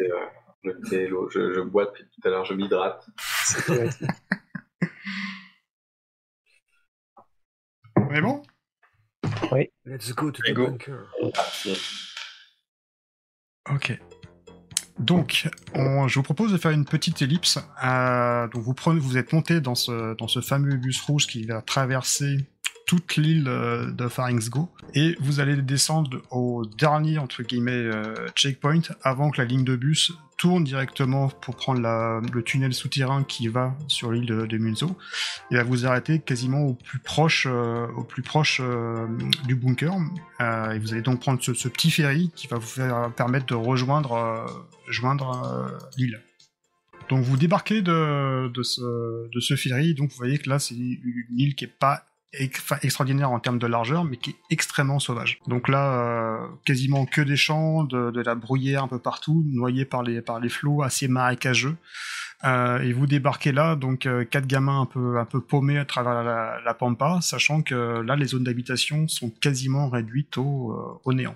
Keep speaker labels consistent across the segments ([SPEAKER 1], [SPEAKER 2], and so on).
[SPEAKER 1] c'est euh, le thé, l'eau. Je, je bois depuis tout à l'heure, je m'hydrate.
[SPEAKER 2] On est bon?
[SPEAKER 3] Oui.
[SPEAKER 4] Let's go to the
[SPEAKER 1] go.
[SPEAKER 4] bunker.
[SPEAKER 2] Ok. Donc, on- je vous propose de faire une petite ellipse. Euh, donc, vous prenez, vous êtes monté dans ce, dans ce fameux bus rouge qui va traverser toute l'île euh, de Faringsgo et vous allez descendre au dernier entre guillemets euh, checkpoint avant que la ligne de bus tourne directement pour prendre le tunnel souterrain qui va sur l'île de, Munzo et va vous arrêter quasiment au plus proche, euh, au plus proche du bunker. Et vous allez donc prendre ce, petit ferry qui va vous faire permettre de rejoindre joindre l'île. Donc vous débarquez de, de, ce, de ce ferry, donc vous voyez que là c'est une île qui est pas extraordinaire en termes de largeur, mais qui est extrêmement sauvage. Donc là, euh, quasiment que des champs, de, de la bruyère un peu partout, noyés par les, par les flots, assez marécageux. Euh, et vous débarquez là, donc euh, quatre gamins un peu, un peu paumés à travers la, la pampa, sachant que là, les zones d'habitation sont quasiment réduites au, au néant.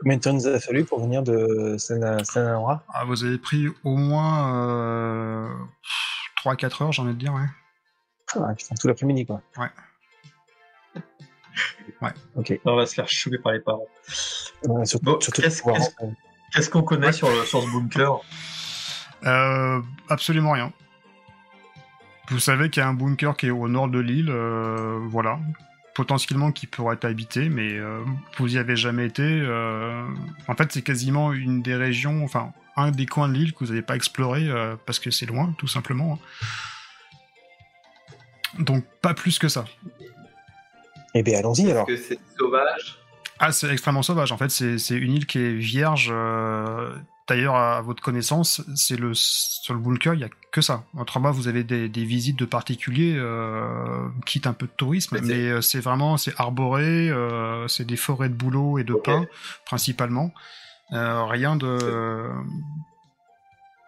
[SPEAKER 3] Combien de temps nous a fallu pour venir de Sana- Sanara
[SPEAKER 2] Ah, vous avez pris au moins euh, 3-4 heures, j'ai envie de dire, ouais.
[SPEAKER 3] Ah, Tout l'après-midi, quoi.
[SPEAKER 2] Ouais. Ouais.
[SPEAKER 3] Ok.
[SPEAKER 5] On va se faire chouer par les parents.
[SPEAKER 3] Euh, surtout,
[SPEAKER 5] Bon,
[SPEAKER 3] surtout
[SPEAKER 5] qu'est-ce-
[SPEAKER 3] pouvoir
[SPEAKER 5] qu'on connaît sur, le, sur ce bunker?
[SPEAKER 2] Euh, absolument rien. Vous savez qu'il y a un bunker qui est au nord de l'île, euh, voilà. Potentiellement qui pourrait être habité, mais euh, vous y avez jamais été. euh, En fait, c'est quasiment une des régions, enfin, un des coins de l'île que vous n'avez pas exploré euh, parce que c'est loin, tout simplement. Donc, pas plus que ça.
[SPEAKER 3] Eh bien, allons-y alors.
[SPEAKER 1] Est-ce que c'est sauvage?
[SPEAKER 2] Ah, c'est extrêmement sauvage. En fait, c'est c'est une île qui est vierge. euh, D'ailleurs, à votre connaissance, c'est le sur le bunker, il y a que ça. Autrement, vous avez des, des visites de particuliers, euh, quitte un peu de tourisme,
[SPEAKER 1] Mais c'est-
[SPEAKER 2] euh, c'est vraiment c'est arboré, euh, c'est des forêts de bouleaux et de
[SPEAKER 1] Ok.
[SPEAKER 2] pins principalement. Euh, rien de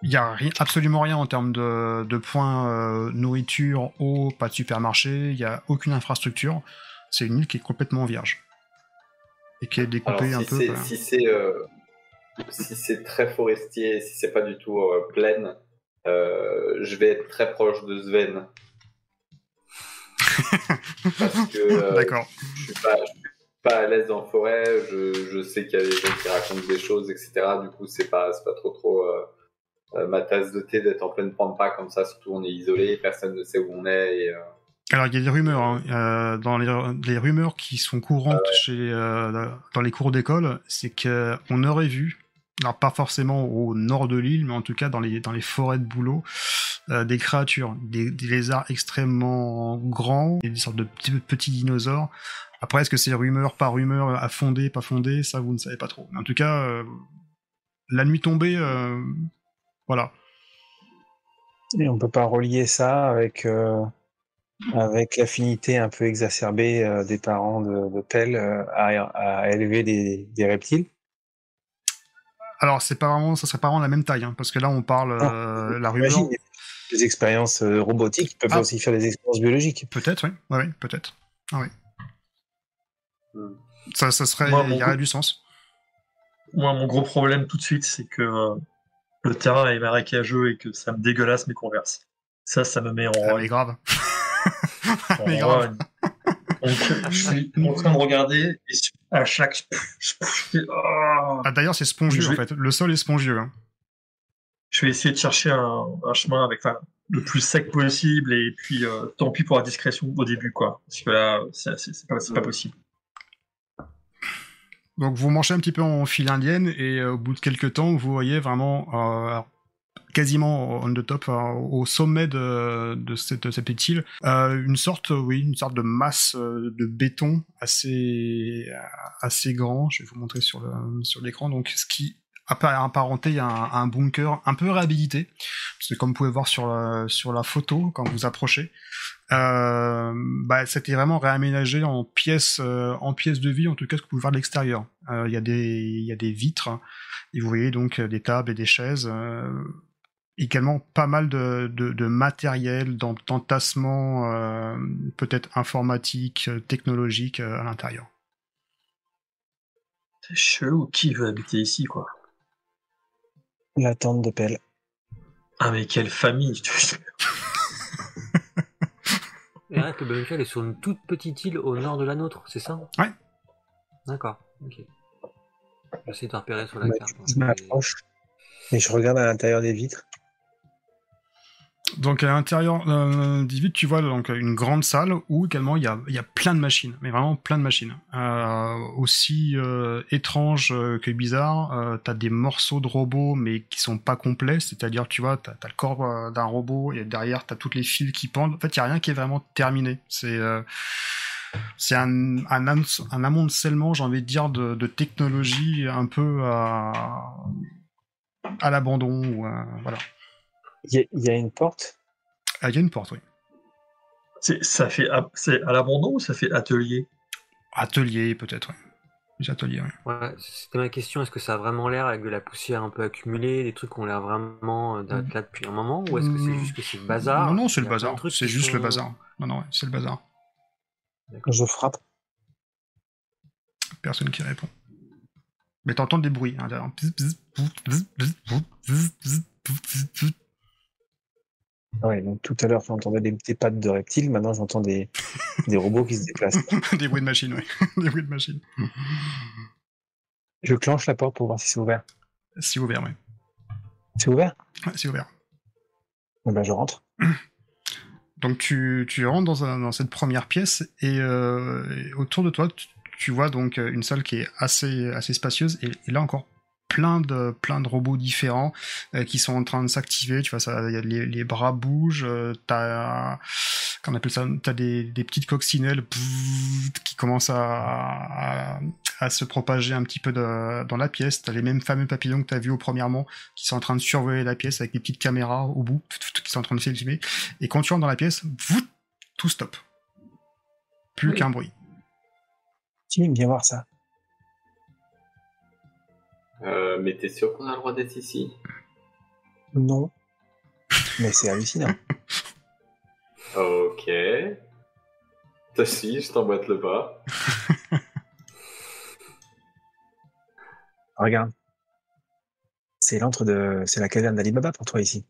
[SPEAKER 2] il y a absolument rien en termes de, de points euh, nourriture, eau, pas de supermarché, il y a aucune infrastructure. C'est une île qui est complètement vierge et qui est
[SPEAKER 1] Alors,
[SPEAKER 2] découpée
[SPEAKER 1] si
[SPEAKER 2] un peu.
[SPEAKER 1] si c'est euh, si c'est très forestier, si c'est pas du tout euh, plaine, euh, je vais être très proche de Sven. Parce que
[SPEAKER 2] D'accord.
[SPEAKER 1] je suis pas, je suis pas à l'aise en forêt. Je, je sais qu'il y a des gens qui racontent des choses, etc. Du coup, c'est pas, pas trop trop ma tasse de thé d'être en pleine pampa comme ça. Surtout, on est isolé, personne ne sait où on est. Et, euh,
[SPEAKER 2] Alors il y a des rumeurs, hein. Euh, dans les, les rumeurs qui sont courantes chez euh, dans les cours d'école, c'est que on aurait vu, alors pas forcément au nord de l'île, mais en tout cas dans les dans les forêts de bouleau, euh, des créatures, des, des lézards extrêmement grands, des sortes de petits, petits dinosaures. Après, est-ce que c'est rumeur par rumeur, à fondé, pas fondé, ça vous ne savez pas trop. Mais en tout cas, euh, la nuit tombée, euh, voilà.
[SPEAKER 3] Et on peut pas relier ça avec, euh, avec l'affinité un peu exacerbée euh, des parents de, de Pell euh, à, à élever des, des reptiles.
[SPEAKER 2] Alors c'est pas vraiment, ça serait pas vraiment la même taille, hein, parce que là on parle euh, la rumeur.
[SPEAKER 3] Imagine des, des expériences euh, robotiques qui peuvent
[SPEAKER 2] Ah.
[SPEAKER 3] aussi faire des expériences biologiques.
[SPEAKER 2] Peut-être, oui. Ouais, ouais, peut-être. Ah oui.
[SPEAKER 1] Hmm.
[SPEAKER 2] Ça, ça serait, il y aurait du sens.
[SPEAKER 5] Moi, mon gros problème tout de suite, c'est que euh, le terrain est marécageux et que ça me dégueulasse mes converses. Ça, ça me met en
[SPEAKER 2] Ah, mais grave.
[SPEAKER 5] en
[SPEAKER 2] mais grave.
[SPEAKER 5] Donc, je suis en train de regarder et à chaque. Oh.
[SPEAKER 2] Ah, D'ailleurs, c'est spongieux en fait. Le sol est spongieux. hein.
[SPEAKER 5] Je vais essayer de chercher un, un chemin avec enfin, le plus sec possible et puis euh, tant pis pour la discrétion au début, quoi. Parce que là, c'est pas, c'est pas possible.
[SPEAKER 2] Donc vous mangez un petit peu en file indienne et euh, au bout de quelques temps, vous voyez vraiment euh, quasiment on the top, euh, au sommet de, de cette, de cette petite île, une sorte, oui, une sorte de masse de béton assez assez grand. Je vais vous montrer sur sur l'écran. Donc ce qui apparenté à un, à un bunker un peu réhabilité, que comme vous pouvez voir sur la, sur la photo quand vous approchez, euh, bah, c'était vraiment réaménagé en pièces, euh, en pièces de vie, en tout cas ce que vous pouvez voir de l'extérieur. Euh, Il y a des, il y a des vitres, et vous voyez donc euh, des tables et des chaises. euh, également pas mal de, de, matériel, d'en- d'entassement euh, peut-être informatique, euh, technologique euh, à l'intérieur.
[SPEAKER 5] C'est chelou. Qui veut habiter ici, quoi
[SPEAKER 3] La tente de pelle.
[SPEAKER 5] Ah, mais quelle famille
[SPEAKER 4] arrête, le Bunker est sur une toute petite île au nord de la nôtre, c'est ça?
[SPEAKER 2] Ouais.
[SPEAKER 4] D'accord, ok. J'essaie de repérer sur la
[SPEAKER 3] Bah,
[SPEAKER 4] carte. hein,
[SPEAKER 3] Je m'approche et je regarde à l'intérieur des vitres.
[SPEAKER 2] Donc à l'intérieur euh, tu vois donc une grande salle où également il y a, y a plein de machines, mais vraiment plein de machines. Euh, aussi euh, étrange euh, que bizarre, euh, t'as des morceaux de robots mais qui sont pas complets, c'est-à-dire tu vois, t'as as le corps d'un robot et derrière t'as toutes les fils qui pendent. En fait, il y a rien qui est vraiment terminé. C'est c'est un, un, am- un amoncellement, j'ai envie de dire, de, technologie un peu à, l'abandon. ou, voilà.
[SPEAKER 3] Il y, a- il y a une porte.
[SPEAKER 2] Ah, il y a une porte, oui.
[SPEAKER 5] C'est- Ça fait, à- c'est à l'abandon ou ça fait atelier
[SPEAKER 2] Atelier, peut-être, ouais. Des ateliers. Ouais,
[SPEAKER 4] c'était ma question. Est-ce que ça a vraiment l'air avec de la poussière un peu accumulée, des trucs qui ont l'air vraiment euh, d'être là depuis un moment, ou est-ce que c'est
[SPEAKER 2] Mm.
[SPEAKER 4] juste que c'est le bazar
[SPEAKER 2] Non, non, c'est le bazar. C'est juste le bazar. Non, non, ouais, c'est le bazar.
[SPEAKER 3] Je frappe.
[SPEAKER 2] Personne qui répond. Mais t'entends des bruits. Hein,
[SPEAKER 3] Ouais, donc tout à l'heure, j'entendais des, des pattes de reptiles. Maintenant, j'entends des, des robots qui se déplacent.
[SPEAKER 2] des bruits de machine, ouais. des bruits de machine.
[SPEAKER 3] Je clenche la porte pour voir si c'est ouvert.
[SPEAKER 2] C'est ouvert, ouais.
[SPEAKER 3] C'est ouvert?
[SPEAKER 2] Ouais, c'est ouvert.
[SPEAKER 3] Bon, ben, je rentre.
[SPEAKER 2] Donc tu, tu rentres dans, un- dans cette première pièce et, euh, et autour de toi, tu, tu vois donc euh, une salle qui est assez, assez spacieuse et, et là encore plein de, plein de robots différents euh, qui sont en train de s'activer. Tu vois, ça, y a les, les bras bougent, euh, t'as, qu'on appelle ça, t'as des, des petites coccinelles qui commencent à, à, à se propager un petit peu de- dans la pièce. T'as les mêmes fameux papillons que t'as vus au premièrement qui sont en train de survoler la pièce avec des petites caméras au bout qui sont en train de filmer. Et quand tu rentres dans la pièce, tout stop. Plus
[SPEAKER 3] Oui.
[SPEAKER 2] qu'un bruit.
[SPEAKER 3] Tim, viens voir ça.
[SPEAKER 1] Euh, mais t'es sûr qu'on a le droit d'être ici?
[SPEAKER 3] Non. Mais c'est hallucinant.
[SPEAKER 1] Ok. Toi si, je t'emboîte le pas.
[SPEAKER 3] Regarde. C'est l'antre de. C'est la caverne d'Alibaba pour toi ici.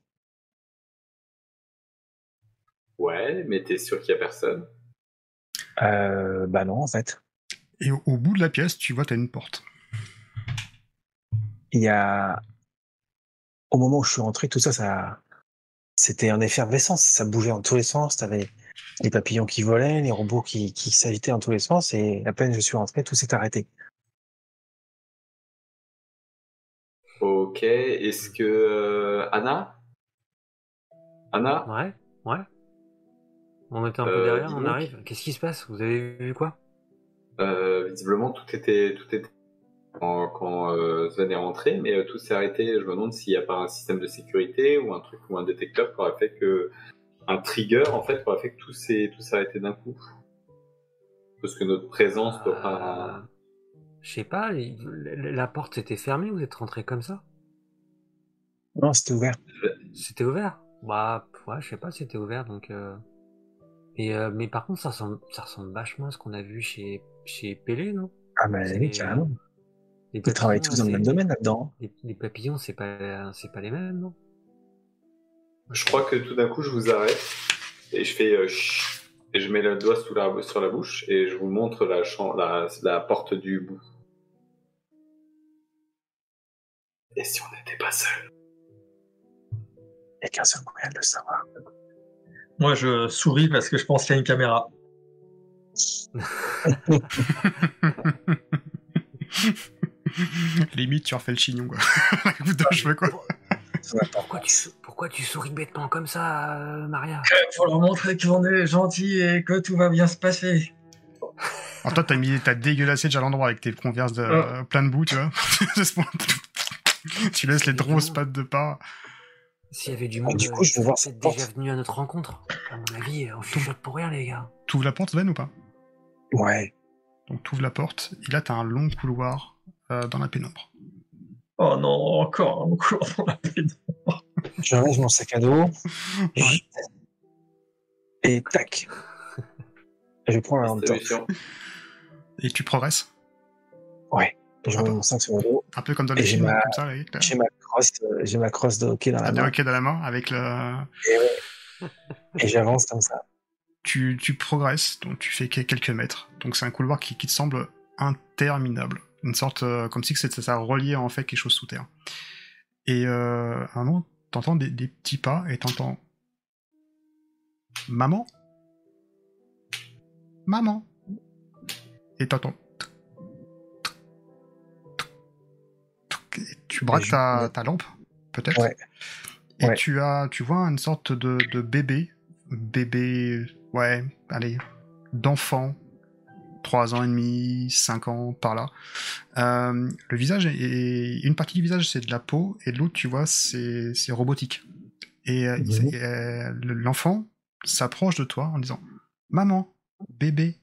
[SPEAKER 1] Ouais, mais t'es sûr qu'il y a personne?
[SPEAKER 3] Euh, bah non, en fait.
[SPEAKER 2] Et au, au bout de la pièce, tu vois, t'as une porte.
[SPEAKER 3] Il y a. Au moment où je suis rentré, tout ça, ça. C'était en effervescence. Ça bougeait en tous les sens. T'avais les papillons qui volaient, les robots qui, qui s'agitaient en tous les sens. Et à peine je suis rentré, tout s'est arrêté.
[SPEAKER 1] Ok, est-ce que... euh, Anna? Anna?
[SPEAKER 4] Ouais, ouais. On était un peu
[SPEAKER 1] Euh,
[SPEAKER 4] derrière, on
[SPEAKER 1] donc.
[SPEAKER 4] arrive. Qu'est-ce qui se passe? Vous avez vu quoi?
[SPEAKER 1] Euh, visiblement, tout était, tout était quand, quand euh, Sven est rentré, mais euh, tout s'est arrêté. Je me demande s'il n'y a pas un système de sécurité ou un truc ou un détecteur qui aurait fait que un trigger en fait qui aurait fait que tout s'est tout s'est arrêté d'un coup. Parce que notre présence doit pas.
[SPEAKER 4] Euh, Je sais pas, la porte était fermée, vous êtes rentré comme ça?
[SPEAKER 3] Non, c'était ouvert.
[SPEAKER 4] C'était ouvert? Bah, ouais, je sais pas, c'était ouvert donc. Euh... Et, euh, mais par contre, ça ressemble, ça ressemble vachement à ce qu'on a vu chez, chez Pélé, non?
[SPEAKER 3] Ah, mais
[SPEAKER 4] C'est-
[SPEAKER 3] oui, carrément.
[SPEAKER 4] Les
[SPEAKER 3] Ils travaillent tous dans le même domaine là-dedans.
[SPEAKER 4] Les, les papillons, c'est pas, c'est pas les mêmes, non?
[SPEAKER 1] Je crois que tout d'un coup, je vous arrête et je fais euh, chut et je mets le doigt sous la, sur la bouche et je vous montre la, chambre, la, la porte du bout. Et si on n'était pas seul?
[SPEAKER 3] Il n'y a qu'un seul moyen de le savoir.
[SPEAKER 5] Moi, je souris parce que je pense qu'il y a une caméra.
[SPEAKER 2] Limite, tu refais le chignon, quoi. La coupe de cheveux, quoi.
[SPEAKER 4] pourquoi tu, pourquoi tu souris bêtement comme ça, euh, Maria?
[SPEAKER 5] Pour leur montrer qu'on est gentil et que tout va bien se passer.
[SPEAKER 2] Alors toi, t'as mis, t'as dégueulassé déjà l'endroit avec tes converses de, euh, plein de boue, tu vois. tu laisses les grosses pattes de pas.
[SPEAKER 4] S'il y avait du
[SPEAKER 3] Ah,
[SPEAKER 4] monde,
[SPEAKER 3] du coup,
[SPEAKER 4] euh,
[SPEAKER 3] je veux voir
[SPEAKER 4] c'est
[SPEAKER 3] cette
[SPEAKER 4] déjà venu à notre rencontre. À mon avis, on chuchote pour rien, les gars.
[SPEAKER 2] T'ouvres la porte, Sven, ou pas?
[SPEAKER 3] Ouais.
[SPEAKER 2] Donc t'ouvres la porte, et là, t'as un long couloir euh, dans la pénombre.
[SPEAKER 5] Oh non, encore un cours dans la peine.
[SPEAKER 3] Je range mon sac à dos. Et tac. Je prends la lampe torche.
[SPEAKER 1] Solution.
[SPEAKER 2] Et tu progresses
[SPEAKER 3] Ouais. Je remets mon sac sur le dos.
[SPEAKER 2] Un peu comme dans les films,
[SPEAKER 3] ma-
[SPEAKER 2] comme ça,
[SPEAKER 3] J'ai ma crosse, euh, j'ai ma crosse de hockey dans la
[SPEAKER 2] la
[SPEAKER 3] main.
[SPEAKER 2] hockey dans la main, avec le,
[SPEAKER 3] Et, ouais. Et j'avance comme ça.
[SPEAKER 2] tu, tu progresses, donc tu fais que- quelques mètres. Donc c'est un couloir qui, qui te semble interminable. Une sorte, euh, comme si c'était ça reliait en fait quelque chose sous terre. Et euh, à un moment, t'entends des, des petits pas et t'entends Maman Maman Et t'entends Et tu braques ta, ta lampe, peut-être
[SPEAKER 3] Ouais.
[SPEAKER 2] Et
[SPEAKER 3] Ouais.
[SPEAKER 2] tu as, tu vois une sorte de, de bébé, bébé, ouais, allez, d'enfant, 3 ans et demi, 5 ans, par là. Euh, le visage est, une partie du visage c'est de la peau et de l'autre tu vois c'est robotique. Et euh,
[SPEAKER 3] Mhm.
[SPEAKER 2] euh, le- l'enfant s'approche de toi en disant maman, bébé,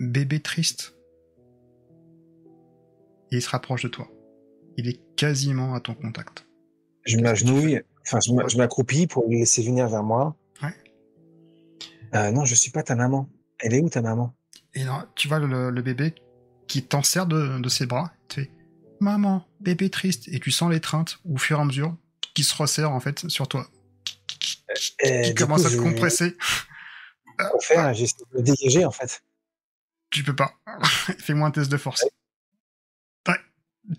[SPEAKER 2] bébé triste. Et il se rapproche de toi. Il est quasiment à ton contact.
[SPEAKER 3] Je m'agenouille, enfin, je m'a- je m'accroupis pour le laisser venir vers moi.
[SPEAKER 2] Ouais.
[SPEAKER 3] Euh, non, je suis pas ta maman. Elle est où ta maman?
[SPEAKER 2] Et là, tu vois le, le bébé qui t'en sert de, de ses bras. Tu fais Maman, bébé triste. Et tu sens l'étreinte au fur et à mesure qui se resserre en fait sur toi.
[SPEAKER 3] Et
[SPEAKER 2] Qui commence
[SPEAKER 3] coup,
[SPEAKER 2] à te compresser.
[SPEAKER 3] Pour faire, j'essaie de le dégager en fait.
[SPEAKER 2] Tu peux pas. Fais-moi un test de force. Ouais.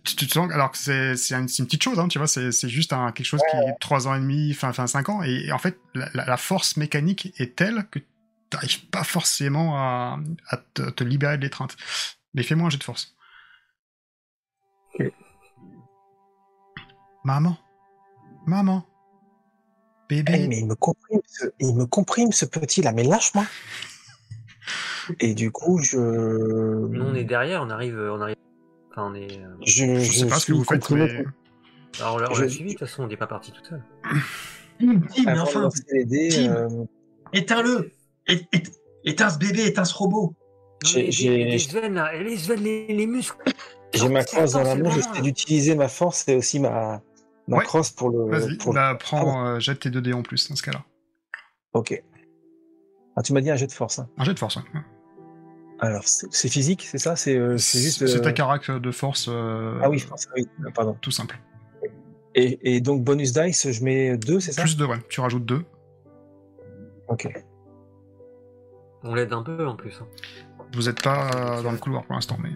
[SPEAKER 2] Tu, tu te sens, alors que c'est c'est une, c'est une petite chose, hein, tu vois, c'est c'est juste un, quelque chose qui est 3 ans et demi, enfin, enfin 5 ans, et, et en fait, la, la- la force mécanique est telle que tu n'arrives pas forcément à, à te, te libérer de l'étreinte. Mais fais-moi un jet de force.
[SPEAKER 3] Ok.
[SPEAKER 2] Maman. Maman. Bébé.
[SPEAKER 3] Eh, mais il me comprime, ce, il me comprime ce petit là, mais lâche-moi. Et du coup, je.
[SPEAKER 4] Nous, on est derrière, on arrive, on arrive. Enfin, on est. euh,
[SPEAKER 3] Je,
[SPEAKER 2] Je sais pas ce que vous faites, mais...
[SPEAKER 4] Alors, on l'a
[SPEAKER 3] Je-
[SPEAKER 4] suivi, de toute façon, on n'est pas parti tout seul.
[SPEAKER 5] Tim, Tim, mais enfin,
[SPEAKER 3] euh,
[SPEAKER 5] éteins-le É- Éteins ce bébé, éteins ce robot
[SPEAKER 3] J'ai-
[SPEAKER 4] les, là, et les les, les muscles.
[SPEAKER 3] j'ai ma
[SPEAKER 4] C'est
[SPEAKER 3] crosse dans la main, j'essaie d'utiliser ma force et aussi ma, ma
[SPEAKER 2] Ouais.
[SPEAKER 3] crosse pour le.
[SPEAKER 2] Vas-y,
[SPEAKER 3] pour
[SPEAKER 2] bah, prends, euh, jette tes 2 dés en plus dans ce cas-là.
[SPEAKER 3] Ok. Ah, tu m'as dit un jet de force. hein.
[SPEAKER 2] Un jet de force, ouais.
[SPEAKER 3] Alors, c'est physique, c'est ça? C'est euh, juste.
[SPEAKER 2] C'est
[SPEAKER 3] euh,
[SPEAKER 2] ta carac de force. euh,
[SPEAKER 3] Ah oui, force, oui, pardon.
[SPEAKER 2] Tout simple.
[SPEAKER 3] Et, et donc, bonus dice, je mets 2, c'est ça?
[SPEAKER 2] Plus 2, ouais. Tu rajoutes 2.
[SPEAKER 3] Ok.
[SPEAKER 4] On l'aide un peu en plus. hein.
[SPEAKER 2] Vous n'êtes pas euh, dans le couloir pour l'instant, mais.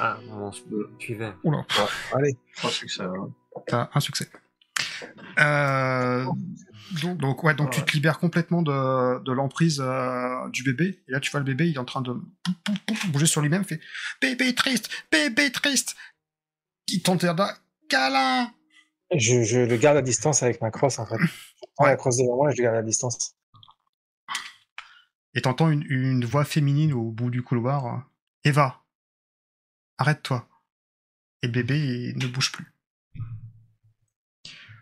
[SPEAKER 4] Ah, on se suivait.
[SPEAKER 2] Oula,
[SPEAKER 3] Bon, allez.
[SPEAKER 5] Trois succès. hein.
[SPEAKER 2] t'as un succès. Euh, donc, donc, ouais, donc tu te libères complètement de, de l'emprise euh, du bébé. Et là, tu vois le bébé, il est en train de bouger sur lui-même, fait bébé triste, bébé triste. Il tente là, câlin.
[SPEAKER 3] Je, je le garde à distance avec ma crosse, en fait. Je prends
[SPEAKER 2] Ouais.
[SPEAKER 3] la crosse devant moi et je le garde à distance.
[SPEAKER 2] Et t'entends une, une voix féminine au bout du couloir. euh, Eva, arrête-toi. Et bébé ne bouge plus.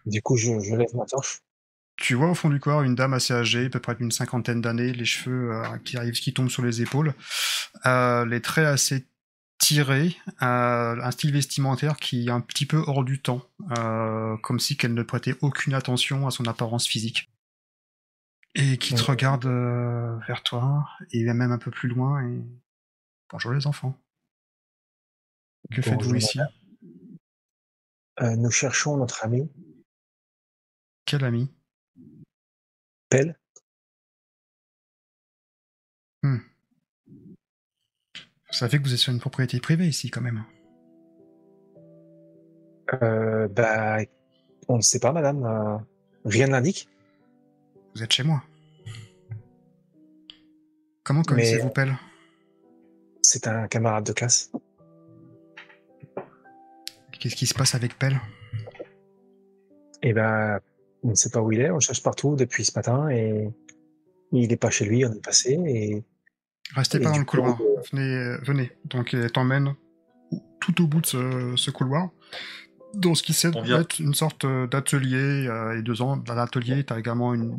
[SPEAKER 3] Du coup, je, je lève ma torche.
[SPEAKER 2] Tu vois au fond du corps une dame assez âgée, à peu près d'une cinquantaine d'années, les cheveux euh, qui arrivent, qui tombent sur les épaules, euh, les traits assez tirés, euh, un style vestimentaire qui est un petit peu hors du temps, comme si qu'elle ne prêtait aucune attention à son apparence physique. Et qui te regarde euh, vers toi, et même un peu plus loin, et... Bonjour les enfants. Que faites-vous ici?
[SPEAKER 3] Euh, nous cherchons notre ami,
[SPEAKER 2] Quel ami?
[SPEAKER 3] Pelle.
[SPEAKER 2] Vous savez que vous êtes sur une propriété privée ici, quand même.
[SPEAKER 3] Euh, bah, on ne sait pas, madame. euh, rien n'indique.
[SPEAKER 2] Vous êtes chez moi. Comment
[SPEAKER 3] Mais-
[SPEAKER 2] connaissez-vous Pelle?
[SPEAKER 3] C'est un camarade de classe.
[SPEAKER 2] Qu'est-ce qui se passe avec Pelle?
[SPEAKER 3] Et ben, on ne sait pas où il est. On cherche partout depuis ce matin et il n'est pas chez lui. On est passé et
[SPEAKER 2] Restez
[SPEAKER 3] Et
[SPEAKER 2] pas dans le
[SPEAKER 3] coup,
[SPEAKER 2] couloir.
[SPEAKER 3] euh,
[SPEAKER 2] Venez, euh, venez. Donc, elle t'emmène tout au bout de ce, ce couloir, dans ce qui sert être une sorte euh, d'atelier. euh, et deux ans, dans l'atelier, tu as également une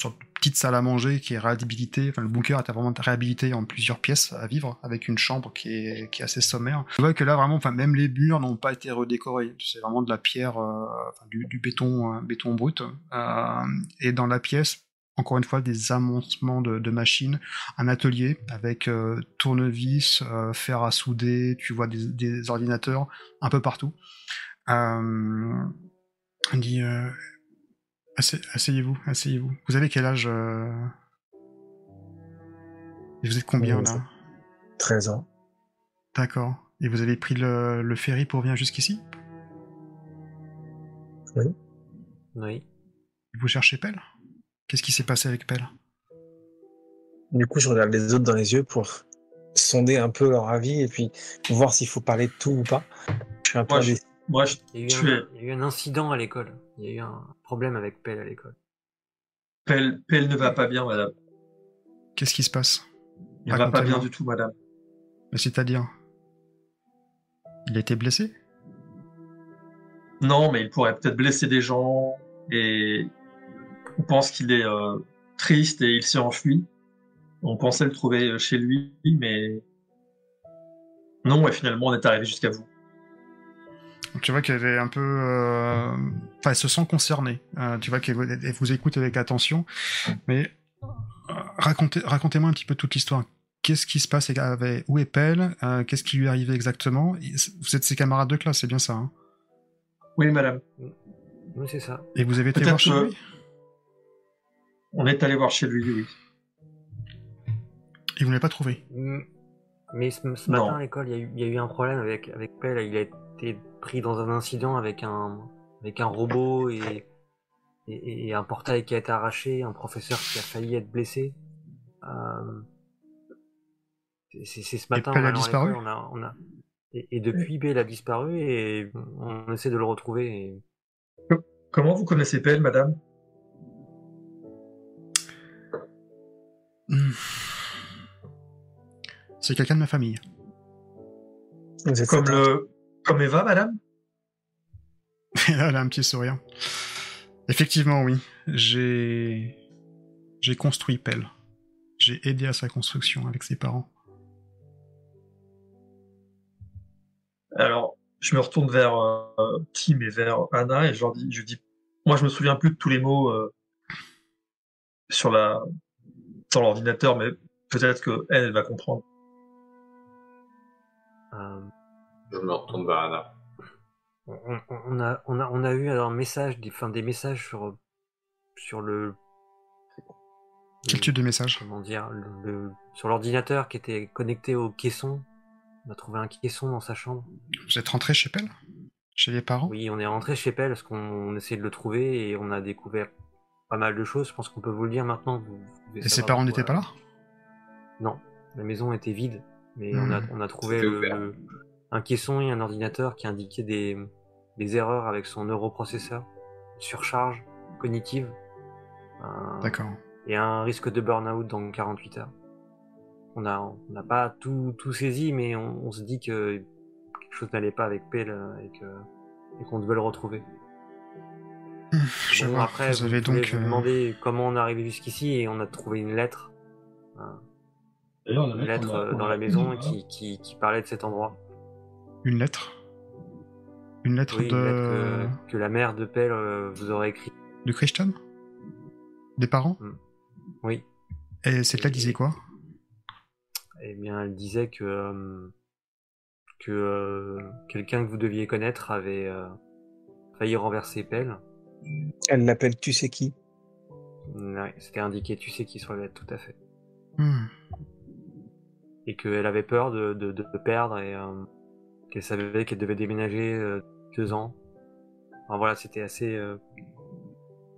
[SPEAKER 2] sorte de petite salle à manger qui est réhabilitée. Enfin, le bunker est vraiment réhabilité en plusieurs pièces à vivre, avec une chambre qui est, assez sommaire. Tu vois que là, vraiment, enfin, même les murs n'ont pas été redécorés. C'est vraiment de la pierre, euh, du, béton, euh, béton brut. Euh, et dans la pièce, encore une fois des amontements de, machines, un atelier avec tournevis, fer à souder, tu vois des, ordinateurs un peu partout. On dit assey- asseyez-vous, asseyez-vous. Vous avez quel âge euh? Et vous êtes combien
[SPEAKER 3] Euh,
[SPEAKER 2] là?
[SPEAKER 3] 13 ans.
[SPEAKER 2] D'accord. Et vous avez pris le, le ferry pour venir jusqu'ici?
[SPEAKER 4] Oui.
[SPEAKER 2] Vous cherchez Pell Qu'est-ce qui s'est passé avec Pell
[SPEAKER 3] Du coup, je regarde les autres dans les yeux pour sonder un peu leur avis et puis voir s'il faut parler de tout ou pas. Je suis un peu
[SPEAKER 5] Moi. Moi, je,
[SPEAKER 4] Il y, a eu
[SPEAKER 5] Tu
[SPEAKER 4] un,
[SPEAKER 5] es-
[SPEAKER 4] il y a eu un incident à l'école. Il y a eu un problème avec Pell à l'école.
[SPEAKER 5] Pell, Pell ne va pas bien, madame.
[SPEAKER 2] Qu'est-ce qui se passe?
[SPEAKER 5] Il ne va pas bien du tout, madame.
[SPEAKER 2] Mais C'est-à-dire? Il a été blessé?
[SPEAKER 5] Non, mais il pourrait peut-être blesser des gens et on pense qu'il est euh, triste et il s'est enfui. On pensait le trouver chez lui, mais non, et finalement on est arrivé jusqu'à vous.
[SPEAKER 2] Tu vois qu'elle est un peu... euh, Enfin, elle se sent concernée. Euh, tu vois qu'elle vous- écoute avec attention. Mais euh, racontez, racontez-moi un petit peu toute l'histoire. Qu'est-ce qui se passe avec... Où est Pell Euh, Qu'est-ce qui lui est arrivé exactement? Vous êtes ses camarades de classe, c'est bien ça hein?
[SPEAKER 5] Oui, madame.
[SPEAKER 4] Oui, c'est ça.
[SPEAKER 2] Et vous avez été voir chez lui?
[SPEAKER 5] On est allé voir chez lui, oui.
[SPEAKER 2] Et vous ne l'avez pas trouvé?
[SPEAKER 4] Mm. Mais ce, ce
[SPEAKER 5] Non.
[SPEAKER 4] matin à l'école, il y, a eu- il y a eu un problème avec, avec Pell. Il a été pris dans un incident avec un, avec un robot et, et, et un portail qui a été arraché, un professeur qui a failli être blessé. Euh, c'est ce matin en
[SPEAKER 2] a disparu
[SPEAKER 4] on a, on a, et, et depuis, Pell a disparu et on essaie de le retrouver. Et...
[SPEAKER 5] Comment vous connaissez Pell, madame?
[SPEAKER 2] Hmm. C'est quelqu'un de ma famille.
[SPEAKER 5] Comme le, comme Eva, madame
[SPEAKER 2] Et là, elle a un petit sourire. Effectivement, oui. J'ai. J'ai construit Pell. J'ai aidé à sa construction avec ses parents.
[SPEAKER 5] Alors, je me retourne vers euh, Tim et vers Anna et je leur dis, je dis, moi je me souviens plus de tous les mots euh, sur la, sur l'ordinateur, mais peut-être que elle, elle va comprendre.
[SPEAKER 4] Euh,
[SPEAKER 1] Je me retourne vers Anna.
[SPEAKER 4] on, a, on a, on a eu un message, des, enfin, des messages sur, sur le.
[SPEAKER 2] Quel type de message?
[SPEAKER 4] comment dire, le, le- sur l'ordinateur qui était connecté au caisson. On a trouvé un caisson dans sa chambre.
[SPEAKER 2] Vous êtes rentré chez Pell Chez les parents?
[SPEAKER 4] Oui, on est rentré chez Pell parce qu'on on essayait de le trouver et on a découvert pas mal de choses. Je pense qu'on peut vous le dire maintenant. Vous, vous devez
[SPEAKER 2] Et ses parents n'étaient pas là?
[SPEAKER 4] Non, la maison était vide. Mais
[SPEAKER 2] Hmm.
[SPEAKER 4] on, a, on a trouvé le- un caisson et un ordinateur qui indiquait des, des erreurs avec son neuroprocesseur, une surcharge cognitive.
[SPEAKER 2] D'accord.
[SPEAKER 4] et un risque de burn-out dans 48 heures. On n'a on n'a pas tout, tout saisi, mais on, on se dit que quelque chose n'allait pas avec Pell euh, et que et qu'on devait le retrouver.
[SPEAKER 2] Je
[SPEAKER 4] Bon,
[SPEAKER 2] vois.
[SPEAKER 4] après,
[SPEAKER 2] vous avez donc. euh,
[SPEAKER 4] demander comment on est arrivé jusqu'ici et on a trouvé une lettre,
[SPEAKER 6] la
[SPEAKER 4] une lettre
[SPEAKER 6] on a-
[SPEAKER 4] euh,
[SPEAKER 6] on
[SPEAKER 4] dans
[SPEAKER 6] a-
[SPEAKER 4] la maison qui, qui parlait de cet endroit.
[SPEAKER 2] Une lettre Une lettre
[SPEAKER 4] Oui,
[SPEAKER 2] de.
[SPEAKER 4] une lettre que, que la mère de Pell euh, vous aurait écrit.
[SPEAKER 2] de Christian Des parents?
[SPEAKER 4] Oui.
[SPEAKER 2] Et cette lettre disait quoi?
[SPEAKER 4] Eh bien, elle disait que euh, que euh, quelqu'un que vous deviez connaître avait euh, failli renverser Pell.
[SPEAKER 3] Elle l'appelle tu sais qui
[SPEAKER 4] Ouais, c'était indiqué, tu sais qui sur la lettre, tout à fait.
[SPEAKER 2] Hmm.
[SPEAKER 4] Et qu'elle avait peur de, de, de perdre et euh, qu'elle savait qu'elle devait déménager euh, deux ans. Enfin voilà, c'était assez... euh,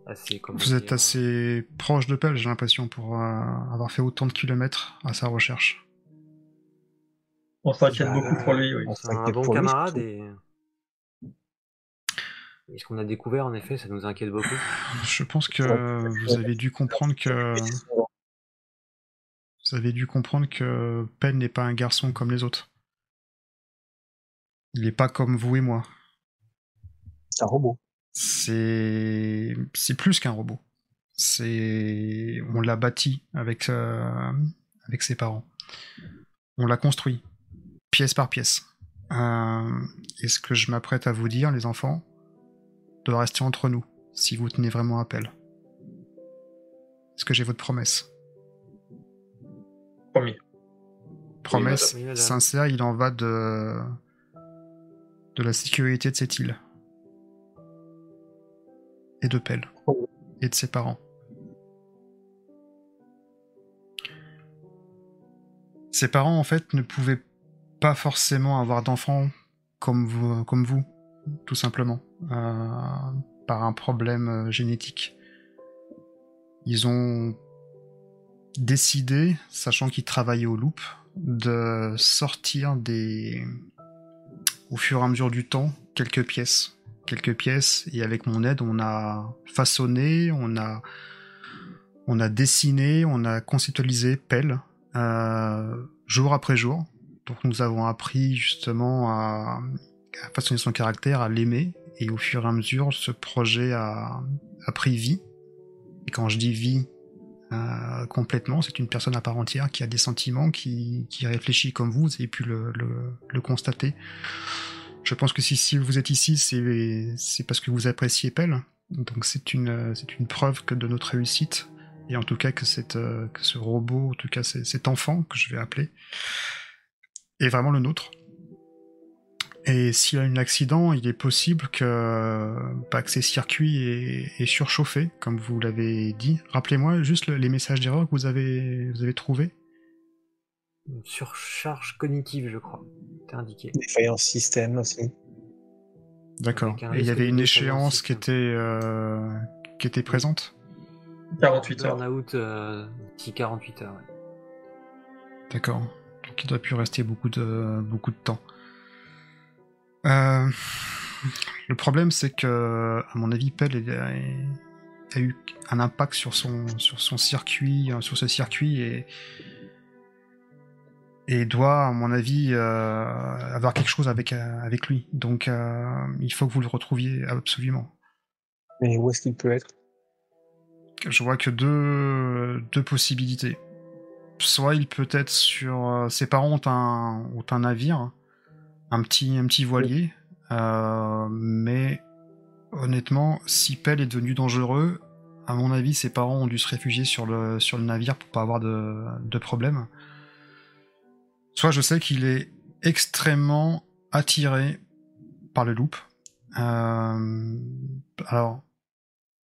[SPEAKER 4] assez
[SPEAKER 2] Vous êtes
[SPEAKER 4] dire,
[SPEAKER 2] assez proche de Pell, j'ai l'impression, pour euh, avoir fait autant de kilomètres à sa recherche.
[SPEAKER 5] On s'inquiète
[SPEAKER 3] Ah,
[SPEAKER 5] beaucoup pour lui, oui.
[SPEAKER 3] on
[SPEAKER 4] C'est un
[SPEAKER 3] s'inquiète
[SPEAKER 4] bon
[SPEAKER 3] pour lui,
[SPEAKER 4] camarade
[SPEAKER 3] surtout.
[SPEAKER 4] et... Et ce qu'on a découvert, en effet, ça nous inquiète beaucoup.
[SPEAKER 2] Je pense que vous avez dû comprendre que vous avez dû comprendre que Pell n'est pas un garçon comme les autres. Il n'est pas comme vous et moi.
[SPEAKER 3] C'est un robot.
[SPEAKER 2] C'est c'est plus qu'un robot. C'est on l'a bâti avec euh, avec ses parents. On l'a construit pièce par pièce. Euh, et ce que je m'apprête à vous dire, les enfants, doit rester entre nous si vous tenez vraiment appel. Est-ce que j'ai votre promesse
[SPEAKER 5] Promis.
[SPEAKER 2] Promesse
[SPEAKER 4] madame. Oui, madame.
[SPEAKER 2] sincère, il en va de de la sécurité de cette île et de Pell et de ses parents. Ses parents, en fait, ne pouvaient pas forcément avoir d'enfants comme vous, comme vous, tout simplement, euh, par un problème euh, génétique. Ils ont décidé, sachant qu'ils travaillaient au loop, de sortir des, au fur et à mesure du temps, quelques pièces. Quelques pièces, et avec mon aide, on a façonné, on a, on a dessiné, on a conceptualisé Pell, euh, jour après jour. Donc nous avons appris justement à, façonner son caractère, à l'aimer, et au fur et à mesure, ce projet a pris vie. Et quand je dis vie euh, complètement, c'est une personne à part entière qui a des sentiments, qui, qui réfléchit comme vous, vous avez pu le, le, le constater. Je pense que si, si vous êtes ici, c'est parce que vous appréciez Pell. Donc c'est une, une preuve que de notre réussite. Et en tout cas que, cette, que ce robot, en tout cas cet enfant que je vais appeler, est vraiment le nôtre. Et s'il a un accident, il est possible que, bah, que ces circuits aient, aient surchauffé, comme vous l'avez dit. Rappelez-moi juste le- les messages d'erreur que vous avez, vous avez trouvés.
[SPEAKER 4] Une surcharge cognitive, je crois. C'est indiqué.
[SPEAKER 3] Défaillance système aussi.
[SPEAKER 2] D'accord. Et il y avait une échéance qui était, euh, qui était présente?
[SPEAKER 5] 48 heures.
[SPEAKER 4] Burnout euh, d'ici 48 heures. ouais.
[SPEAKER 2] D'accord. Donc il doit plus rester beaucoup de, beaucoup de temps. Euh, le problème, c'est que, à mon avis, Pell a, eu un impact sur son, sur son circuit, euh, sur ce circuit et, et doit, à mon avis, euh, avoir quelque chose avec, avec lui. Donc, euh, il faut que vous le retrouviez absolument.
[SPEAKER 3] Mais où est-ce qu'il peut être?
[SPEAKER 2] Je vois que deux, deux possibilités. Soit il peut être sur. ses parents ont un, ont un navire, un petit, un petit voilier, euh, mais honnêtement, si Pell est devenu dangereux, à mon avis, ses parents ont dû se réfugier sur le, sur le navire pour pas avoir de, de problème. Soit je sais qu'il est extrêmement attiré par le loop. Euh, alors,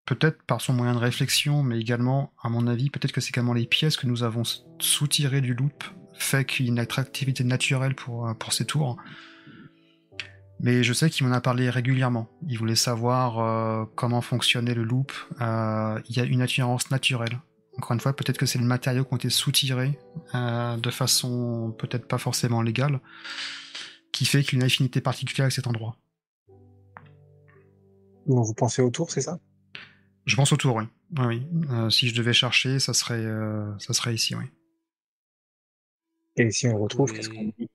[SPEAKER 2] peut-être par son moyen de réflexion, mais également, à mon avis, peut-être que c'est également les pièces que nous avons soutirées du loop fait qu'il y a une attractivité naturelle pour, pour ces tours. Mais je sais qu'il m'en a parlé régulièrement. Il voulait savoir euh, comment fonctionnait le loop. Euh, il y a une attirance naturelle. Encore une fois, peut-être que c'est le matériau qui ont été soutirés euh, de façon peut-être pas forcément légale, qui fait qu'il y a une affinité particulière avec cet endroit.
[SPEAKER 3] Donc, Vous pensez autour, c'est ça?
[SPEAKER 2] Je pense autour, oui. Oui, oui. Euh, si je devais chercher, ça serait, euh, ça serait ici, oui.
[SPEAKER 3] Et si on retrouve,
[SPEAKER 4] Oui.
[SPEAKER 3] qu'est-ce qu'on dit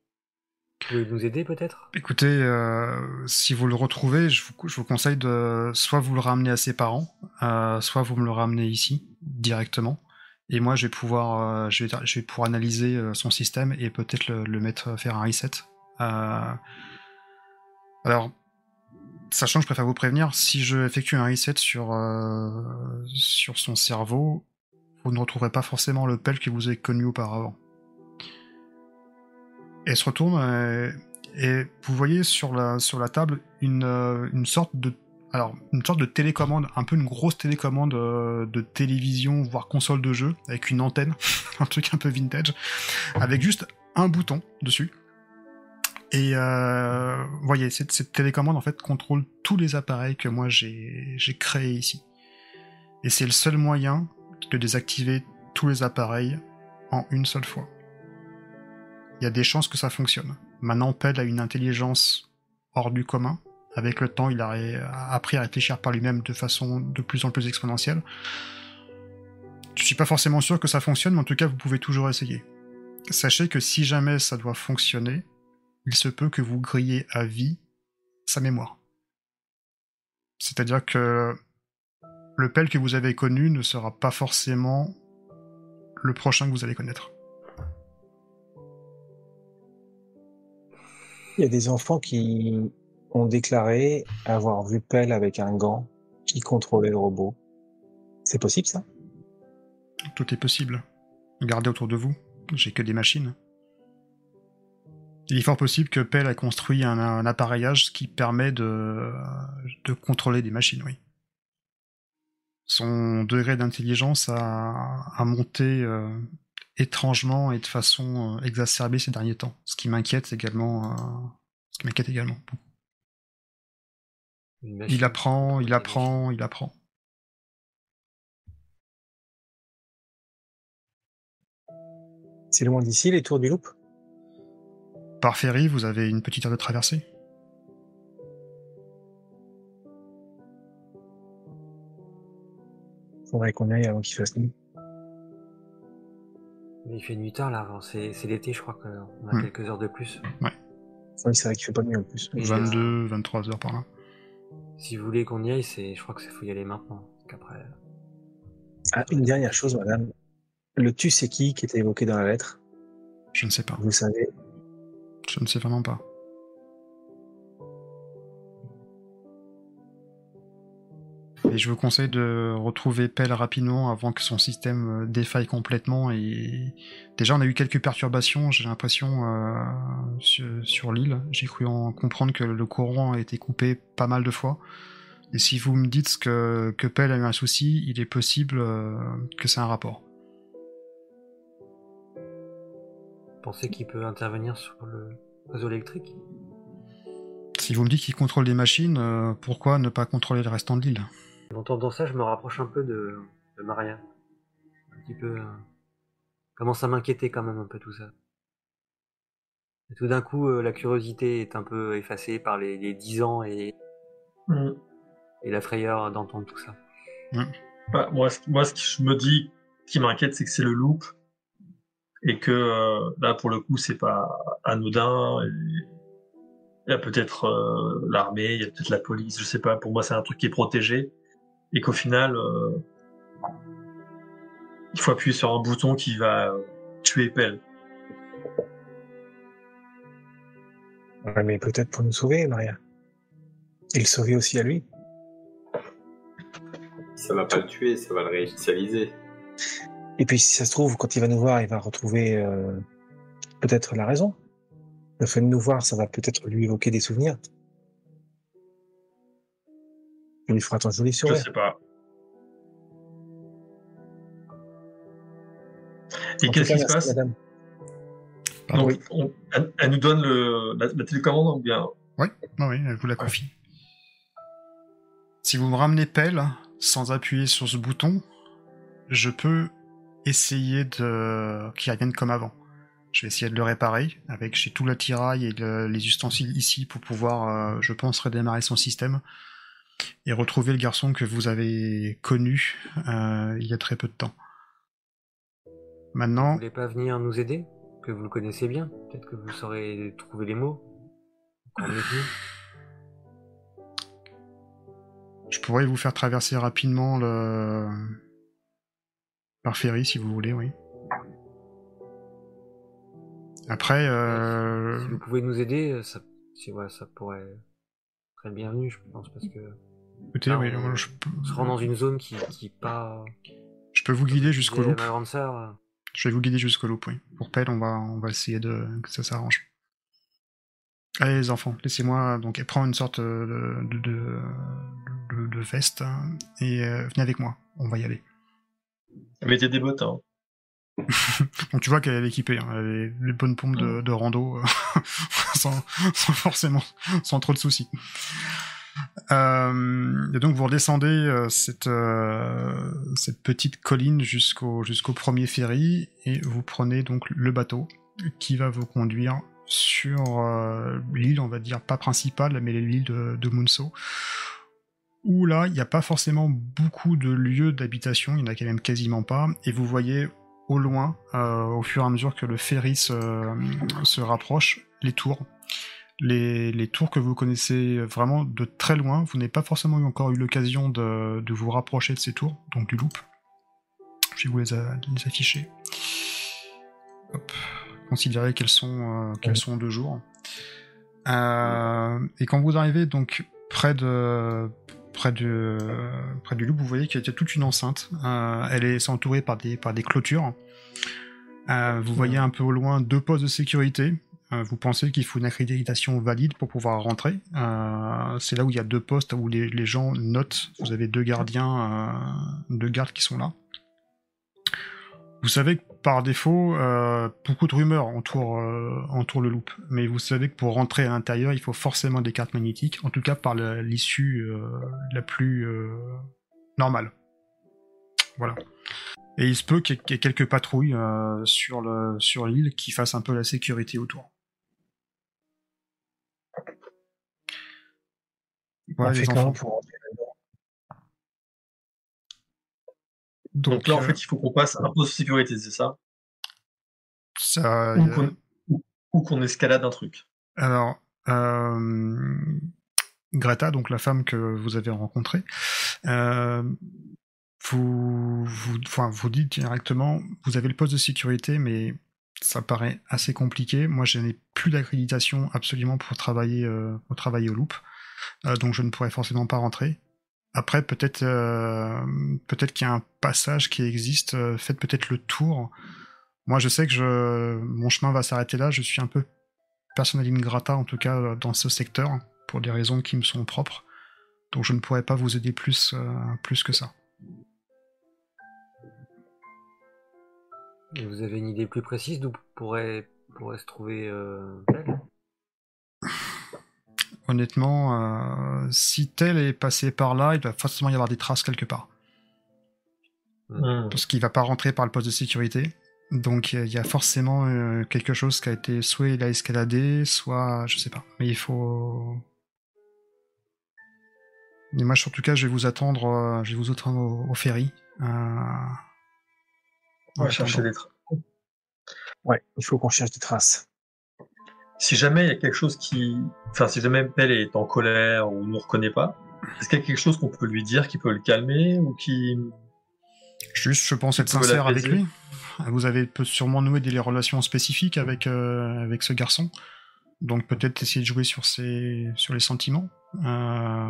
[SPEAKER 4] pouvez nous aider peut-être?
[SPEAKER 2] Écoutez, euh, si vous le retrouvez, je vous, vous conseille de soit vous le ramener à ses parents, euh, soit vous me le ramenez ici directement. Et moi, je vais pouvoir, euh, analyser son système et peut-être le, mettre faire un reset. Alors, sachant que je préfère vous prévenir, si je effectue un reset sur sur son cerveau, vous ne retrouverez pas forcément le Pell que vous avez connu auparavant. Elle se retourne euh, et vous voyez sur la, sur la table une, euh, une sorte de alors une sorte de télécommande, un peu une grosse télécommande euh, de télévision voire console de jeu avec une antenne, un truc un peu vintage, avec juste un bouton dessus. Et euh, voyez cette, cette télécommande en fait contrôle tous les appareils que moi j'ai créés ici. Et c'est le seul moyen de désactiver tous les appareils en une seule fois. Il y a des chances que ça fonctionne. Maintenant, Pell a une intelligence hors du commun. Avec le temps, il a, appris à réfléchir par lui-même de façon de plus en plus exponentielle. Je suis pas forcément sûr que ça fonctionne, mais en tout cas, vous pouvez toujours essayer. Sachez que si jamais ça doit fonctionner, il se peut que vous grillez à vie sa mémoire. C'est-à-dire que le Pell que vous avez connu ne sera pas forcément le prochain que vous allez connaître.
[SPEAKER 3] Il y a des enfants qui ont déclaré avoir vu Pell avec un gant qui contrôlait le robot. C'est possible ça?
[SPEAKER 2] Tout est possible. Regardez autour de vous, j'ai que des machines. Il est fort possible que Pell a construit un, appareillage qui permet de, contrôler des machines, oui. Son degré d'intelligence a, a monté euh, étrangement et de façon euh, exacerbée ces derniers temps, ce qui m'inquiète également. euh, ce qui m'inquiète également. Il apprend, il apprend, il apprend.
[SPEAKER 3] C'est loin d'ici, les tours du loop?
[SPEAKER 2] Par ferry, vous avez une petite heure de traversée.
[SPEAKER 3] Faudrait qu'on aille avant qu'il fasse nuit.
[SPEAKER 4] Mais il fait nuit tard là, avant. c'est c'est l'été, je crois qu'on a quelques heures de plus.
[SPEAKER 3] Oui, c'est vrai qu'il fait pas nuit en plus.
[SPEAKER 4] Et,
[SPEAKER 2] 22, 23 heures par là.
[SPEAKER 4] Si vous voulez qu'on y aille, c'est, je crois que c'est faut y aller maintenant. Qu'après,
[SPEAKER 3] Ah, une dernière chose, madame. Le tu c'est qui qui était évoqué dans la lettre?
[SPEAKER 2] Je ne sais pas.
[SPEAKER 3] Vous savez?
[SPEAKER 2] Je ne sais vraiment pas. Et je vous conseille de retrouver Pell rapidement avant que son système euh, défaille complètement. Et déjà, on a eu quelques perturbations, j'ai l'impression, euh, sur, sur l'île. J'ai cru en comprendre que le courant a été coupé pas mal de fois. Et si vous me dites que, que Pell a eu un souci, il est possible euh, que c'est un rapport.
[SPEAKER 4] pensez qu'il peut intervenir sur le réseau électrique?
[SPEAKER 2] Si vous me dites qu'il contrôle les machines, euh, pourquoi ne pas contrôler le restant de l'île?
[SPEAKER 4] En entendant ça, je me rapproche un peu de, de Maria. Un petit peu. Euh... Commence à m'inquiéter quand même un peu tout ça. Et tout d'un coup, euh, la curiosité est un peu effacée par les, les 10 ans et,
[SPEAKER 5] Mm.
[SPEAKER 4] et la frayeur d'entendre tout ça.
[SPEAKER 5] Bah, moi, ce- moi, ce que je me dis qui m'inquiète, c'est que c'est le loop et que euh, là, pour le coup, c'est pas anodin. et Il y a peut-être euh, l'armée, il y a peut-être la police, je sais pas. Pour moi, c'est un truc qui est protégé et qu'au final, euh, il faut appuyer sur un bouton qui va euh, tuer Pell.
[SPEAKER 3] Ouais, mais peut-être pour nous sauver, Maria. Et le sauver aussi à lui.
[SPEAKER 1] Ça va pas le tuer, ça va le réinitialiser.
[SPEAKER 3] Et puis, si ça se trouve, quand il va nous voir, il va retrouver euh, peut-être la raison. Le fait de nous voir, ça va peut-être lui évoquer des souvenirs. Il lui fera ton joli
[SPEAKER 5] Je
[SPEAKER 3] sourire.
[SPEAKER 5] sais pas. Et qu'est-ce qui se passe
[SPEAKER 3] madame.
[SPEAKER 2] Pardon.
[SPEAKER 5] Donc, on- elle, elle nous donne le, la, la télécommande ou bien?
[SPEAKER 2] Oui, oui, elle vous la confie. Si vous me ramenez Pell sans appuyer sur ce bouton, je peux essayer de qu'il revienne comme avant. Je vais essayer de le réparer avec j'ai tout l'attirail et le- les ustensiles ici pour pouvoir, euh, je pense, redémarrer son système et retrouver le garçon que vous avez connu euh, il y a très peu de temps.
[SPEAKER 4] Vous
[SPEAKER 2] Maintenant,
[SPEAKER 4] voulez pas venir nous aider? Que vous le connaissez bien Peut-être que vous saurez trouver les mots
[SPEAKER 2] je pourrais vous faire traverser rapidement le par ferry si vous voulez, oui. Après, euh,
[SPEAKER 4] Si vous pouvez nous aider, ça, si, ouais, ça pourrait être le bienvenu, je pense, parce que
[SPEAKER 2] écoutez, oui,
[SPEAKER 4] on-
[SPEAKER 2] je, peux,
[SPEAKER 4] on se rend dans une zone qui, qui est pas.
[SPEAKER 2] je peux vous guider jusqu'au loop.
[SPEAKER 4] Ma grande sœur, euh,
[SPEAKER 2] Je vais vous guider jusqu'au loop, oui. Pour Pell, on va, on va essayer de que ça s'arrange. Allez les enfants, laissez-moi donc prendre une sorte euh, de, de, de- de veste hein, et euh, venez avec moi. On va y aller.
[SPEAKER 5] mettez des bottes. Hein.
[SPEAKER 2] Donc tu vois qu'elle est équipée, hein, elle a les, bonnes pompes de, de rando, euh, sans, sans forcément, sans trop de soucis. Euh, et donc vous redescendez euh, cette, cette petite colline jusqu'au jusqu'au premier ferry et vous prenez donc le bateau qui va vous conduire sur l'île, on va dire pas principale, mais l'île de, de Munso, où là il n'y a pas forcément beaucoup de lieux d'habitation, il n'y en a quand même quasiment pas, et vous voyez au loin, euh, au fur et à mesure que le ferry se, se rapproche, les tours. Les, tours que vous connaissez vraiment de très loin, vous n'avez pas forcément encore eu l'occasion de, vous rapprocher de ces tours, donc du loop. Je vais vous les, les afficher. Considérez qu'elles sont, euh, qu'elles sont de jour. Euh, et quand vous arrivez donc près de près, de, près du loup, vous voyez qu'il y a toute une enceinte. Euh, elle est entourée par des, par des clôtures. Euh, vous voyez un peu au loin deux postes de sécurité. Euh, vous pensez qu'il faut une accréditation valide pour pouvoir rentrer. C'est là où il y a deux postes où les, les gens notent. Vous avez deux gardiens, deux gardes qui sont là. Vous savez que par défaut, euh, beaucoup de rumeurs entourent, euh, entourent le loop, mais vous savez que pour rentrer à l'intérieur, il faut forcément des cartes magnétiques, en tout cas par l'issue euh, la plus normale. Voilà. Et il se peut qu'il y ait- quelques patrouilles sur le sur l'île qui fassent un peu la sécurité autour.
[SPEAKER 3] Fait pour rentrer
[SPEAKER 5] Donc, là, en fait, il faut qu'on passe un poste de sécurité, c'est ça?
[SPEAKER 2] Ça,
[SPEAKER 5] Ou qu'on escalade un truc?
[SPEAKER 2] Alors, euh, Greta, donc la femme que vous avez rencontrée, euh, vous, vous, enfin, vous dites directement, vous avez le poste de sécurité, mais ça paraît assez compliqué. Moi, je n'ai plus d'accréditation absolument pour travailler, euh, pour travailler au loop, donc je ne pourrais forcément pas rentrer. Après, peut-être, euh, peut-être qu'il y a un passage qui existe. euh, faites peut-être le tour. Moi, je sais que je, mon chemin va s'arrêter là. Je suis un peu personnaline grata, en tout cas, euh, dans ce secteur, pour des raisons qui me sont propres. Donc je ne pourrais pas vous aider plus, euh, plus que ça.
[SPEAKER 4] Et vous avez une idée plus précise d'où pourrait, pourrait se trouver euh,
[SPEAKER 2] Honnêtement, euh, si tel est passé par là, il doit forcément y avoir des traces quelque part.
[SPEAKER 5] Hmm.
[SPEAKER 2] Parce qu'il va pas rentrer par le poste de sécurité. Donc il y a forcément euh, quelque chose qui a été soit il a escaladé, soit je sais pas. Mais il faut. Mais moi, en tout cas, je vais vous attendre. euh, je vais vous attendre au, au ferry. Euh,
[SPEAKER 5] On
[SPEAKER 2] en
[SPEAKER 5] va chercher des traces.
[SPEAKER 3] Ouais, il faut qu'on cherche des traces.
[SPEAKER 5] Si jamais il y a quelque chose qui, enfin, si jamais est en colère ou ne reconnaît pas, est-ce qu'il y a quelque chose qu'on peut lui dire qui peut le calmer ou qui,
[SPEAKER 2] Juste, je pense être sincère avec lui. Vous avez sûrement noué des relations spécifiques avec, euh, avec ce garçon. Donc peut-être essayer de jouer sur, ses, sur les sentiments. Euh,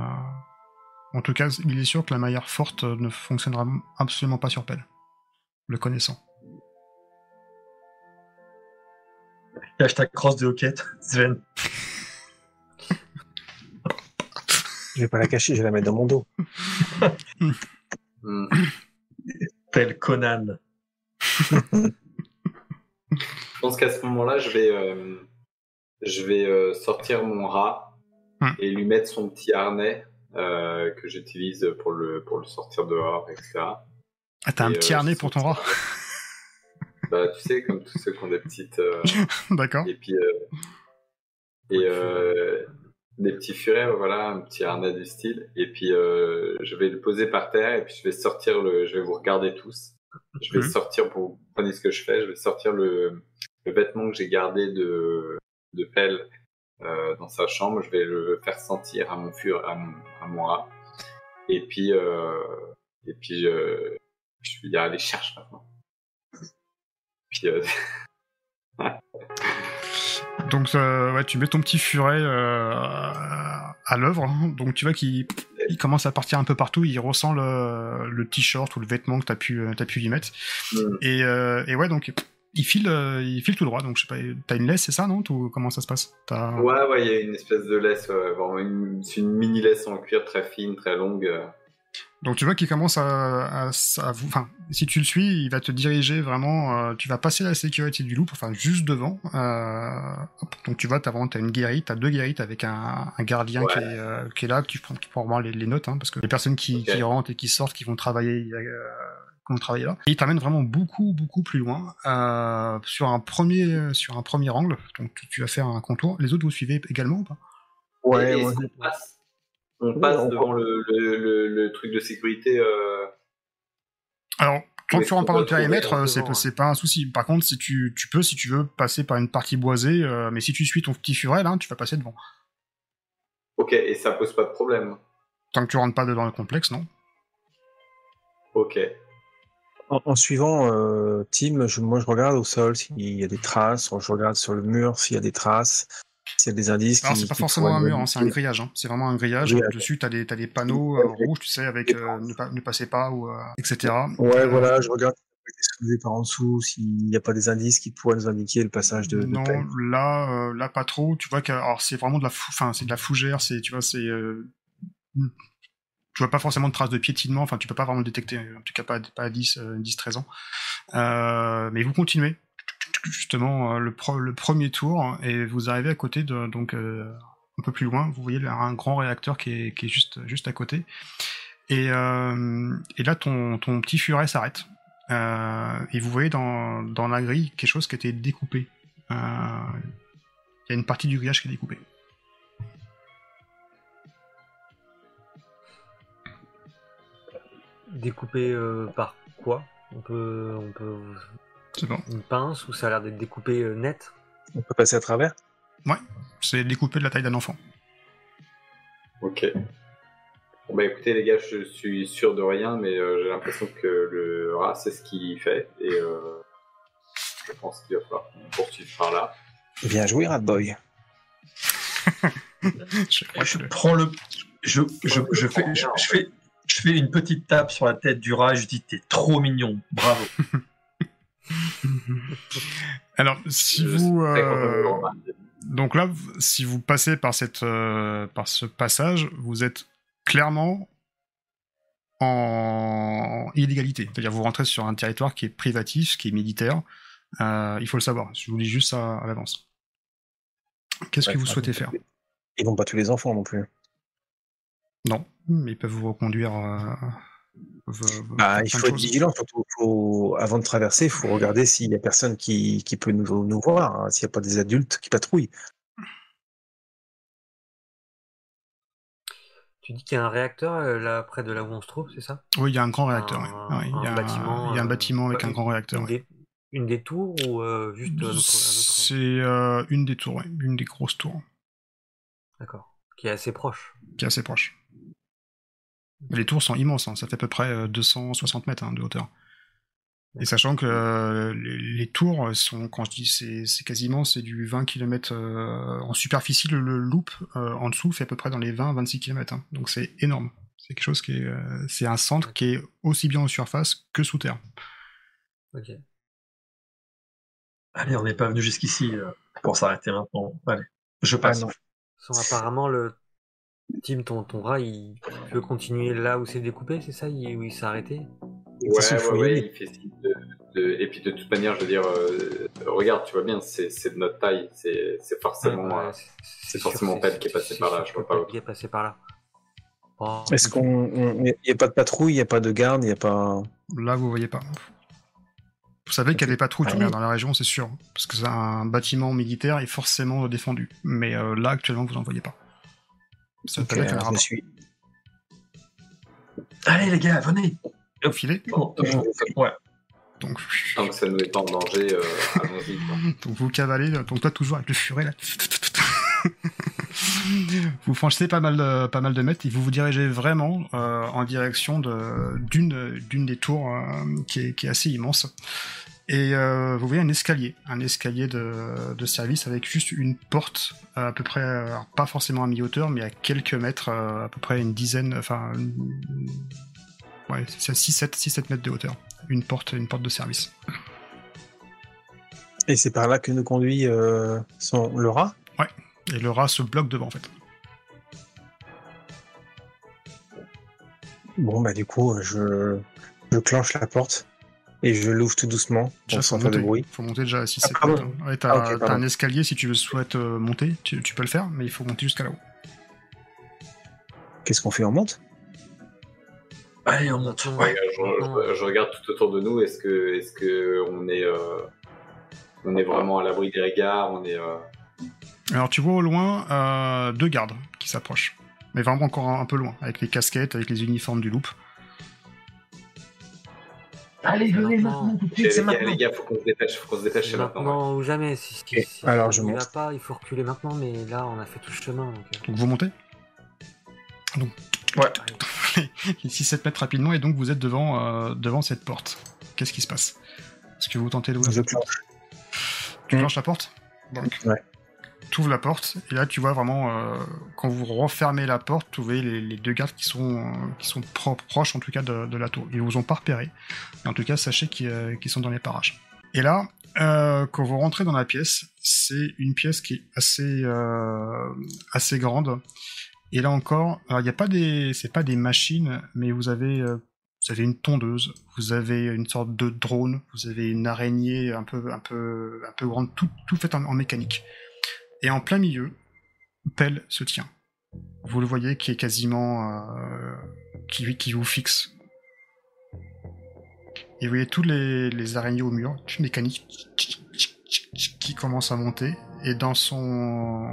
[SPEAKER 2] En tout cas, il est sûr que la maillard forte ne fonctionnera absolument pas sur Pell. Le connaissant.
[SPEAKER 5] Cache ta crosse de hoquette, Sven?
[SPEAKER 3] Je vais pas la cacher, je vais la mettre dans mon dos.
[SPEAKER 1] Hmm.
[SPEAKER 5] Tel Conan.
[SPEAKER 1] Je pense qu'à ce moment-là, je vais, euh, je vais euh, sortir mon rat
[SPEAKER 2] Hmm.
[SPEAKER 1] et lui mettre son petit harnais euh, que j'utilise pour le, pour le sortir dehors, etc.
[SPEAKER 2] Ah, t'as un
[SPEAKER 1] Et,
[SPEAKER 2] petit
[SPEAKER 1] euh,
[SPEAKER 2] harnais pour ton rat
[SPEAKER 1] Bah, tu sais, comme tous ceux qui ont des petites. euh,
[SPEAKER 2] D'accord.
[SPEAKER 1] et puis. euh, et euh, des petits furets, voilà, un petit harnais du style. Et puis, euh, je vais le poser par terre et puis je vais sortir le. Je vais vous regarder tous. Je vais
[SPEAKER 2] Mhm.
[SPEAKER 1] sortir, pour vous comprenez ce que je fais, je vais sortir le, le vêtement que j'ai gardé de, de Pelle euh, dans sa chambre. Je vais le faire sentir à mon fur, à mon, à mon rat. Et puis, euh, et puis, euh, je vais dire, allez, cherche maintenant. Puis,
[SPEAKER 2] Donc euh, ouais, tu mets ton petit furet euh, à l'œuvre. Donc tu vois qu'il il commence à partir un peu partout. Il ressent le, le t-shirt ou le vêtement que t'as pu, euh, t'as pu lui mettre.
[SPEAKER 1] Mm.
[SPEAKER 2] Et, euh, et ouais, donc il file, il file tout droit. Donc je sais pas, t'as une laisse, c'est ça, non? Ou comment ça se passe?
[SPEAKER 1] Ouais, ouais, il y a une espèce de laisse, ouais, vraiment une, c'est une mini laisse en cuir très fine, très longue.
[SPEAKER 2] Donc tu vois qu'il commence à, à, à vous. Enfin, si tu le suis, il va te diriger vraiment. euh, tu vas passer la sécurité du loup, enfin juste devant. Euh, hop. donc tu vois, t'as vraiment t'as une guérite, t'as deux guérites avec un, un gardien
[SPEAKER 1] Ouais.
[SPEAKER 2] qui, est, euh, qui est là, qui prend, qui prend vraiment les, les notes, hein, parce que les personnes qui, rentrent et qui sortent, qui vont travailler, euh, qui vont travailler là. Et il t'amène vraiment beaucoup, beaucoup plus loin euh, sur un premier, sur un premier angle. Donc tu, tu vas faire un contour. Les autres vous suivez également ou pas?
[SPEAKER 3] Ouais, ouais.
[SPEAKER 1] Passe, on passe
[SPEAKER 3] on
[SPEAKER 1] devant le, le, le, le truc de sécurité. Euh...
[SPEAKER 2] Alors, tant que tu rentres par le périmètre, euh, c'est c'est pas un souci. Par contre, si tu, tu peux, si tu veux, passer par une partie boisée, euh, mais si tu suis ton petit furet, là, tu vas passer devant.
[SPEAKER 1] Ok, et ça pose pas de problème.
[SPEAKER 2] Tant que tu rentres pas dans le complexe, non
[SPEAKER 1] Ok.
[SPEAKER 3] En, en suivant euh, Tim, je, moi je regarde au sol s'il y a des traces, je regarde sur le mur s'il y a des traces. A des indices
[SPEAKER 2] Alors, c'est pas forcément un mur, hein, c'est un grillage. hein. C'est vraiment un grillage. Dessus, t'as des, t'as des panneaux euh, rouges, tu sais, avec euh, ne, pas- ne passez pas, ou, euh, etc.
[SPEAKER 3] Ouais, voilà, je regarde par en dessous, s'il n'y a pas des indices qui pourraient nous indiquer le passage de,
[SPEAKER 2] non, là, là pas trop. Tu vois que, alors c'est vraiment de la, fou- c'est de la fougère. C'est, tu vois, c'est, euh, tu vois pas forcément de traces de piétinement. Enfin, tu peux pas vraiment le détecter. En tout cas, pas, pas à 10, euh, 10, 13 ans. Mais vous continuez justement euh, le, pro- le premier tour et vous arrivez à côté de donc euh, un peu plus loin. Vous voyez un grand réacteur qui est, juste, juste à côté. Et, euh, là, ton, ton petit furet s'arrête. Et vous voyez dans, dans la grille quelque chose qui a été découpé. Il y a une partie du grillage qui est découpée.
[SPEAKER 4] Découpé par quoi? On peut, on peut
[SPEAKER 2] C'est bon.
[SPEAKER 4] une pince ou ça a l'air d'être découpé euh, net?
[SPEAKER 3] On peut passer à travers?
[SPEAKER 2] C'est découpé de la taille d'un enfant.
[SPEAKER 1] Ok. Bon bah écoutez les gars, je suis sûr de rien, mais euh, j'ai l'impression que le rat c'est ce qu'il fait et euh, je pense qu'il va falloir qu'on poursuive par là.
[SPEAKER 3] Bien joué, Ratboy.
[SPEAKER 2] Je que
[SPEAKER 5] Je prends le. Je, je, je, fais, je, je fais, je fais une petite tape sur la tête du rat et je dis T'es trop mignon, bravo.
[SPEAKER 2] Alors, si
[SPEAKER 1] Je
[SPEAKER 2] vous, euh,
[SPEAKER 1] remarquer.
[SPEAKER 2] donc là, si vous passez par cette, euh, par ce passage, vous êtes clairement en illégalité. C'est-à-dire, vous rentrez sur un territoire qui est privatif, qui est militaire. Euh, il faut le savoir. Je vous dis juste ça à l'avance. Qu'est-ce que vous souhaitez faire
[SPEAKER 3] Ils vont pas tous les enfants non plus.
[SPEAKER 2] Non, mais ils peuvent vous reconduire.
[SPEAKER 3] Bah, il faut être vigilant, surtout faut, avant de traverser, il faut regarder s'il y a personne qui, qui peut nous, nous voir, hein, s'il n'y a pas des adultes qui patrouillent.
[SPEAKER 4] Tu dis qu'il y a un réacteur euh, là près de là où on se trouve, c'est ça?
[SPEAKER 2] Oui, il y a un grand réacteur.
[SPEAKER 4] Un-
[SPEAKER 2] il, y
[SPEAKER 4] un
[SPEAKER 2] a,
[SPEAKER 4] bâtiment,
[SPEAKER 2] il y a un
[SPEAKER 4] euh,
[SPEAKER 2] bâtiment avec un grand réacteur.
[SPEAKER 4] une, des, une des tours ou euh, juste un autre, un autre
[SPEAKER 2] C'est euh, une des tours, ouais, une des grosses tours,
[SPEAKER 4] D'accord. Qui est assez proche.
[SPEAKER 2] qui est assez proche. Les tours sont immenses, hein, ça fait à peu près euh, 260 mètres hein, de hauteur. Et sachant que euh, les, les tours sont, quand je dis c'est c'est quasiment c'est du 20 km en superficie, le, le loop euh, en dessous fait à peu près dans les 20-26 km. Donc c'est énorme. C'est quelque chose qui est, euh, c'est un centre qui est aussi bien en surface que sous terre.
[SPEAKER 4] Ok.
[SPEAKER 5] Allez, on n'est pas venu jusqu'ici euh, pour s'arrêter maintenant. Allez, je
[SPEAKER 3] Ah
[SPEAKER 5] passe.
[SPEAKER 3] non.
[SPEAKER 4] Sans apparemment le Tim, ton, ton rat, il peut continuer là où c'est découpé, c'est ça il- Où il s'est arrêté?
[SPEAKER 1] Ouais, ouais, ouais, il fait signe de, de- Et puis de toute manière, je veux dire, euh, regarde, tu vois bien, c'est de notre taille, c'est c'est forcément.
[SPEAKER 4] Ouais,
[SPEAKER 1] euh,
[SPEAKER 4] c'est-
[SPEAKER 1] forcément Pelle qui est passé par là, je vois pas
[SPEAKER 4] qui est passé par là. Oh,
[SPEAKER 3] Est-ce qu'on, il n'y a pas de patrouille, il n'y a pas de garde, il n'y a pas.
[SPEAKER 2] Là, vous voyez pas. Vous savez qu'il y a des patrouilles
[SPEAKER 3] Ah oui.
[SPEAKER 2] dans la région, c'est sûr. Parce que c'est un bâtiment militaire est forcément défendu. Mais euh, là, actuellement, vous n'en voyez pas.
[SPEAKER 3] Je suis.
[SPEAKER 5] Allez, les gars, venez.
[SPEAKER 2] Au filet.
[SPEAKER 5] Non,
[SPEAKER 3] Je-
[SPEAKER 5] ouais.
[SPEAKER 2] Donc,
[SPEAKER 1] Tant que ça nous est pas en danger, euh, allons-y.
[SPEAKER 2] donc vous cavalez, donc toi toujours avec le furet là. vous franchissez pas mal de, pas mal de mètres et vous vous dirigez vraiment euh, en direction de- d'une d'une des tours euh, qui, est, qui est assez immense. Et euh, vous voyez un escalier, un escalier de, de service avec juste une porte à peu près, euh, pas forcément à mi-hauteur, mais à quelques mètres, euh, à peu près une dizaine, enfin, ouais, c'est 6-7 6-7 mètres de hauteur. Une porte, une porte de service.
[SPEAKER 3] Et c'est par là que nous conduit euh, son, le rat
[SPEAKER 2] Et le rat se bloque devant en fait.
[SPEAKER 3] Bon, bah, du coup, je, je clenche la porte et je l'ouvre tout doucement
[SPEAKER 2] Déjà,
[SPEAKER 3] sans faire de bruit.
[SPEAKER 2] Faut monter déjà à 6
[SPEAKER 3] Ah,
[SPEAKER 2] 7
[SPEAKER 3] pardon.
[SPEAKER 2] mètres. Ouais, t'as
[SPEAKER 3] Ah,
[SPEAKER 2] un escalier si tu souhaites euh, monter, tu, tu peux le faire, mais il faut monter jusqu'à là-haut.
[SPEAKER 3] Qu'est-ce qu'on fait? On monte?
[SPEAKER 5] Allez, on monte. Ouais.
[SPEAKER 1] Je, je- je regarde tout autour de nous. Est-ce que, est-ce que on est, euh, on est vraiment à l'abri des regards On est. euh,
[SPEAKER 2] Alors tu vois au loin euh, deux gardes qui s'approchent. Mais vraiment encore un, un peu loin, avec les casquettes, avec les uniformes du loop.
[SPEAKER 5] Allez, venez
[SPEAKER 4] Maintenant.
[SPEAKER 5] maintenant, tout de
[SPEAKER 1] les,
[SPEAKER 5] suite, c'est maintenant.
[SPEAKER 1] les gars, faut qu'on se dépêche, faut qu'on se dépêche, c'est maintenant. ouais.
[SPEAKER 4] Maintenant ou jamais. Si, si,
[SPEAKER 3] Ok,
[SPEAKER 4] si
[SPEAKER 3] alors
[SPEAKER 4] si
[SPEAKER 3] je monte.
[SPEAKER 4] pas, il faut reculer maintenant, mais là on a fait tout le chemin. Donc, euh,
[SPEAKER 2] Donc vous montez
[SPEAKER 5] Ouais.
[SPEAKER 4] allez.
[SPEAKER 2] 6-7 mètres rapidement, et donc vous êtes devant, euh, devant cette porte. Qu'est-ce qui se passe? Est-ce que vous tentez d'ouvrir
[SPEAKER 3] Je
[SPEAKER 2] cette porte? Tu
[SPEAKER 3] Mm.
[SPEAKER 2] clenches la porte? Donc,
[SPEAKER 3] Ouais.
[SPEAKER 2] Tu ouvres la porte et là tu vois vraiment euh, quand vous refermez la porte, tu voyez les, deux gardes qui sont euh, qui sont pro- proches en tout cas de, la tour. Ils vous ont pas repéré. Mais en tout cas, sachez qu'ils euh, qu'ils sont dans les parages. Et là, quand vous rentrez dans la pièce, c'est une pièce qui est assez assez grande. Et là encore, il n'y a pas des pas des machines, mais vous avez vous avez une tondeuse, vous avez une sorte de drone, vous avez une araignée un peu un peu un peu grande, tout tout fait en mécanique. Et en plein milieu, Pell se tient. Vous le voyez qui est quasiment... euh, qui, qui vous fixe. Et vous voyez tous les, les araignées au mur, mécaniques, qui commencent à monter. Et dans son,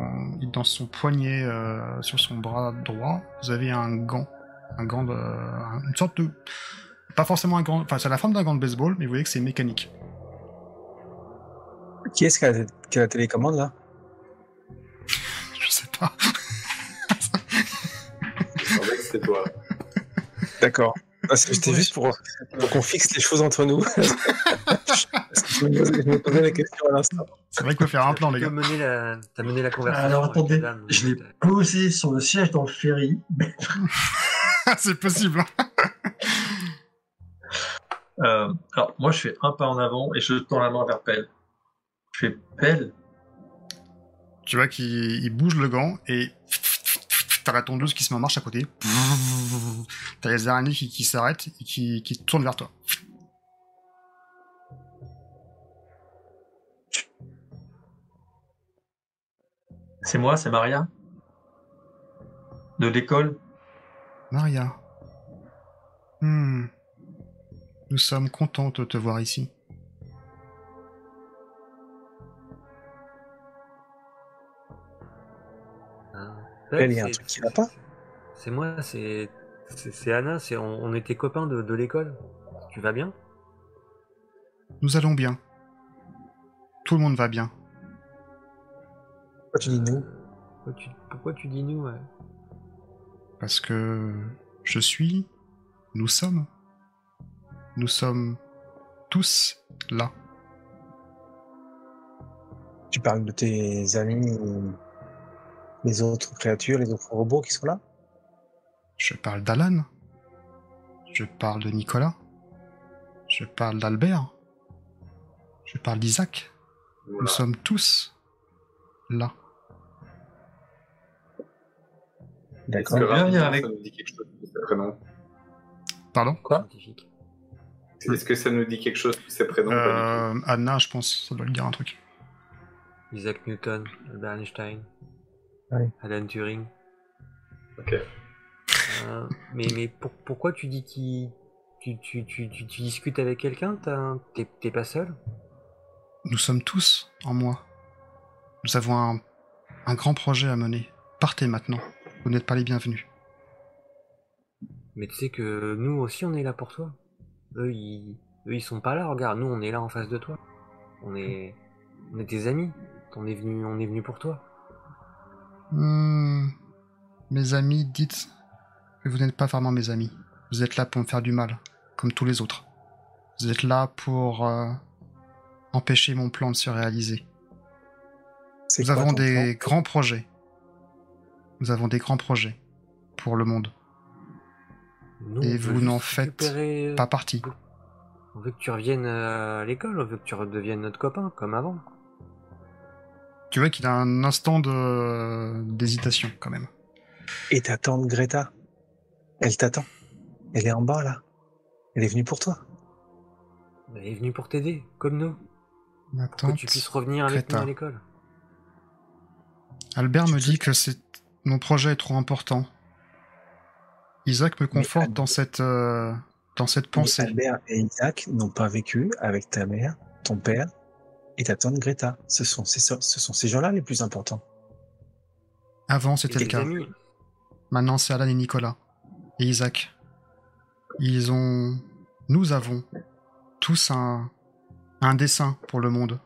[SPEAKER 2] dans son poignet, euh, sur son bras droit, vous avez un gant. Un gant de... Une sorte de... Pas forcément un gant... Enfin, c'est la forme d'un gant de baseball, mais vous voyez que c'est mécanique.
[SPEAKER 3] Qui est-ce qui a la télécommande là?
[SPEAKER 1] Toi.
[SPEAKER 3] D'accord. Parce que C'était juste pour, pour qu'on fixe les choses entre nous. Parce que je me posais, je me posais la question à l'instant.
[SPEAKER 2] C'est vrai qu'il faut faire un plan, les
[SPEAKER 4] T'as
[SPEAKER 2] gars.
[SPEAKER 4] mené la, t'as mené la conversation.
[SPEAKER 5] Alors attendez,
[SPEAKER 4] Adam,
[SPEAKER 5] je l'ai
[SPEAKER 4] donc,
[SPEAKER 5] posé sur le siège dans le ferry.
[SPEAKER 2] c'est possible. hein.
[SPEAKER 5] Euh, alors moi je fais un pas en avant et je tends la main vers Pelle. Je fais Pelle.
[SPEAKER 2] Tu vois qu'il il bouge le gant et t'as la tondeuse qui se met en marche à côté. T'as les araignées qui, qui s'arrêtent et qui, qui tournent vers toi.
[SPEAKER 5] C'est moi, c'est Maria. De l'école.
[SPEAKER 2] Maria. Hmm. Nous sommes contents de te voir ici.
[SPEAKER 3] Il y a un
[SPEAKER 4] C'est-
[SPEAKER 3] truc qui va pas?
[SPEAKER 4] C'est moi, c'est c'est c'est Anna, c'est on, on était copains de, de l'école. Tu vas bien?
[SPEAKER 2] Nous allons bien. Tout le monde va bien.
[SPEAKER 3] Pourquoi tu dis nous?
[SPEAKER 4] Pourquoi tu, pourquoi tu dis nous ouais?
[SPEAKER 2] Parce que je suis, nous sommes, nous sommes tous là.
[SPEAKER 3] Tu parles de tes amis, les autres créatures, les autres robots qui sont là
[SPEAKER 2] Je parle d'Alan. Je parle de Nicolas. Je parle d'Albert. Je parle d'Isaac. Nous sommes tous là.
[SPEAKER 1] Est-ce
[SPEAKER 3] D'accord.
[SPEAKER 1] que
[SPEAKER 5] Viens,
[SPEAKER 1] rapidement,
[SPEAKER 5] viens avec-
[SPEAKER 1] ça nous dit quelque chose de ces prénoms
[SPEAKER 2] Pardon
[SPEAKER 3] Quoi.
[SPEAKER 1] Est-ce que ça nous dit quelque chose de ces prénoms
[SPEAKER 2] euh, Anna, je pense, ça doit lui dire un truc.
[SPEAKER 4] Isaac Newton, Albert Einstein,
[SPEAKER 3] Ouais.
[SPEAKER 4] Alan Turing.
[SPEAKER 1] Ok.
[SPEAKER 4] Euh, mais mais pour- pourquoi tu dis qu'il tu, tu, tu, tu, tu discutes avec quelqu'un? T'es pas seul?
[SPEAKER 2] Nous sommes tous en moi. Nous avons un, un grand projet à mener. Partez maintenant. Vous n'êtes pas les bienvenus.
[SPEAKER 4] Mais tu sais que nous aussi on est là pour toi. Eux ils, eux, ils sont pas là, regarde, nous on est là en face de toi. On est, on est tes amis. On est venu, on est venu pour toi.
[SPEAKER 2] Hmm, mes amis, dites que vous n'êtes pas vraiment mes amis. Vous êtes là pour me faire du mal, comme tous les autres. Vous êtes là pour euh, empêcher mon plan de se réaliser. Nous
[SPEAKER 3] quoi
[SPEAKER 2] avons des
[SPEAKER 3] plan?
[SPEAKER 2] grands projets. Nous avons des grands projets pour le monde.
[SPEAKER 4] Nous,
[SPEAKER 2] Et vous n'en faites
[SPEAKER 4] récupérer-
[SPEAKER 2] Pas partie.
[SPEAKER 4] On veut que tu reviennes euh, à l'école, on veut que tu redeviennes notre copain, comme avant.
[SPEAKER 2] Tu vois qu'il a un instant de d'hésitation quand même.
[SPEAKER 3] Et ta tante Greta Elle t'attend. Elle est en bas là. Elle est venue pour toi.
[SPEAKER 4] Elle est venue pour t'aider, comme nous.
[SPEAKER 2] Ma
[SPEAKER 4] Que tu puisses revenir avec
[SPEAKER 2] Greta.
[SPEAKER 4] nous à l'école.
[SPEAKER 2] Albert
[SPEAKER 3] Tu
[SPEAKER 2] me dit
[SPEAKER 3] que-
[SPEAKER 2] c'est mon projet est trop important. Isaac me conforte
[SPEAKER 3] Albert-
[SPEAKER 2] dans cette euh, dans cette
[SPEAKER 3] Mais
[SPEAKER 2] pensée.
[SPEAKER 3] Albert et Isaac n'ont pas vécu avec ta mère, ton père et ta tante Greta. Ce sont ces, ce sont ces gens-là les plus importants.
[SPEAKER 2] Avant c'était le cas.
[SPEAKER 4] amis,
[SPEAKER 2] Maintenant c'est Alan et Nicolas et Isaac. Ils ont, nous avons tous un un dessin pour le monde.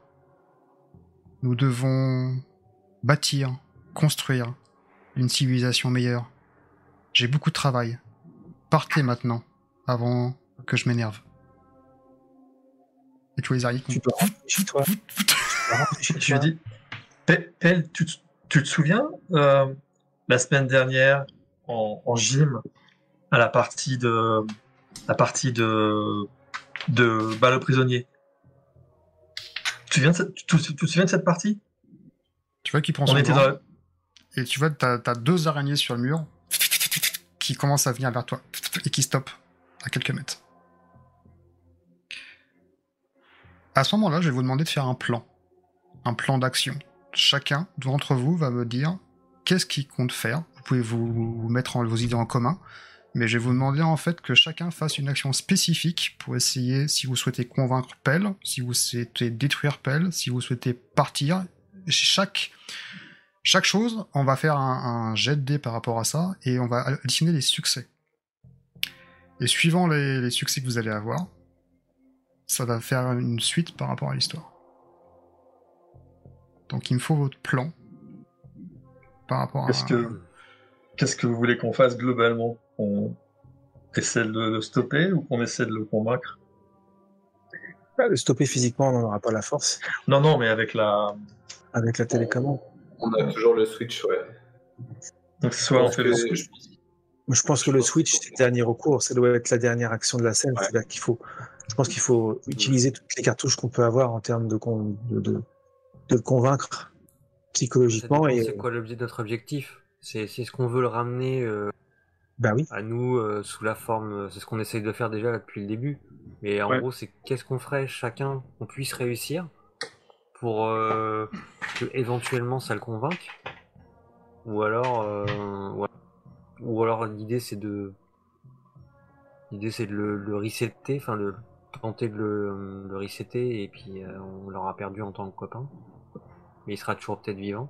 [SPEAKER 2] Nous devons bâtir, construire une civilisation meilleure. J'ai beaucoup de travail. Partez maintenant, avant que je m'énerve. Et tu vois les araignées qui
[SPEAKER 3] Tu dois rentrer chez toi.
[SPEAKER 5] Je lui
[SPEAKER 3] toi.
[SPEAKER 5] dis, Pe- Pell, tu, te- tu te souviens, euh, la semaine dernière, en, en gym, à la partie de, la partie de, de balle aux prisonniers? Tu te souviens de cette, tu, te- tu te souviens de cette partie?
[SPEAKER 2] Tu vois qu'il prend
[SPEAKER 5] On
[SPEAKER 2] son
[SPEAKER 5] dans
[SPEAKER 2] et tu vois, t'as as deux araignées sur le mur qui commencent à venir vers toi et qui stoppent à quelques mètres. À ce moment-là, je vais vous demander de faire un plan, un plan d'action. Chacun d'entre vous va me dire qu'est-ce qu'il compte faire. Vous pouvez vous, mettre vos idées en commun, mais je vais vous demander en fait que chacun fasse une action spécifique pour essayer si vous souhaitez convaincre Pell, si vous souhaitez détruire Pell, si vous souhaitez partir. Chaque chaque chose, on va faire un, jet de dés par rapport à ça et on va additionner les succès. Et suivant les succès que vous allez avoir, ça va faire une suite par rapport à l'histoire. Donc il me faut votre plan par rapport à...
[SPEAKER 5] Qu'est-ce que, qu'est-ce que vous voulez qu'on fasse globalement? Qu'on essaie de le stopper ou qu'on essaie de le convaincre?
[SPEAKER 3] Ah, Le stopper physiquement, on n'aura pas la force.
[SPEAKER 5] Non, non, mais avec la,
[SPEAKER 3] Avec la télécommande.
[SPEAKER 1] On a toujours le switch, ouais.
[SPEAKER 5] donc soit on fait
[SPEAKER 1] que
[SPEAKER 5] le switch.
[SPEAKER 3] Je pense que le switch, c'est le dernier recours. Ça doit être la dernière action de la scène.
[SPEAKER 1] Ouais.
[SPEAKER 3] C'est là qu'il faut. Je pense qu'il faut utiliser toutes les cartouches qu'on peut avoir en termes de, con- de, de, convaincre psychologiquement. Et
[SPEAKER 4] C'est quoi l'objet de notre objectif? C'est c'est ce qu'on veut le ramener euh,
[SPEAKER 3] bah oui.
[SPEAKER 4] à nous euh, sous la forme. euh, C'est ce qu'on essaye de faire déjà là, depuis le début. Mais en
[SPEAKER 5] Ouais.
[SPEAKER 4] gros, c'est qu'est-ce qu'on ferait chacun qu'on puisse réussir pour euh, que éventuellement ça le convainque? Ou alors, euh, ouais. Ou alors l'idée c'est de l'idée c'est de le, le resetter, enfin de tenter de le, le resetter et puis euh, on l'aura perdu en tant que copain. Mais il sera toujours peut-être vivant.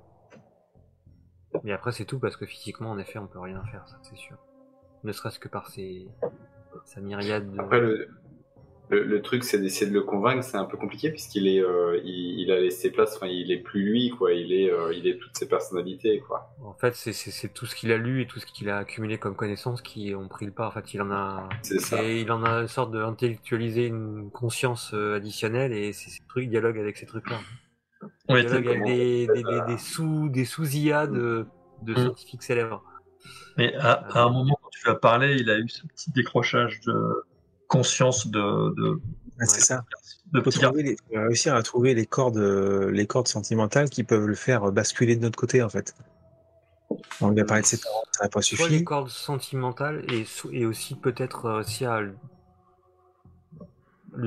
[SPEAKER 4] Mais après c'est tout parce que physiquement en effet on peut rien faire, ça c'est sûr. Ne serait-ce que par ses sa myriade de...
[SPEAKER 1] Le, le, le truc, c'est d'essayer de le convaincre. C'est un peu compliqué puisqu'il est, euh, il, il a laissé place. Enfin, il est plus lui, quoi. Il est, euh, il est toutes ses personnalités, quoi.
[SPEAKER 4] En fait, c'est- tout ce qu'il a lu et tout ce qu'il a accumulé comme connaissances qui ont pris le pas. En fait, il en a,
[SPEAKER 1] C'est ça.
[SPEAKER 4] et il en a une sorte d'intellectualiser une conscience euh, additionnelle et c'est ces trucs dialogue avec ces trucs-là.
[SPEAKER 5] Était-
[SPEAKER 4] dialogue avec des, des, des, des sous des sous IA de, de
[SPEAKER 5] Mm.
[SPEAKER 4] scientifiques célèbres.
[SPEAKER 5] Mais à, à un moment, quand tu as parlé, il a eu ce petit décrochage de conscience de, de,
[SPEAKER 3] Ouais, c'est ça.
[SPEAKER 5] de
[SPEAKER 3] faut les- réussir à trouver les cordes, euh, les cordes sentimentales qui peuvent le faire basculer de notre côté, en fait. On lui a parlé de ses parents, ça n'a pas
[SPEAKER 4] Soit les
[SPEAKER 3] suffi.
[SPEAKER 4] cordes sentimentales et, et aussi peut-être euh, réussir à lui,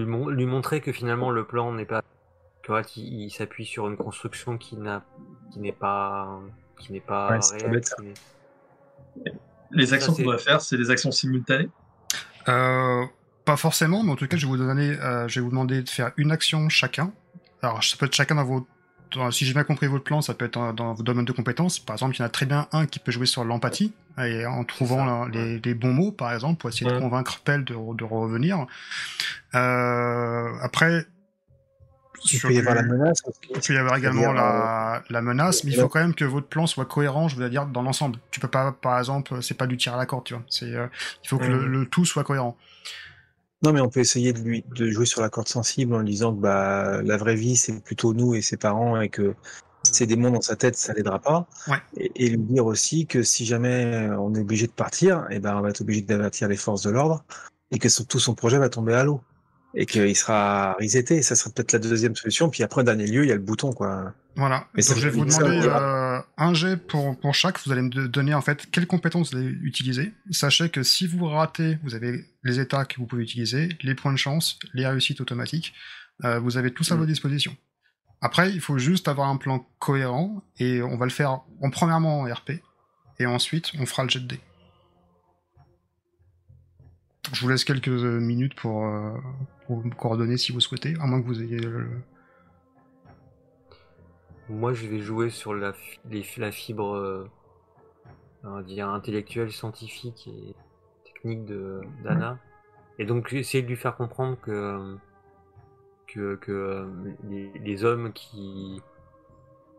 [SPEAKER 4] mon- lui montrer que finalement le plan n'est pas que ouais, il, il s'appuie sur une construction qui n'a qui n'est pas qui n'est pas
[SPEAKER 3] Ouais,
[SPEAKER 4] réelle.
[SPEAKER 3] bête,
[SPEAKER 4] qui n'est-
[SPEAKER 5] Les actions qu'on va faire, c'est des actions simultanées?
[SPEAKER 2] Euh, pas forcément, mais en tout cas, je vais vous donner, euh, je vais vous demander de faire une action chacun. Alors, ça peut être chacun dans vos, dans- si j'ai bien compris votre plan, ça peut être dans, dans vos domaines de compétences. Par exemple, il y en a très bien un qui peut jouer sur l'empathie, et en trouvant
[SPEAKER 4] ça,
[SPEAKER 2] la- les, les bons mots, par exemple, pour essayer de convaincre Pell de, de revenir. Euh, après,
[SPEAKER 3] Il peut y avoir la menace.
[SPEAKER 2] il peut y avoir également
[SPEAKER 3] C'est-à-dire,
[SPEAKER 2] la, la menace, mais il faut quand même que votre plan soit cohérent, je veux dire, dans l'ensemble. Tu peux pas, par exemple, c'est pas du tir à la corde, tu vois. C'est, euh, il faut que le, le tout soit cohérent.
[SPEAKER 3] Non, mais on peut essayer de lui de jouer sur la corde sensible en lui disant que bah la vraie vie c'est plutôt nous et ses parents et que ces démons dans sa tête ça l'aidera pas.
[SPEAKER 2] Ouais.
[SPEAKER 3] Et, et lui dire aussi que si jamais on est obligé de partir, et ben on va être obligé d'avertir les forces de l'ordre et que son- tout son projet va tomber à l'eau et qu'il sera reseté. Ça sera peut-être la deuxième solution. Puis après, dernier lieu, il y a le bouton quoi.
[SPEAKER 2] Voilà.
[SPEAKER 3] Mais
[SPEAKER 2] Donc,
[SPEAKER 3] ça
[SPEAKER 2] je vais vous
[SPEAKER 3] ça,
[SPEAKER 2] euh, un jet pour, pour chaque. Vous allez me donner en fait quelles compétences vous allez utiliser. Sachez que si vous ratez, vous avez les états que vous pouvez utiliser, les points de chance, les réussites automatiques. Euh, vous avez tout ça à
[SPEAKER 3] Mm.
[SPEAKER 2] votre disposition. Après, il faut juste avoir un plan cohérent et on va le faire en premièrement en RP et ensuite on fera le jet de dés. Je vous laisse quelques euh, minutes pour, euh, pour me coordonner si vous souhaitez, à moins que vous ayez le...
[SPEAKER 4] Moi, je vais jouer sur la, les- la fibre, euh, on va dire, intellectuelle, scientifique et technique de d'Anna. Et donc, essayer de lui faire comprendre que, que, que euh, les, les hommes qui.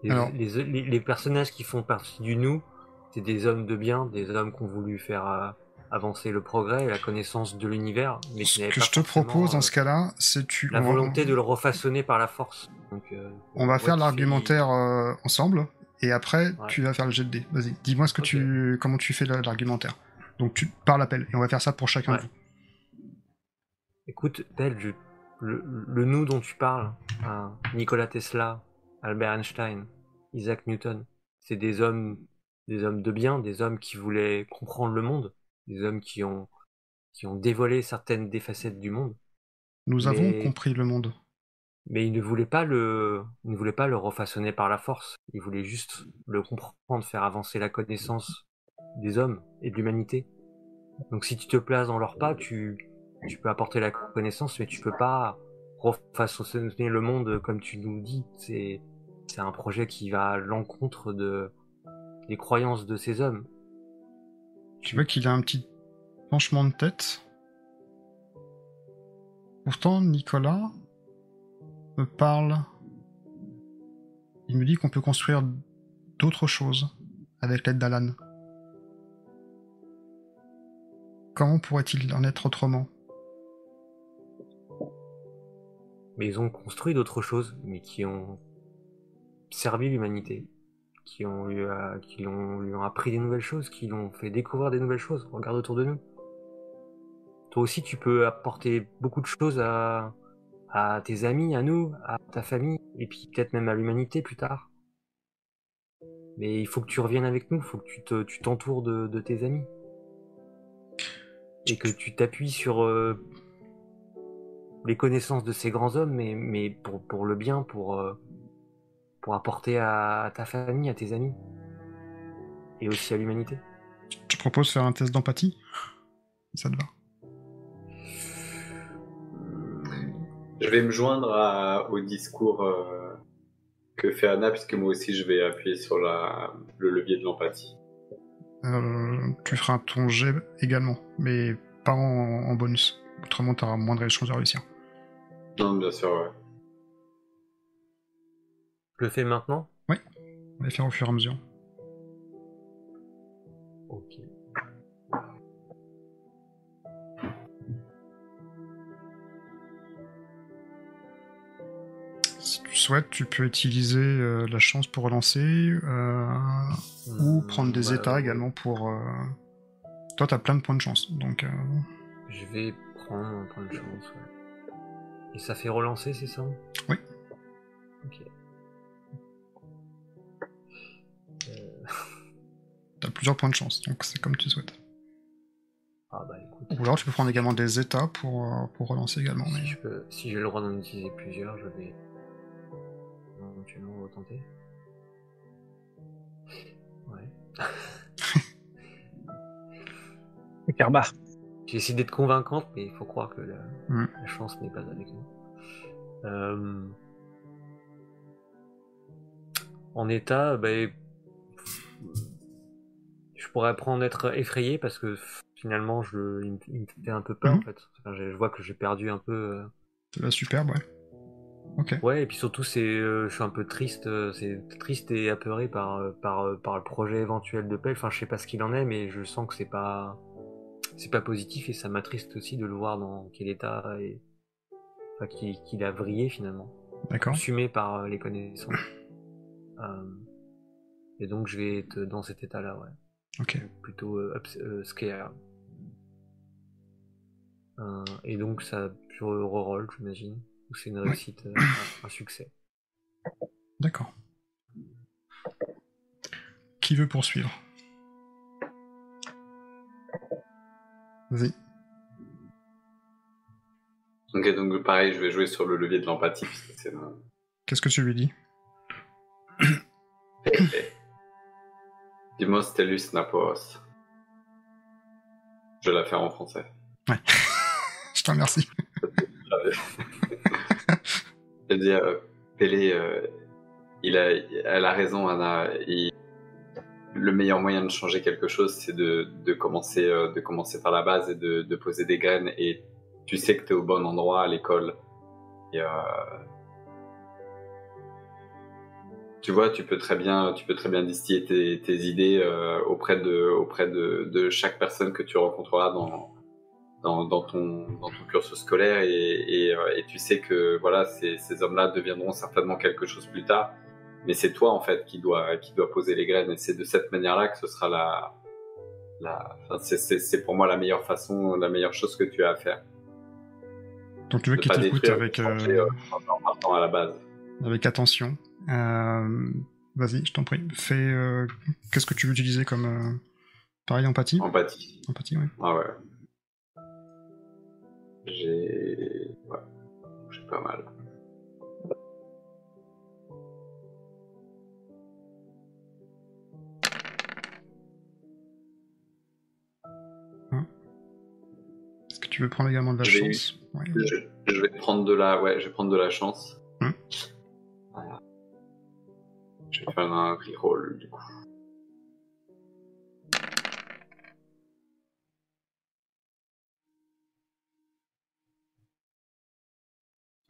[SPEAKER 4] Les,
[SPEAKER 2] Alors.
[SPEAKER 4] les, personnages qui font partie du nous, c'est des hommes de bien, des hommes qui ont voulu faire. Avancer le progrès et la connaissance de l'univers, mais
[SPEAKER 2] Ce que je te propose dans
[SPEAKER 4] euh,
[SPEAKER 2] ce cas-là, c'est tu.
[SPEAKER 4] la volonté de le refaçonner par la force. Donc, euh,
[SPEAKER 2] On va faire l'argumentaire euh, ensemble, et après
[SPEAKER 4] Ouais.
[SPEAKER 2] tu vas faire le jet de dés. Vas-y, dis-moi ce que tu, comment tu fais l'argumentaire. Donc tu par l'appel, et on va faire ça pour chacun de vous.
[SPEAKER 4] Écoute, Tel, je- le, le nous dont tu parles, hein, Nikola Tesla, Albert Einstein, Isaac Newton, c'est des hommes, des hommes de bien, des hommes qui voulaient comprendre le monde, des hommes qui ont, qui ont dévoilé certaines des facettes du monde,
[SPEAKER 2] Nous avons compris le monde.
[SPEAKER 4] mais ils ne voulaient pas le, ils ne voulaient pas le refaçonner par la force. Ils voulaient juste le comprendre, faire avancer la connaissance des hommes et de l'humanité. Donc si tu te places dans leurs pas, tu, tu peux apporter la connaissance, mais tu peux pas refaçonner le monde comme tu nous dis. C'est, c'est un projet qui va à l'encontre de, des croyances de ces hommes.
[SPEAKER 2] Tu vois qu'il a un petit penchement de tête. Pourtant, Nicolas me parle. Il me dit qu'on peut construire d'autres choses avec l'aide d'Alan. Comment pourrait-il en être autrement?
[SPEAKER 4] Mais ils ont construit d'autres choses, mais qui ont servi l'humanité, qui ont lui, qui lui ont appris des nouvelles choses, qui l'ont fait découvrir des nouvelles choses. Regarde autour de nous. Toi aussi, tu peux apporter beaucoup de choses à, tes amis, à nous, à ta famille, et puis peut-être même à l'humanité plus tard. Mais il faut que tu reviennes avec nous, il faut que tu te, t'entoures de, tes amis. Et que tu t'appuies sur euh, les connaissances de ces grands hommes, mais, pour le bien, pour, euh, pour apporter à, à ta famille, à tes amis. Et aussi à l'humanité.
[SPEAKER 2] Je te propose de faire un test d'empathie? Ça te va?
[SPEAKER 1] Je vais me joindre à- au discours euh, que fait Anna, puisque moi aussi je vais appuyer sur la, le levier de l'empathie.
[SPEAKER 2] Euh, Tu feras ton jet également, mais pas en, en bonus. Autrement, tu auras moins de chances de réussir.
[SPEAKER 1] Non, bien sûr, ouais.
[SPEAKER 4] Le fais maintenant?
[SPEAKER 2] On va faire au fur et à mesure.
[SPEAKER 4] Ok.
[SPEAKER 2] Si tu souhaites, tu peux utiliser euh, la chance pour relancer, euh, ou
[SPEAKER 4] Hmm,
[SPEAKER 2] prendre des
[SPEAKER 4] bah,
[SPEAKER 2] états également pour... euh, Toi, t'as plein de points de chance, donc... euh,
[SPEAKER 4] Je vais prendre un point de chance. ouais. Et ça fait relancer, c'est ça?
[SPEAKER 2] Oui.
[SPEAKER 4] Ok.
[SPEAKER 2] T'as plusieurs points de chance, donc c'est comme tu souhaites.
[SPEAKER 4] Ah bah écoute.
[SPEAKER 2] Ou alors tu peux prendre également des états pour, euh, pour relancer également.
[SPEAKER 4] Si
[SPEAKER 2] mais-
[SPEAKER 4] je peux- si j'ai le droit d'en utiliser plusieurs, je vais éventuellement retenter. Ouais.
[SPEAKER 3] Karma.
[SPEAKER 4] J'ai essayé d'être convaincante, mais il faut croire que la,
[SPEAKER 2] Mm.
[SPEAKER 4] la chance n'est pas avec nous. Euh, En état, ben, je pourrais prendre être effrayé parce que finalement, je, il, me- il me fait un peu peur
[SPEAKER 2] Mhm.
[SPEAKER 4] en fait. Enfin, je, je vois que j'ai perdu un peu. euh,
[SPEAKER 2] C'est la superbe, ouais. Ok.
[SPEAKER 4] Ouais, et puis surtout, c'est, euh, je suis un peu triste, euh, c'est triste et apeuré par, euh, par, euh, par le projet éventuel de paix. Enfin, je sais pas ce qu'il en est, mais je sens que c'est pas, c'est pas positif et ça m'attriste aussi de le voir dans quel état et, enfin, qu'il, qu'il a vrillé finalement,
[SPEAKER 2] D'accord.
[SPEAKER 4] consumé par euh, les connaissances. Euh, et donc, je vais être dans cet état-là, ouais.
[SPEAKER 2] Ok.
[SPEAKER 4] Plutôt euh, ups- euh, scared. Euh, et donc, ça, je reroll, j'imagine. Ou c'est une réussite, euh, un- un succès.
[SPEAKER 2] D'accord. Qui veut poursuivre? Vas-y.
[SPEAKER 1] Ok, donc pareil, je vais jouer sur le levier de l'empathie,
[SPEAKER 2] Qu'est-ce que tu lui dis?
[SPEAKER 1] Dimos telus napos. Je vais la faire en français.
[SPEAKER 2] Je te remercie.
[SPEAKER 1] Je veux dire, Pélé, euh, il a, elle a raison, Anna. Il- le meilleur moyen de changer quelque chose, c'est de, de, commencer, euh, de commencer par la base et de, de poser des graines. Et tu sais que tu es au bon endroit à l'école. Et, euh, tu vois, tu peux très bien, tu peux très bien distiller tes, tes idées euh, auprès de, auprès de, de chaque personne que tu rencontreras dans, dans, dans ton, dans ton cursus scolaire et, et, euh, et tu sais que voilà, ces, ces hommes-là deviendront certainement quelque chose plus tard. Mais c'est toi en fait qui doit, qui doit poser les graines et c'est de cette manière-là que ce sera la, la, enfin, c'est- pour moi la meilleure façon, la meilleure chose que tu as à faire.
[SPEAKER 2] Donc tu veux
[SPEAKER 1] De
[SPEAKER 2] qu'il
[SPEAKER 1] pas
[SPEAKER 2] t'écoute
[SPEAKER 1] détruire
[SPEAKER 2] avec, euh,
[SPEAKER 1] projet, en partant à la base.
[SPEAKER 2] avec attention. Euh, Vas-y, je t'en prie. Fais. euh, Qu'est-ce que tu veux utiliser comme. euh, Pareil, empathie?
[SPEAKER 1] Empathie.
[SPEAKER 2] Empathie, ouais.
[SPEAKER 1] Ah ouais. J'ai. Ouais. J'ai pas mal.
[SPEAKER 2] Est-ce que tu veux prendre également de la
[SPEAKER 1] Je vais-
[SPEAKER 2] chance? Ouais.
[SPEAKER 1] Je, je vais prendre de la, ouais, je vais prendre de la chance. Voilà. Je vais faire un reroll du coup.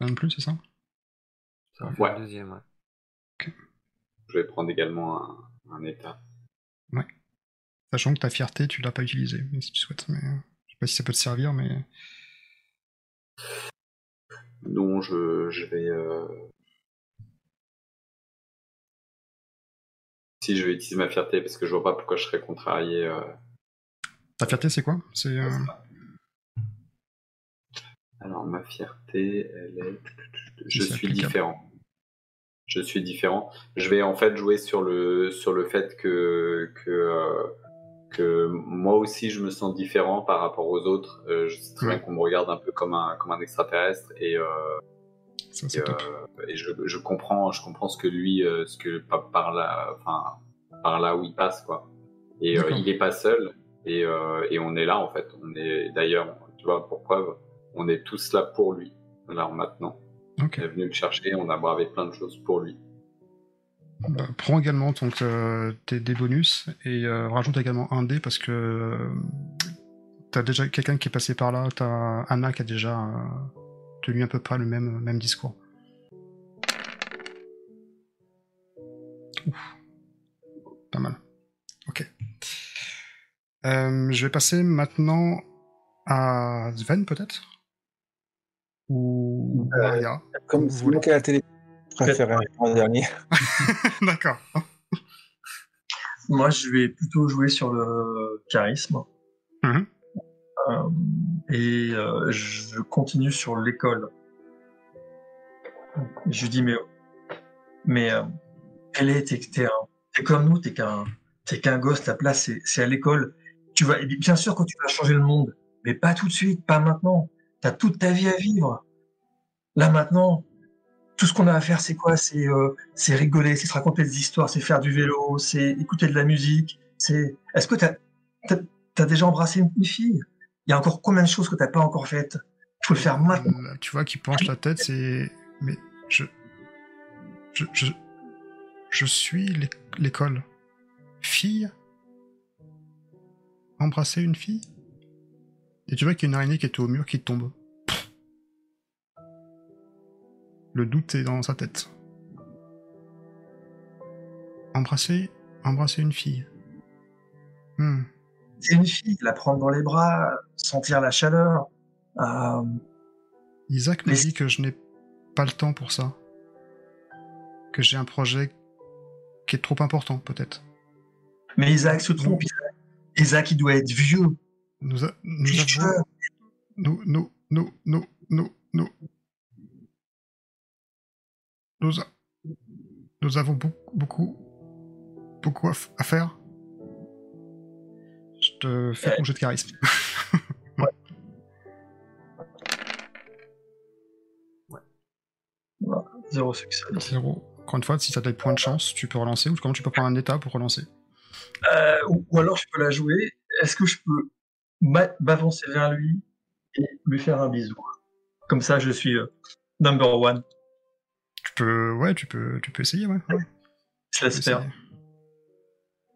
[SPEAKER 2] Un de plus, c'est ça?
[SPEAKER 4] Ça va faire
[SPEAKER 1] Ouais.
[SPEAKER 4] deuxième, ouais.
[SPEAKER 1] Je vais prendre également un, un état.
[SPEAKER 2] Sachant que ta fierté, tu l'as pas utilisée, mais si tu souhaites. Mais... euh, Je sais pas si ça peut te servir, mais.
[SPEAKER 1] je, je vais. euh, Si je vais utiliser ma fierté, parce que je vois pas pourquoi je serais contrarié. euh,
[SPEAKER 2] Ta fierté, c'est quoi? C'est. euh,
[SPEAKER 1] Alors, ma fierté, elle est. Je suis
[SPEAKER 2] applicable.
[SPEAKER 1] différent. Je suis différent. Je vais en fait jouer sur le, sur le fait que, que, euh, que moi aussi je me sens différent par rapport aux autres. Euh, je sais très bien qu'on me regarde un peu comme un, comme un extraterrestre et,
[SPEAKER 2] Ça,
[SPEAKER 1] et,
[SPEAKER 2] top.
[SPEAKER 1] euh, et je, je comprends, je comprends ce que lui, euh, ce que par, là, enfin, par là où il passe quoi. Et euh, il est pas seul et, et on est là en fait. On est d'ailleurs, tu vois, pour preuve, on est tous là pour lui là maintenant.
[SPEAKER 2] Ok.
[SPEAKER 1] On est venu le chercher, on a bravé plein de choses pour lui.
[SPEAKER 2] Bah, prends également donc, euh, tes, des bonus et euh, rajoute également un dé parce que euh, t'as déjà quelqu'un qui est passé par là, t'as Anna qui a déjà tenu à peu près le même, même discours. Ouf. Pas mal. Ok. Euh, je vais passer maintenant à Sven peut-être? Ou
[SPEAKER 3] Euh,
[SPEAKER 2] Maria?
[SPEAKER 3] Comme
[SPEAKER 2] Vous voulez?
[SPEAKER 3] ai la télé, je en dernier.
[SPEAKER 2] D'accord.
[SPEAKER 5] Moi, je vais plutôt jouer sur le charisme.
[SPEAKER 2] Mhm.
[SPEAKER 5] Et euh, je continue sur l'école. Je lui dis, mais, mais euh, quel est, t'es, comme nous, t'es qu'un, t'es qu'un gosse, ta place, c'est, à l'école. Tu vas, bien sûr que tu vas changer le monde, mais pas tout de suite, pas maintenant. T'as toute ta vie à vivre. Là, maintenant, tout ce qu'on a à faire, c'est quoi? C'est euh, c'est rigoler, c'est se raconter des histoires, c'est faire du vélo, c'est écouter de la musique. C'est. Est-ce que t'as as, as déjà embrassé une fille? Il y a encore combien de choses que t'as pas encore faites? Il faut le faire maintenant.
[SPEAKER 2] Là, tu vois, qui penche la tête, c'est. Mais je. Je. Je, je suis l'é- l'école. Fille? Embrasser une fille? Et tu vois qu'il y a une araignée qui était au mur qui tombe. Le doute est dans sa tête. Embrasser. Embrasser une fille. Hmm.
[SPEAKER 5] C'est une fille, la prendre dans les bras, sentir la chaleur. Euh,
[SPEAKER 2] Isaac me dit que je n'ai pas le temps pour ça. Que j'ai un projet qui est trop important, peut-être.
[SPEAKER 5] mais Isaac se trompe. Isaac, Isaac, il doit être vieux.
[SPEAKER 2] Nous, a- nous
[SPEAKER 5] Vieux.
[SPEAKER 2] avons. Nous, nous, nous, nous, nous, nous. Nous, a- nous avons beaucoup, beaucoup, beaucoup à faire. Te
[SPEAKER 5] Ouais.
[SPEAKER 2] ton jet de charisme.
[SPEAKER 5] Zéro succès.
[SPEAKER 2] Zéro. Encore une fois, si tu as des points de chance, tu peux relancer ou comment tu peux prendre un état pour relancer?
[SPEAKER 5] Euh, ou, ou alors je peux la jouer. Est-ce que je peux m'a- m'avancer vers lui et lui faire un bisou? Comme ça, je suis euh, number one.
[SPEAKER 2] Tu peux, ouais, tu peux, tu peux essayer, ouais. ouais.
[SPEAKER 5] Je laisse faire.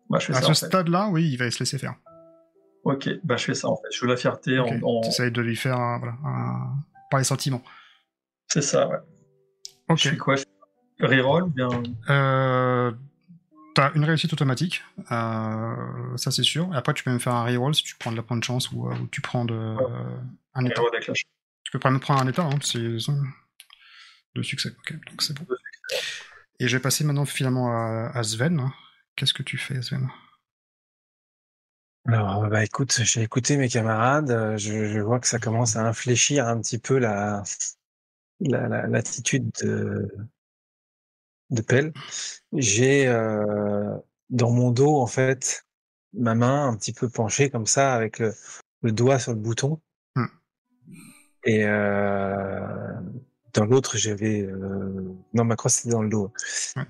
[SPEAKER 5] Bah, je fais
[SPEAKER 2] À
[SPEAKER 5] ça
[SPEAKER 2] ce
[SPEAKER 5] en fait.
[SPEAKER 2] stade-là, oui, il va se laisser faire.
[SPEAKER 5] Ok, bah je fais ça en fait. Je veux la fierté
[SPEAKER 2] Ok.
[SPEAKER 5] en, en-
[SPEAKER 2] Tu essayes de lui faire un, voilà, un- par les sentiments.
[SPEAKER 5] C'est ça, ouais.
[SPEAKER 2] Ok.
[SPEAKER 5] Je fais quoi? Je- reroll bien?
[SPEAKER 2] Euh, T'as une réussite automatique, euh, ça c'est sûr. Et après, tu peux même faire un reroll si tu prends de la pointe de chance ou, euh, ou tu prends de, euh, un état. Tu peux même prendre un état, hein, c'est de succès. Ok, donc c'est bon. Et je vais passer maintenant finalement à, à Sven. Qu'est-ce que tu fais, Sven?
[SPEAKER 3] Alors, bah écoute, j'ai écouté mes camarades, euh, je, je vois que ça commence à infléchir un petit peu la la- la- l'attitude de de Pell. J'ai euh, dans mon dos en fait ma main un petit peu penchée comme ça avec le, le doigt sur le bouton.
[SPEAKER 2] Hmm.
[SPEAKER 3] Et euh, dans l'autre j'avais euh, non ma croix c'était dans le dos.
[SPEAKER 2] Ouais.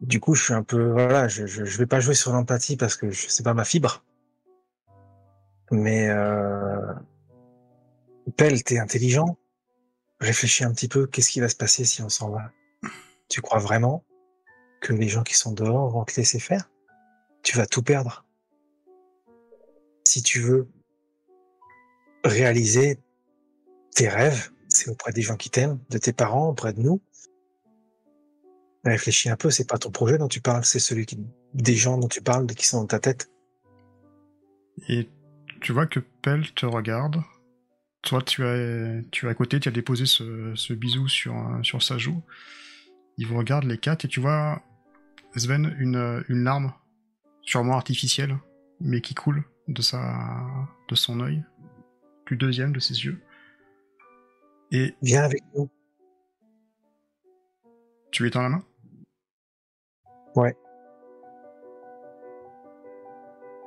[SPEAKER 3] Du coup je suis un peu voilà je je, je vais pas jouer sur l'empathie parce que je- c'est pas ma fibre. Mais euh, Pell t'es intelligent. Réfléchis un petit peu qu'est-ce qui va se passer si on s'en va? Tu crois vraiment que les gens qui sont dehors vont te laisser faire? Tu vas tout perdre. Si tu veux réaliser tes rêves, c'est auprès des gens qui t'aiment, de tes parents, auprès de nous. Réfléchis un peu, c'est pas ton projet dont tu parles, c'est celui des gens dont tu parles, qui sont dans ta tête.
[SPEAKER 2] Tu vois que Pell te regarde. Toi, tu as, tu es à côté, tu as déposé ce, ce bisou sur, sur sa joue. Il vous regarde les quatre et tu vois, Sven, une, une larme, sûrement artificielle, mais qui coule de, sa, de son œil, du deuxième de ses yeux. Et
[SPEAKER 3] Viens avec nous.
[SPEAKER 2] tu lui étends la main?
[SPEAKER 3] Ouais.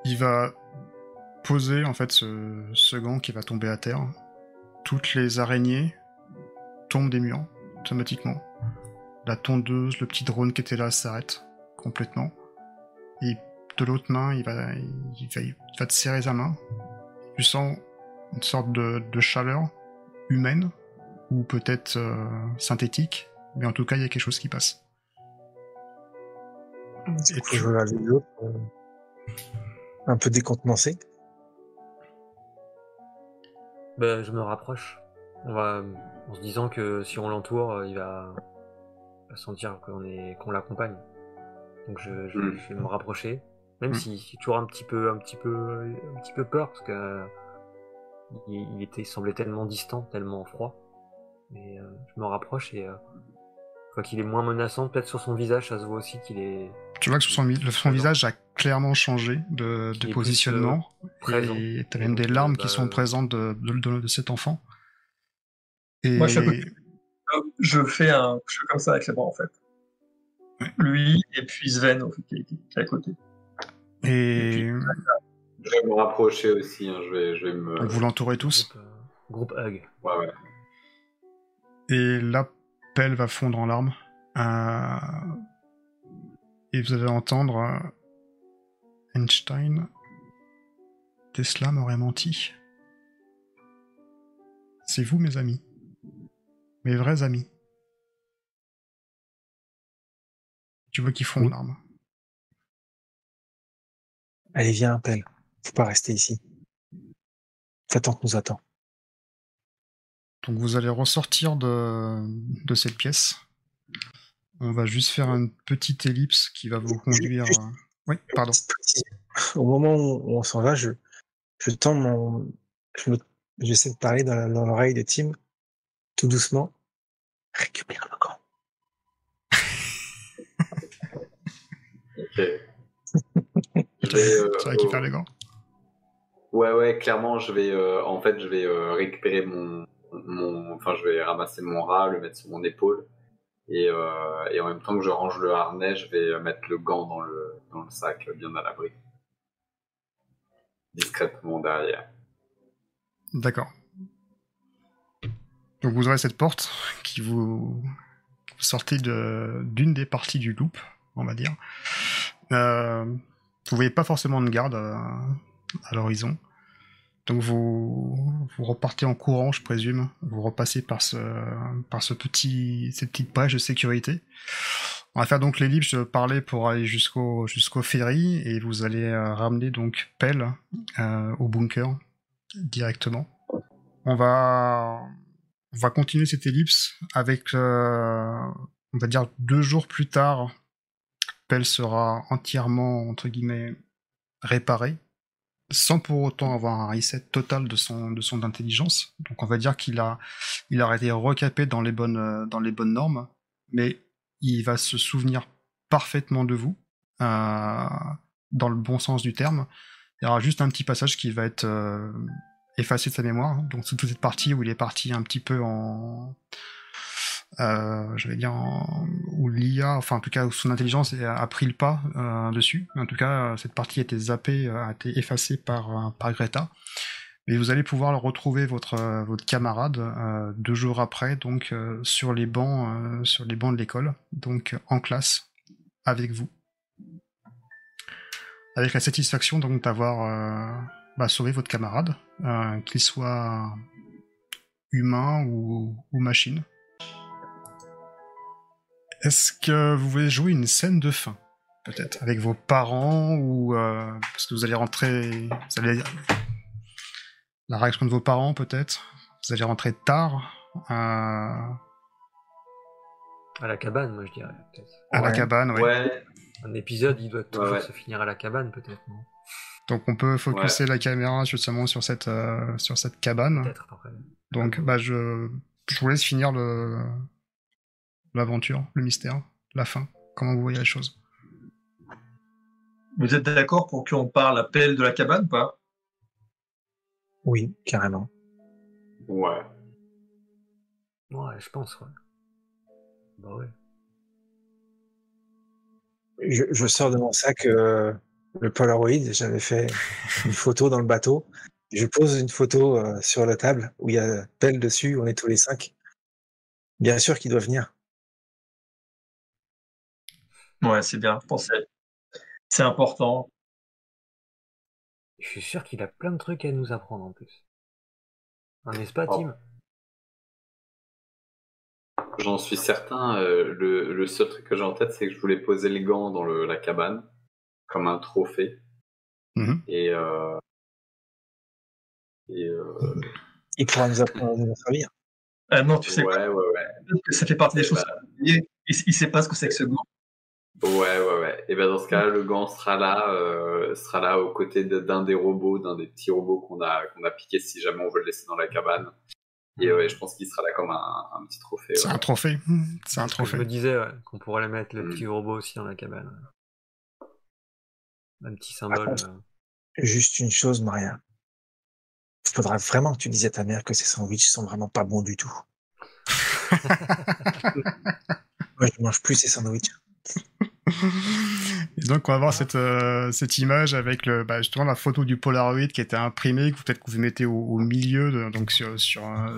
[SPEAKER 2] Il va poser en fait ce, ce gant qui va tomber à terre. Toutes les araignées tombent des murs automatiquement. La tondeuse, le petit drone qui était là s'arrête complètement. Et de l'autre main, il va, il, va, il va te serrer sa main. Tu sens une sorte de, de chaleur humaine ou peut-être euh, synthétique, mais en tout cas, il y a quelque chose qui passe.
[SPEAKER 3] Du
[SPEAKER 2] Et
[SPEAKER 3] coup,
[SPEAKER 2] tu-
[SPEAKER 3] je regarde les autres, euh, un peu décontenancé.
[SPEAKER 4] Ben, je me rapproche. On va, en se disant que si on l'entoure, euh, il va, va sentir qu'on est, qu'on l'accompagne. Donc je, je,
[SPEAKER 1] Mm.
[SPEAKER 4] je vais me rapprocher, même
[SPEAKER 2] Mm.
[SPEAKER 4] si j'ai toujours un petit peu, un petit peu, un petit peu peur parce que euh, il, il était, il semblait tellement distant, tellement froid. Mais euh, je me rapproche et euh, je vois qu'il est moins menaçant. Peut-être sur son visage, ça se voit aussi qu'il est
[SPEAKER 2] Tu vois que sur son, son visage a clairement changé de, positionnement.
[SPEAKER 4] présent.
[SPEAKER 2] Et t'as même des
[SPEAKER 4] euh,
[SPEAKER 2] larmes
[SPEAKER 4] bah,
[SPEAKER 2] qui sont
[SPEAKER 4] euh,
[SPEAKER 2] présentes de, de, de- de cet enfant. Et
[SPEAKER 5] Moi, je suis à côté. Je fais un, je fais comme ça avec les bras en fait.
[SPEAKER 2] Ouais.
[SPEAKER 5] Lui et puis Sven au- qui, qui- qui est à côté.
[SPEAKER 2] et
[SPEAKER 1] Je vais me rapprocher aussi. hein, Je vais, je vais me.
[SPEAKER 2] vous l'entourez tous.
[SPEAKER 4] groupe, euh, groupe hug.
[SPEAKER 1] Ouais, ouais.
[SPEAKER 2] Et va fondre en larmes. Euh, Et vous allez entendre euh, Einstein. Tesla m'aurait menti. C'est vous, mes amis. Mes vrais amis. Tu vois qu'ils font en
[SPEAKER 3] Oui.
[SPEAKER 2] larmes.
[SPEAKER 3] Allez, viens, appelle. Faut pas rester ici. T'attends qu'on nous attend.
[SPEAKER 2] Donc vous allez ressortir de, de cette pièce. On va juste faire une petite ellipse qui va vous conduire.
[SPEAKER 3] Juste-
[SPEAKER 2] euh, Oui, pardon.
[SPEAKER 3] Au moment où on s'en va, je, je tends mon, je j'essaie de parler dans, l'oreille de Tim, tout doucement. Récupère le gant.
[SPEAKER 1] Ok. Je vais, euh,
[SPEAKER 2] Tu vas récupérer les gants.
[SPEAKER 1] Ouais, ouais, clairement, je vais, euh, en fait, je vais euh, récupérer mon, enfin, je vais ramasser mon rat, le mettre sur mon épaule, et, euh, et en même temps que je range le harnais, je vais euh, mettre le gant dans le, sac, euh, bien à l'abri, discrètement derrière.
[SPEAKER 2] D'accord. Donc vous aurez cette porte qui vous, sortez d'une des parties du loop, on va dire. Euh, vous voyez pas forcément de garde à, à l'horizon. Donc vous, vous repartez en courant, je présume. Vous repassez par ce, par ce petit, cette petite brèche de sécurité. On va faire donc l'ellipse parler pour aller jusqu'au jusqu'au ferry et vous allez euh, ramener donc Pell euh, au bunker directement. On va on va continuer cette ellipse avec euh, on va dire deux jours plus tard, Pell sera entièrement, entre guillemets, réparé, sans pour autant avoir un reset total de son, de son intelligence. Donc on va dire qu'il a, il a été recapé dans les bonnes, euh, dans les bonnes normes, mais il va se souvenir parfaitement de vous, euh, dans le bon sens du terme. Il y aura juste un petit passage qui va être euh, effacé de sa mémoire. Donc toute cette partie où il est parti un petit peu en, je vais dire, où l'IA, enfin en tout cas où son intelligence a pris le pas euh, dessus. En tout cas, cette partie a été zappée, euh, a été effacée par, euh, par Greta. Et vous allez pouvoir retrouver votre, euh, votre camarade euh, deux jours après, donc euh, sur les bancs, euh, sur les bancs de l'école, donc en classe avec vous, avec la satisfaction donc d'avoir euh, bah, sauvé votre camarade, euh, qu'il soit humain ou machine. Est-ce que vous voulez jouer une scène de fin Peut-être avec vos parents ou euh, parce que vous allez rentrer, vous allez la réaction de vos parents peut-être. Vous allez rentrer tard euh, à
[SPEAKER 4] À la cabane, moi je dirais. peut-être.
[SPEAKER 2] la cabane. ouais.
[SPEAKER 1] Ouais,
[SPEAKER 4] Un épisode, il doit toujours
[SPEAKER 1] ouais.
[SPEAKER 4] se finir à la cabane, peut-être, non?
[SPEAKER 2] Donc on peut focuser la caméra justement sur cette euh, sur cette cabane.
[SPEAKER 4] Peut-être après.
[SPEAKER 2] Donc bah je je vous laisse finir le l'aventure, le mystère, la fin. Comment vous voyez les choses
[SPEAKER 5] Vous êtes d'accord pour qu'on parle à pelle de la cabane ou pas?
[SPEAKER 3] Oui, carrément.
[SPEAKER 1] ouais.
[SPEAKER 4] Ouais, je pense, ouais. Bah ouais.
[SPEAKER 3] Je, je sors de mon sac euh, le Polaroid. J'avais fait une photo dans le bateau. Je pose une photo euh, sur la table où il y a Pelle dessus. On est tous les cinq. Bien sûr qu'il doit venir.
[SPEAKER 5] Ouais, c'est bien. C'est important.
[SPEAKER 4] Je suis sûr qu'il a plein de trucs à nous apprendre en plus. N'est-ce pas,
[SPEAKER 1] Oh.
[SPEAKER 4] Tim?
[SPEAKER 1] J'en suis certain. euh, le, le seul truc que j'ai en tête, c'est que je voulais poser le gant dans le, la cabane, comme un trophée.
[SPEAKER 2] Mhm.
[SPEAKER 1] Et, euh, et euh,
[SPEAKER 3] Il pourra nous apprendre à nous en servir.
[SPEAKER 5] Ah non, tu sais
[SPEAKER 1] ouais, ouais, ouais.
[SPEAKER 5] que ça fait partie des
[SPEAKER 1] Et
[SPEAKER 5] choses.
[SPEAKER 1] bah,
[SPEAKER 5] Il, il sait pas ce que c'est que ce gant.
[SPEAKER 1] Ouais, ouais, ouais. Et ben dans ce cas, le gant sera là, euh, sera là aux côtés de- d'un des robots, d'un des petits robots qu'on a qu'on a piqué si jamais on veut le laisser dans la cabane. Et ouais, je pense qu'il sera là comme un, un petit trophée.
[SPEAKER 2] C'est
[SPEAKER 1] ouais.
[SPEAKER 2] un trophée. Hmm, C'est un
[SPEAKER 4] que Je
[SPEAKER 2] trophée.
[SPEAKER 4] me disais ouais, qu'on pourrait le mettre, le
[SPEAKER 1] Mm.
[SPEAKER 4] petit robot aussi dans la cabane. Un petit symbole.
[SPEAKER 3] contre,
[SPEAKER 4] euh.
[SPEAKER 3] Juste une chose, Maria. Il faudra vraiment que tu dises à ta mère que ces sandwichs sont vraiment pas bons du tout. Moi, je mange plus ces sandwichs.
[SPEAKER 2] Donc on va voir cette, euh, image avec bah, justement la photo du Polaroid qui été imprimée, que peut-être que vous mettez au, milieu, donc euh,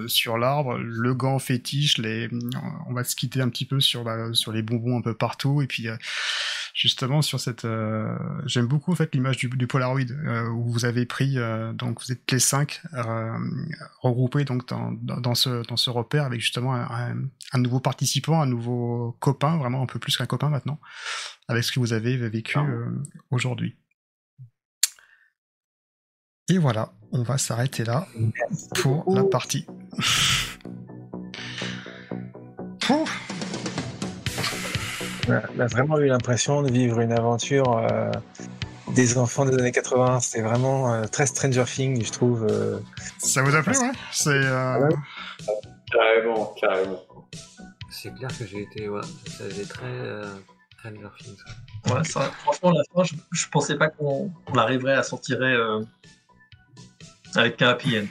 [SPEAKER 2] sur l'arbre, le gant fétiche, on va se quitter un petit peu sur les bonbons un peu partout, et puis euh, justement sur cette... euh, J'aime beaucoup en fait l'image du, du Polaroid, euh, où vous avez pris, euh, donc vous êtes les cinq regroupés donc dans, ce, dans ce repère avec justement un, nouveau participant, un nouveau copain, vraiment un peu plus qu'un copain maintenant avec ce que vous avez vécu aujourd'hui. Et voilà, on va s'arrêter là pour la partie. Pouf
[SPEAKER 3] On a, vraiment eu l'impression de vivre une aventure euh, des enfants des années 80. C'était vraiment euh, très Stranger Things, je trouve. euh.
[SPEAKER 2] Ça vous a plu, ouais? C'est euh,
[SPEAKER 1] Carrément, carrément.
[SPEAKER 4] C'est clair que j'ai été. Ouais, ça faisait très. Euh, Stranger Things, ouais.
[SPEAKER 5] Ça, franchement, la fin, je, je pensais pas qu'on on arriverait à s'en tirer euh, avec un happy end.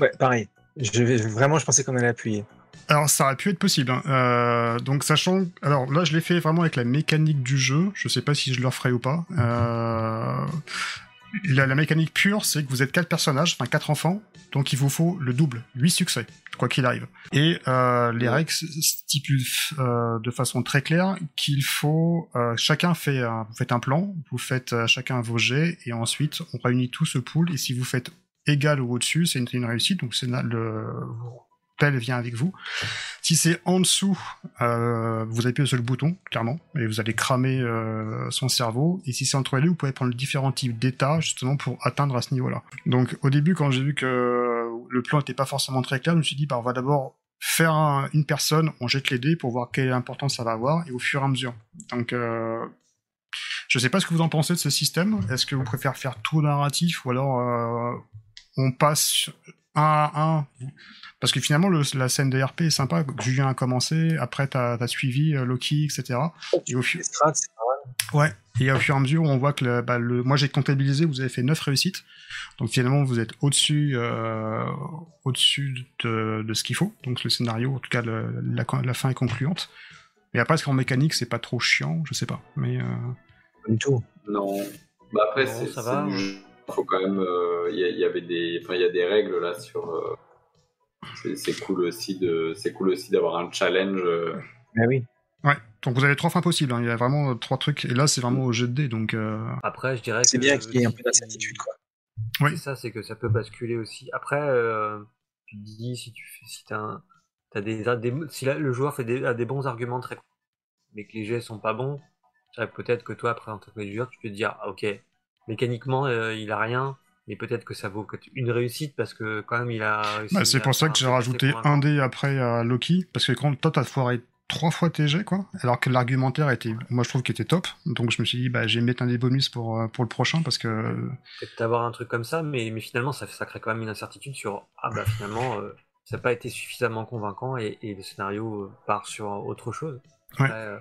[SPEAKER 3] Ouais, pareil. Je, vraiment, je pensais qu'on allait appuyer.
[SPEAKER 2] Alors, ça aurait pu être possible. hein. Euh, donc, sachant... Alors, là, je l'ai fait vraiment avec la mécanique du jeu. Je sais pas si je le referai ou pas. Euh, La, la mécanique pure, c'est que vous êtes quatre personnages, enfin quatre enfants, donc il vous faut le double, huit succès, quoi qu'il arrive. Et euh, les règles stipulent euh, de façon très claire qu'il faut... euh, chacun fait... un- vous faites un plan, vous faites euh, chacun vos jets, et ensuite, on réunit tout ce pool, et si vous faites égal ou au-dessus, c'est une, une réussite, donc c'est le... Pelle vient avec vous. Si c'est en dessous, euh, vous appuyez sur le bouton, clairement, et vous allez cramer euh, son cerveau. Et si c'est entre les deux, vous pouvez prendre différents types d'états, justement, pour atteindre à ce niveau-là. Donc, au début, quand j'ai vu que le plan n'était pas forcément très clair, je me suis dit, bah, on va d'abord faire un- une personne, on jette les dés pour voir quelle importance ça va avoir, et au fur et à mesure. Donc, euh, je sais pas ce que vous en pensez de ce système. Est-ce que vous préférez faire tout narratif, ou alors on passe un à un Parce que finalement, le- la scène de RP est sympa. Julien a commencé, après t'as as suivi euh, Loki, etc. Et au, fu-
[SPEAKER 3] Les strats, c'est pas mal.
[SPEAKER 2] Ouais, et au fur et à mesure, on voit que le, bah, le, moi j'ai comptabilisé, vous avez fait 9 réussites. Donc finalement, vous êtes au-dessus euh, au-dessus de, de ce qu'il faut. Donc le scénario, en tout cas, le- la, la fin est concluante. Et après, est-ce qu'en mécanique, c'est pas trop chiant? Je sais pas. Mais euh,
[SPEAKER 3] Pas du tout.
[SPEAKER 1] Non. Bah après,
[SPEAKER 4] Non, ça va.
[SPEAKER 1] du. Faut quand même. euh, Il y, a- il y avait des. Enfin, il y a des règles là sur. euh, c'est- cool aussi de. C'est cool aussi d'avoir un challenge. euh,
[SPEAKER 3] Mais oui.
[SPEAKER 2] ouais. Donc vous avez trois fins possibles. hein. Il y a vraiment euh, trois trucs. Et là, c'est vraiment au jet de dés. Donc euh,
[SPEAKER 4] Après, je dirais
[SPEAKER 3] C'est bien qu'il y ait un peu d'incertitude, quoi.
[SPEAKER 2] Oui.
[SPEAKER 4] C'est ça, c'est que ça peut basculer aussi. Après, euh, tu te dis si tu fais, si t'as un, t'as des, des, si là, le joueur fait des, a des bons arguments très, mais que les jets sont pas bons, peut-être que toi, après en tant que joueur, tu peux te dire, ah, ok, mécaniquement, euh, il a rien, mais peut-être que ça vaut une réussite parce que quand même il a. réussi
[SPEAKER 2] bah, c'est pour ça que j'ai rajouté un dé après à Loki. Parce que quand toi, t'as foiré trois fois tes jets, quoi. Alors que l'argumentaire était, moi, je trouve qu'il était top. Donc je me suis dit, bah, je vais mettre un des bonus pour, euh, pour le prochain parce que
[SPEAKER 4] Peut-être d'avoir un truc comme ça, mais, mais finalement, ça, ça crée quand même une incertitude sur ah bah finalement, euh, ça n'a pas été suffisamment convaincant et, et le scénario part sur autre chose. Après, euh,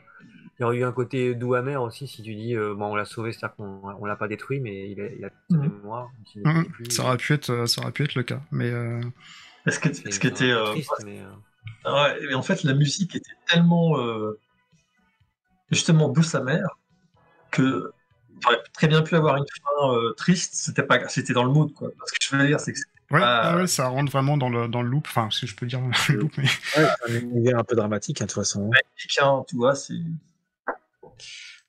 [SPEAKER 4] il y aurait eu un côté doux amer aussi si tu dis euh, bon on l'a sauvé, c'est-à-dire qu'on on l'a pas détruit, mais il a, il a toute sa
[SPEAKER 5] Mhm.
[SPEAKER 4] mémoire. il
[SPEAKER 2] Mhm.
[SPEAKER 4] plus-
[SPEAKER 2] ça aurait pu être, ça aurait pu être le cas. Mais euh,
[SPEAKER 5] Est-ce que, est-ce que t'es,
[SPEAKER 4] peu
[SPEAKER 5] euh,
[SPEAKER 4] triste, mais, euh,
[SPEAKER 5] Ouais, mais en fait, la musique était tellement euh, justement douce amère que j'aurais très bien pu avoir une fin euh, triste. C'était pas, c'était dans le mood, quoi. Ce que je veux dire, c'est que c'était
[SPEAKER 2] ouais,
[SPEAKER 5] Ah.
[SPEAKER 2] ouais, ça rentre vraiment dans le, dans le loop. Enfin, si je peux dire dans le loop, mais
[SPEAKER 3] Ouais, c'est un univers un peu dramatique, hein, de toute façon.
[SPEAKER 5] hein, tu vois. C'est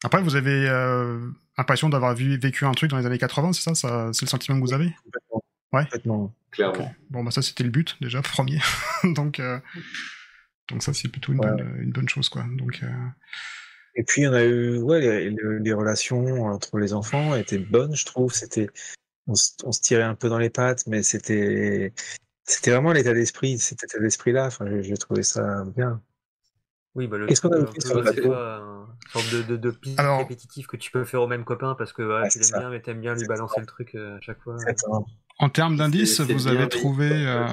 [SPEAKER 2] après, vous avez euh, l'impression d'avoir vécu un truc dans les années 80, c'est ça, ça C'est le sentiment que vous avez?
[SPEAKER 3] Complètement.
[SPEAKER 2] Ouais.
[SPEAKER 3] Complètement.
[SPEAKER 1] clairement.
[SPEAKER 2] Bon, bah ça, c'était le but déjà, premier. donc, euh, donc ça, c'est plutôt une,
[SPEAKER 3] Ouais.
[SPEAKER 2] bonne, une bonne chose, quoi. Donc, euh,
[SPEAKER 3] Et puis on a eu, ouais, les, les- les relations entre les enfants étaient bonnes, je trouve. C'était, on, se- on se tirait un peu dans les pattes, mais c'était, c'était vraiment l'état d'esprit, cet état d'esprit-là. Enfin, j'ai trouvé ça bien.
[SPEAKER 4] Oui, bah, le
[SPEAKER 3] Qu'est-ce qu'on a noté sur le bateau
[SPEAKER 4] pas une sorte de, de, de piste
[SPEAKER 2] Alors-
[SPEAKER 4] répétitif que tu peux faire au même copain parce que Ouais, tu l'aimes bien, mais t'aimes bien lui balancer le truc euh, à chaque fois.
[SPEAKER 3] Exactement.
[SPEAKER 2] en termes d'indices, vous
[SPEAKER 1] bien,
[SPEAKER 2] avez trouvé. euh,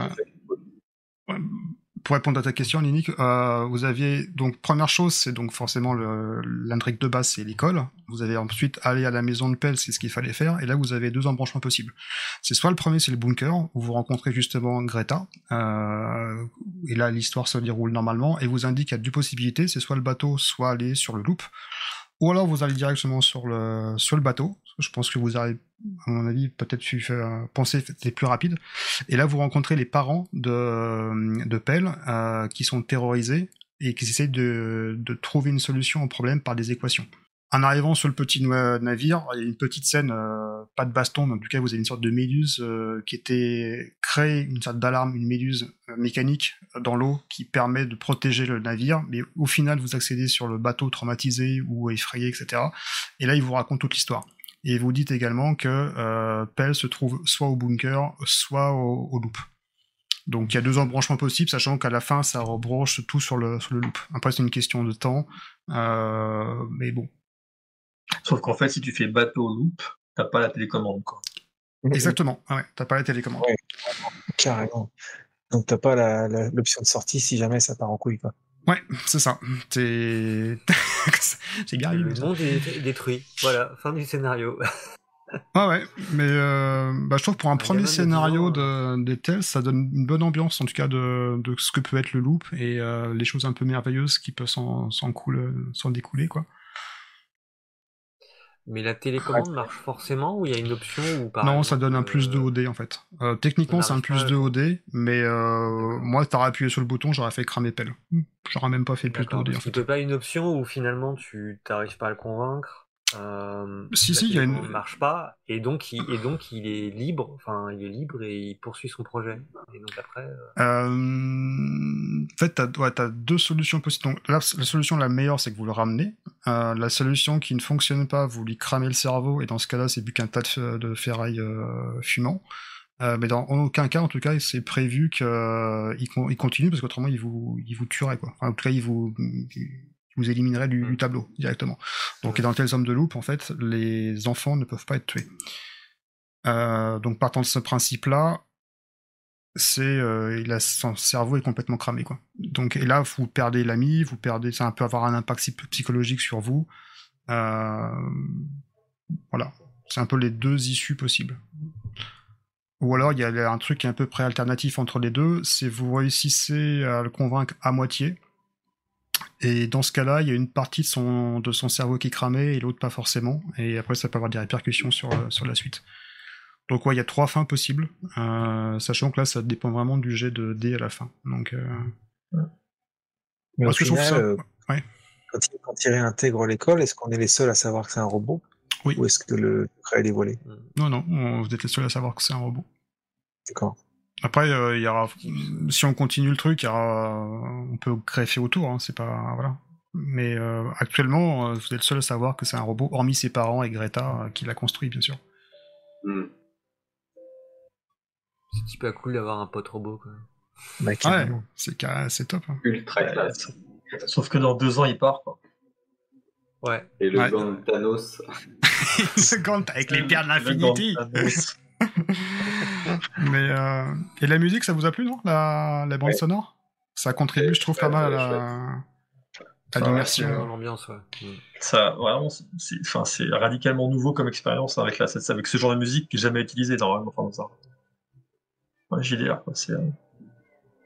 [SPEAKER 2] pour répondre à ta question, Linique, euh, vous aviez donc première chose, c'est donc forcément l'intrigue de base, c'est l'école. Vous avez ensuite aller à la maison de Pell, c'est ce qu'il fallait faire. Et là, vous avez deux embranchements possibles. C'est soit le premier, c'est le bunker où vous rencontrez justement Greta. euh, et là, l'histoire se déroule normalement et vous indique qu'il y a deux possibilités. C'est soit le bateau, soit aller sur le loop. Ou alors vous allez directement sur le sur le bateau. Je pense que vous avez, à mon avis, peut-être su penser c'était plus rapide. Et là, vous rencontrez les parents de, de Pell euh, qui sont terrorisés et qui essaient de, de trouver une solution au problème par des équations. En arrivant sur le petit navire, il y a une petite scène, euh, pas de baston, mais en tout cas, vous avez une sorte de méduse euh, qui était créée, une sorte d'alarme, une méduse euh, mécanique dans l'eau qui permet de protéger le navire. Mais au final, vous accédez sur le bateau traumatisé ou effrayé, etc. Et là, il vous raconte toute l'histoire. Et vous dites également que euh, Pell se trouve soit au bunker, soit au, au loop. Donc il y a deux embranchements possibles, sachant qu'à la fin, ça rebranche tout sur le, sur le loop. Après, c'est une question de temps. Euh, mais bon.
[SPEAKER 5] Sauf qu'en fait, si tu fais bateau loop, t'as pas la télécommande, quoi.
[SPEAKER 2] Exactement. Ah Ouais, t'as pas la télécommande.
[SPEAKER 3] Ouais. Carrément. Donc t'as pas l'option de sortie si jamais ça part en couille, quoi.
[SPEAKER 2] Ouais, c'est ça. C'est. c'est bien
[SPEAKER 4] le monde est détruit. Voilà, fin du scénario.
[SPEAKER 2] Ouais, ouais, mais euh, bah, je trouve pour un
[SPEAKER 4] Un
[SPEAKER 2] premier
[SPEAKER 4] gamin de 10
[SPEAKER 2] scénario de, des tels, ça donne une bonne ambiance, en tout cas, de, de ce que peut être le loop et euh, les choses un peu merveilleuses qui peuvent s'en découler, quoi.
[SPEAKER 4] Mais la télécommande marche forcément ou il y a une option où par
[SPEAKER 2] non, ça donne un plus de
[SPEAKER 4] euh,
[SPEAKER 2] OD, en fait. Euh, techniquement, c'est un plus
[SPEAKER 4] pas,
[SPEAKER 2] de
[SPEAKER 4] quoi.
[SPEAKER 2] OD, mais euh, moi, t'aurais appuyé sur le bouton, j'aurais fait cramer pelle. J'aurais même pas fait plus de
[SPEAKER 4] D'accord,
[SPEAKER 2] OD, fait.
[SPEAKER 4] peut pas une option où finalement tu t'arrives pas à le convaincre. Euh,
[SPEAKER 2] Si, si, il y a une-
[SPEAKER 4] marche pas et donc il et donc il est libre. Enfin, il est libre et il poursuit son projet. Et donc après, euh,
[SPEAKER 2] Euh, en fait, ouais, t'as deux solutions possibles. Donc, la, la solution la meilleure, c'est que vous le ramenez. La solution qui ne fonctionne pas, vous lui cramez le cerveau, et dans ce cas-là, c'est plus qu'un tas de, de ferraille fumant. Mais dans en aucun cas, en tout cas, c'est prévu qu'il il continue parce qu'autrement, il vous, il vous tuerait, quoi. Enfin, en tout cas, il vous, il vous éliminerait du, du tableau directement. Donc, dans tel homme de loupe, en fait, les enfants ne peuvent pas être tués. Euh, donc, partant de ce principe-là, c'est euh, il a, son cerveau est complètement cramé, quoi. Donc, et là, vous perdez l'ami, vous perdez, ça peut avoir un impact psy- psychologique sur vous. Euh, voilà, c'est un peu les deux issues possibles. Ou alors il y a un truc qui est un peu près alternatif entre les deux, c'est vous réussissez à le convaincre à moitié. Et dans ce cas-là, il y a une partie de son, de son cerveau qui est cramée et l'autre pas forcément. Et après, ça peut avoir des répercussions sur, euh, sur la suite. Donc ouais, il y a trois fins possibles, euh, sachant que là, ça dépend vraiment du jet de dés à la fin. Donc, euh,
[SPEAKER 3] Mais au
[SPEAKER 2] Parce que je trouve ça-
[SPEAKER 3] euh,
[SPEAKER 2] ouais.
[SPEAKER 3] quand, il, quand il réintègre l'école, est-ce qu'on est les seuls à savoir que c'est un robot?
[SPEAKER 2] Oui.
[SPEAKER 3] Ou est-ce que le secret est dévoilé
[SPEAKER 2] non, non, on- vous êtes les seuls à savoir que c'est un robot.
[SPEAKER 3] D'accord.
[SPEAKER 2] Après, euh, il y aura, si on continue le truc, il y aura, on peut greffer autour. Hein, c'est pas, voilà. Mais euh, actuellement, euh, vous êtes seul à savoir que c'est un robot, hormis ses parents et Greta euh, qui l'a construit, bien sûr.
[SPEAKER 1] Hmm.
[SPEAKER 4] C'est super cool d'avoir un pote robot, quoi.
[SPEAKER 3] Bah,
[SPEAKER 2] Ouais, c'est top. hein.
[SPEAKER 1] Ultra
[SPEAKER 5] Ouais,
[SPEAKER 1] classe.
[SPEAKER 5] Sauf que dans deux ans, il part. Quoi.
[SPEAKER 4] Ouais.
[SPEAKER 1] Et le
[SPEAKER 2] Ouais.
[SPEAKER 1] gant de Thanos.
[SPEAKER 2] Seconde avec les pierres de
[SPEAKER 5] Le gant
[SPEAKER 2] l'infinity. Mais euh, et la musique, ça vous a plu, non? La, la bande
[SPEAKER 1] Ouais.
[SPEAKER 2] sonore? Ça contribue, je trouve, pas mal à la- l'immersion.
[SPEAKER 4] l'ambiance, ouais. Mm.
[SPEAKER 5] Ça, vraiment, c'est, enfin, c'est radicalement nouveau comme expérience avec, la, avec ce genre de musique qui n'est jamais utilisé normalement. Enfin, dans ça. Ouais, JDR, quoi. C'est, euh,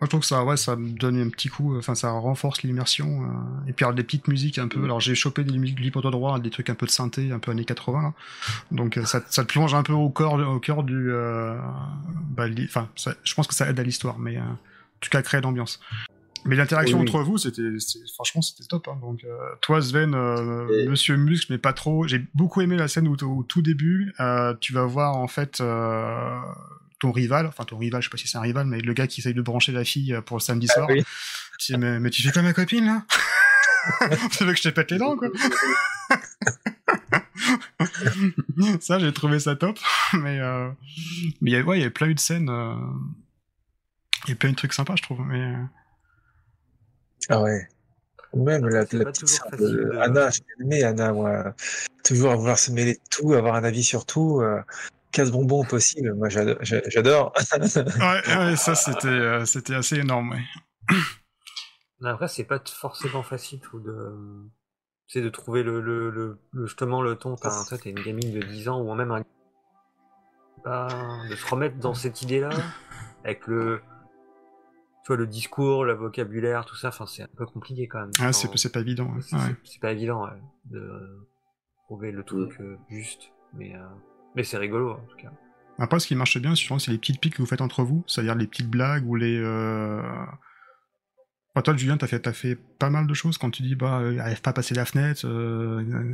[SPEAKER 2] Moi, je trouve que ça, ouais, ça me donne un petit coup, enfin, ça renforce l'immersion. euh, et puis, alors, des petites musiques un peu. Alors, j'ai chopé des musiques libre de droit, des trucs un peu de synthé, un peu années 80, là. Donc, euh, ça, ça te plonge un peu au corps, au cœur du. euh, bah, enfin, ça- je pense que ça aide à l'histoire, mais euh, en tout cas, créer l'ambiance. Mais l'interaction
[SPEAKER 3] Oui, oui.
[SPEAKER 2] entre vous, c'était, franchement, c'était top. Hein. Donc, euh, toi, Sven, euh,
[SPEAKER 1] Et-
[SPEAKER 2] Monsieur Muscle, mais pas trop. J'ai beaucoup aimé la scène où, au tout début, euh, tu vas voir en fait ton rival, enfin ton rival, je sais pas si c'est un rival, mais le gars qui essaye de brancher la fille euh, pour le samedi soir.
[SPEAKER 3] oui.
[SPEAKER 2] Tu dis, mais, mais tu fais quoi ma copine là? Tu veux que je te pète les dents quoi? Ça, j'ai trouvé ça top. Mais euh, mais il y a- ouais, il y avait plein eu de scènes. euh, Il y a plein de trucs sympas, je trouve. Mais euh,
[SPEAKER 3] Ah ouais. Ou même la, petite de Anna, j'ai bien aimé Anna, moi. Toujours à vouloir se mêler de tout, avoir un avis sur tout. Euh, casse-bonbon possible, moi j'ado- j'a- j'adore.
[SPEAKER 2] ouais, ouais, ça c'était euh, c'était assez énorme. Ouais.
[SPEAKER 4] Après, c'est pas forcément facile ou de. C'est de trouver le, le, le, le- justement le ton. T'as toi, t'as une gamine de 10 ans ou même un. De se remettre dans cette idée-là, avec le. Tu vois, le discours, le vocabulaire, tout ça, enfin, c'est un peu compliqué quand même.
[SPEAKER 2] Ah, c'est pas évident. ouais.
[SPEAKER 4] c'est-
[SPEAKER 2] Ouais.
[SPEAKER 4] c'est- c'est pas évident ouais, de trouver le truc euh, juste. Mais, euh, mais c'est rigolo en tout cas.
[SPEAKER 2] Après, ce qui marche bien, souvent, c'est les petites piques que vous faites entre vous, c'est-à-dire les petites blagues ou les. Euh... Enfin, toi, Julien, t'as fait, t'as fait pas mal de choses quand tu dis, bah, euh, arrive pas à passer la fenêtre. euh,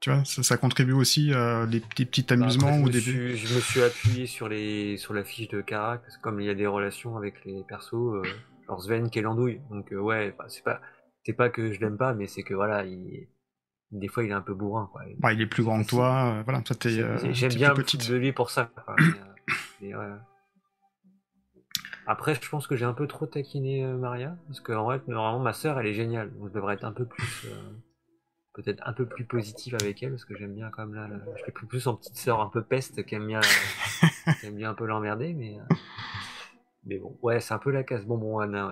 [SPEAKER 2] Tu vois, ça, ça contribue aussi à des petits, petits
[SPEAKER 4] Bah,
[SPEAKER 2] amusements ou des.
[SPEAKER 4] suis, je me suis appuyé sur les sur la fiche de Karak parce que comme il y a des relations avec les persos, euh, genre Sven qui est l'andouille. Donc euh, ouais, bah, c'est pas c'est pas que je l'aime pas, mais c'est que voilà, il des fois il est un peu bourrin quoi.
[SPEAKER 2] Bah, il est plus grand que toi, euh, voilà, toi, t'es. Euh,
[SPEAKER 4] J'aime bien
[SPEAKER 2] plus petite.
[SPEAKER 4] de lui pour ça. quoi. Mais, euh, mais. Après, je pense que j'ai un peu trop taquiné Maria parce que en vrai, normalement ma sœur elle est géniale, donc je devrais être un peu plus peut-être un peu plus positive avec elle parce que j'aime bien quand même là, là, je l'ai pris plus en petite sœur un peu peste qui aime bien qui aime bien un peu l'emmerder mais mais bon ouais c'est un peu la casse bonbon Anna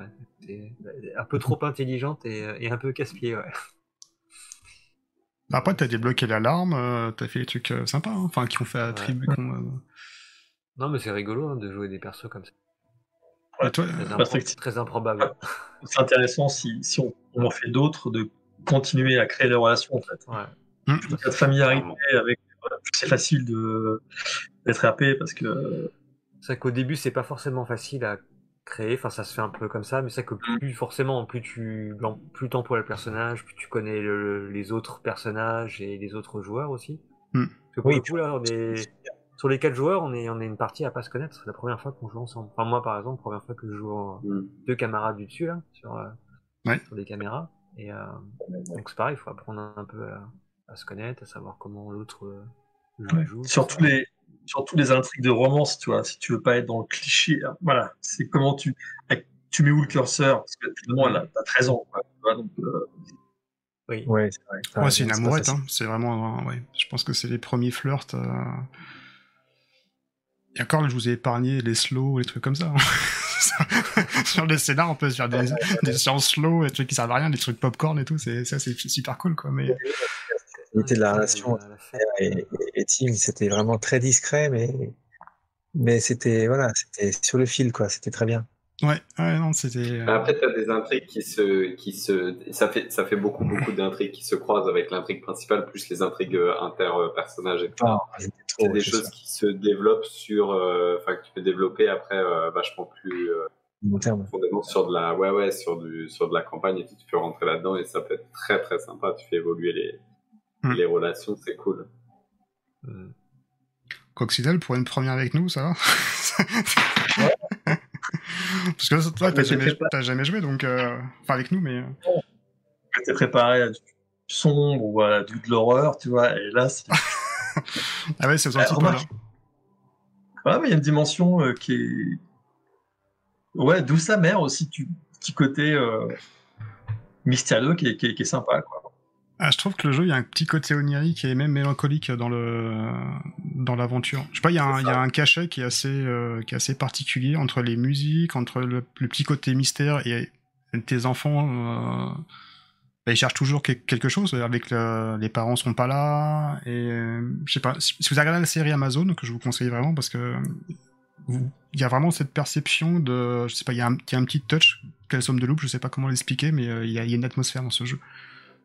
[SPEAKER 4] ouais un peu trop intelligente et, et un peu casse-pied ouais
[SPEAKER 2] Après, t'as débloqué l'alarme, euh, t'as fait des trucs euh, sympas, hein, enfin, qui ont fait attribuer. euh,
[SPEAKER 4] non mais c'est rigolo hein, de jouer des persos comme ça.
[SPEAKER 2] Toi,
[SPEAKER 4] très,
[SPEAKER 5] Bah,
[SPEAKER 4] impro- improbable.
[SPEAKER 5] c'est intéressant si, si on, on en fait d'autres de continuer à créer des relations en fait.
[SPEAKER 4] ouais.
[SPEAKER 5] Cette familiarité avec, voilà, c'est facile de d'être RP parce que
[SPEAKER 4] C'est vrai qu'au début, c'est pas forcément facile à créer, enfin ça se fait un peu comme ça, mais c'est vrai que plus forcément, plus tu plus t'emploies le personnage, plus tu connais le- les autres personnages et les autres joueurs aussi. Parce que pour
[SPEAKER 3] Oui,
[SPEAKER 4] le coup, là, on est sur les quatre joueurs, on est on est une partie à pas se connaître. C'est la première fois qu'on joue ensemble. Enfin moi, par exemple, première fois que je joue en
[SPEAKER 1] Hmm.
[SPEAKER 4] deux camarades du dessus là, sur euh,
[SPEAKER 2] Ouais.
[SPEAKER 4] sur des caméras. Et euh, donc c'est pareil, il faut apprendre un peu à, à se connaître, à savoir comment l'autre euh, joue,
[SPEAKER 5] Ouais.
[SPEAKER 4] joue, tout
[SPEAKER 5] Surtout
[SPEAKER 4] ça.
[SPEAKER 5] les, surtout les intrigues de romance, tu vois, si tu veux pas être dans le cliché, hein, voilà, c'est comment tu, tu mets où le curseur, parce que finalement, elle a, t'as 13 ans, quoi, tu vois, donc, euh,
[SPEAKER 4] Oui.
[SPEAKER 3] Ouais, c'est vrai.
[SPEAKER 2] Ouais, c'est une amourette, hein. c'est vraiment. ouais. Je pense que c'est les premiers flirts. euh. Et encore, je vous ai épargné les slow, les trucs comme ça. hein. Sur les scénars, on peut se faire des, des séances slow, des trucs qui servent à rien, des trucs popcorn et tout. C'est ça, c'est super cool, quoi. Mais
[SPEAKER 3] L'unité de la relation et, et, et Tim, c'était vraiment très discret, mais, mais c'était, voilà, c'était sur le fil, quoi. C'était très bien.
[SPEAKER 2] ouais, ouais, non, c'était. euh,
[SPEAKER 1] Après, t'as des intrigues qui se, qui se, ça fait, ça fait beaucoup, beaucoup d'intrigues qui se croisent avec l'intrigue principale, plus les intrigues euh, inter-personnages, etc.
[SPEAKER 3] Ah,
[SPEAKER 1] c'est des choses
[SPEAKER 3] ça,
[SPEAKER 1] qui se développent sur, euh, enfin, que tu peux développer après euh, vachement plus euh,
[SPEAKER 3] long terme.
[SPEAKER 1] sur de la, ouais, ouais, sur du, sur de la campagne et. Tu peux rentrer là-dedans et ça peut être très, très sympa. Tu fais évoluer les,
[SPEAKER 2] Hmm.
[SPEAKER 1] les relations, c'est cool.
[SPEAKER 4] Mm.
[SPEAKER 2] Coccinelle pour une première avec nous, ça va Parce que toi, t'as
[SPEAKER 5] Mais
[SPEAKER 2] jamais, jamais joué, donc. euh, Enfin, avec nous, mais. euh,
[SPEAKER 5] j'étais préparé à du sombre ou à du de l'horreur, tu vois, et là, c'est,
[SPEAKER 2] Ah ouais, c'est aux
[SPEAKER 5] Ah,
[SPEAKER 2] antipodes.
[SPEAKER 5] remarque. ouais, mais il y a une dimension euh, qui est, ouais, d'où sa mère aussi, tu, petit côté, euh, mystérieux qui est, qui est, qui est sympa, quoi.
[SPEAKER 2] Ah, je trouve que le jeu, il y a un petit côté onirique et même mélancolique dans le dans l'aventure. Je sais pas, il y a un,
[SPEAKER 1] C'est
[SPEAKER 2] il y a
[SPEAKER 1] ça.
[SPEAKER 2] un cachet qui est assez euh, qui est assez particulier entre les musiques, entre le, le petit côté mystère et tes enfants. euh, bah, ils cherchent toujours que- quelque chose. Avec le- les parents sont pas là et euh, je sais pas. Si vous avez regardé la série Amazon, que je vous conseille vraiment parce que il y a vraiment cette perception de, je sais pas, il y a un, il y a un petit touch, quelle somme de loupe, je sais pas comment l'expliquer, mais euh, il y, a, il y a une atmosphère dans ce jeu.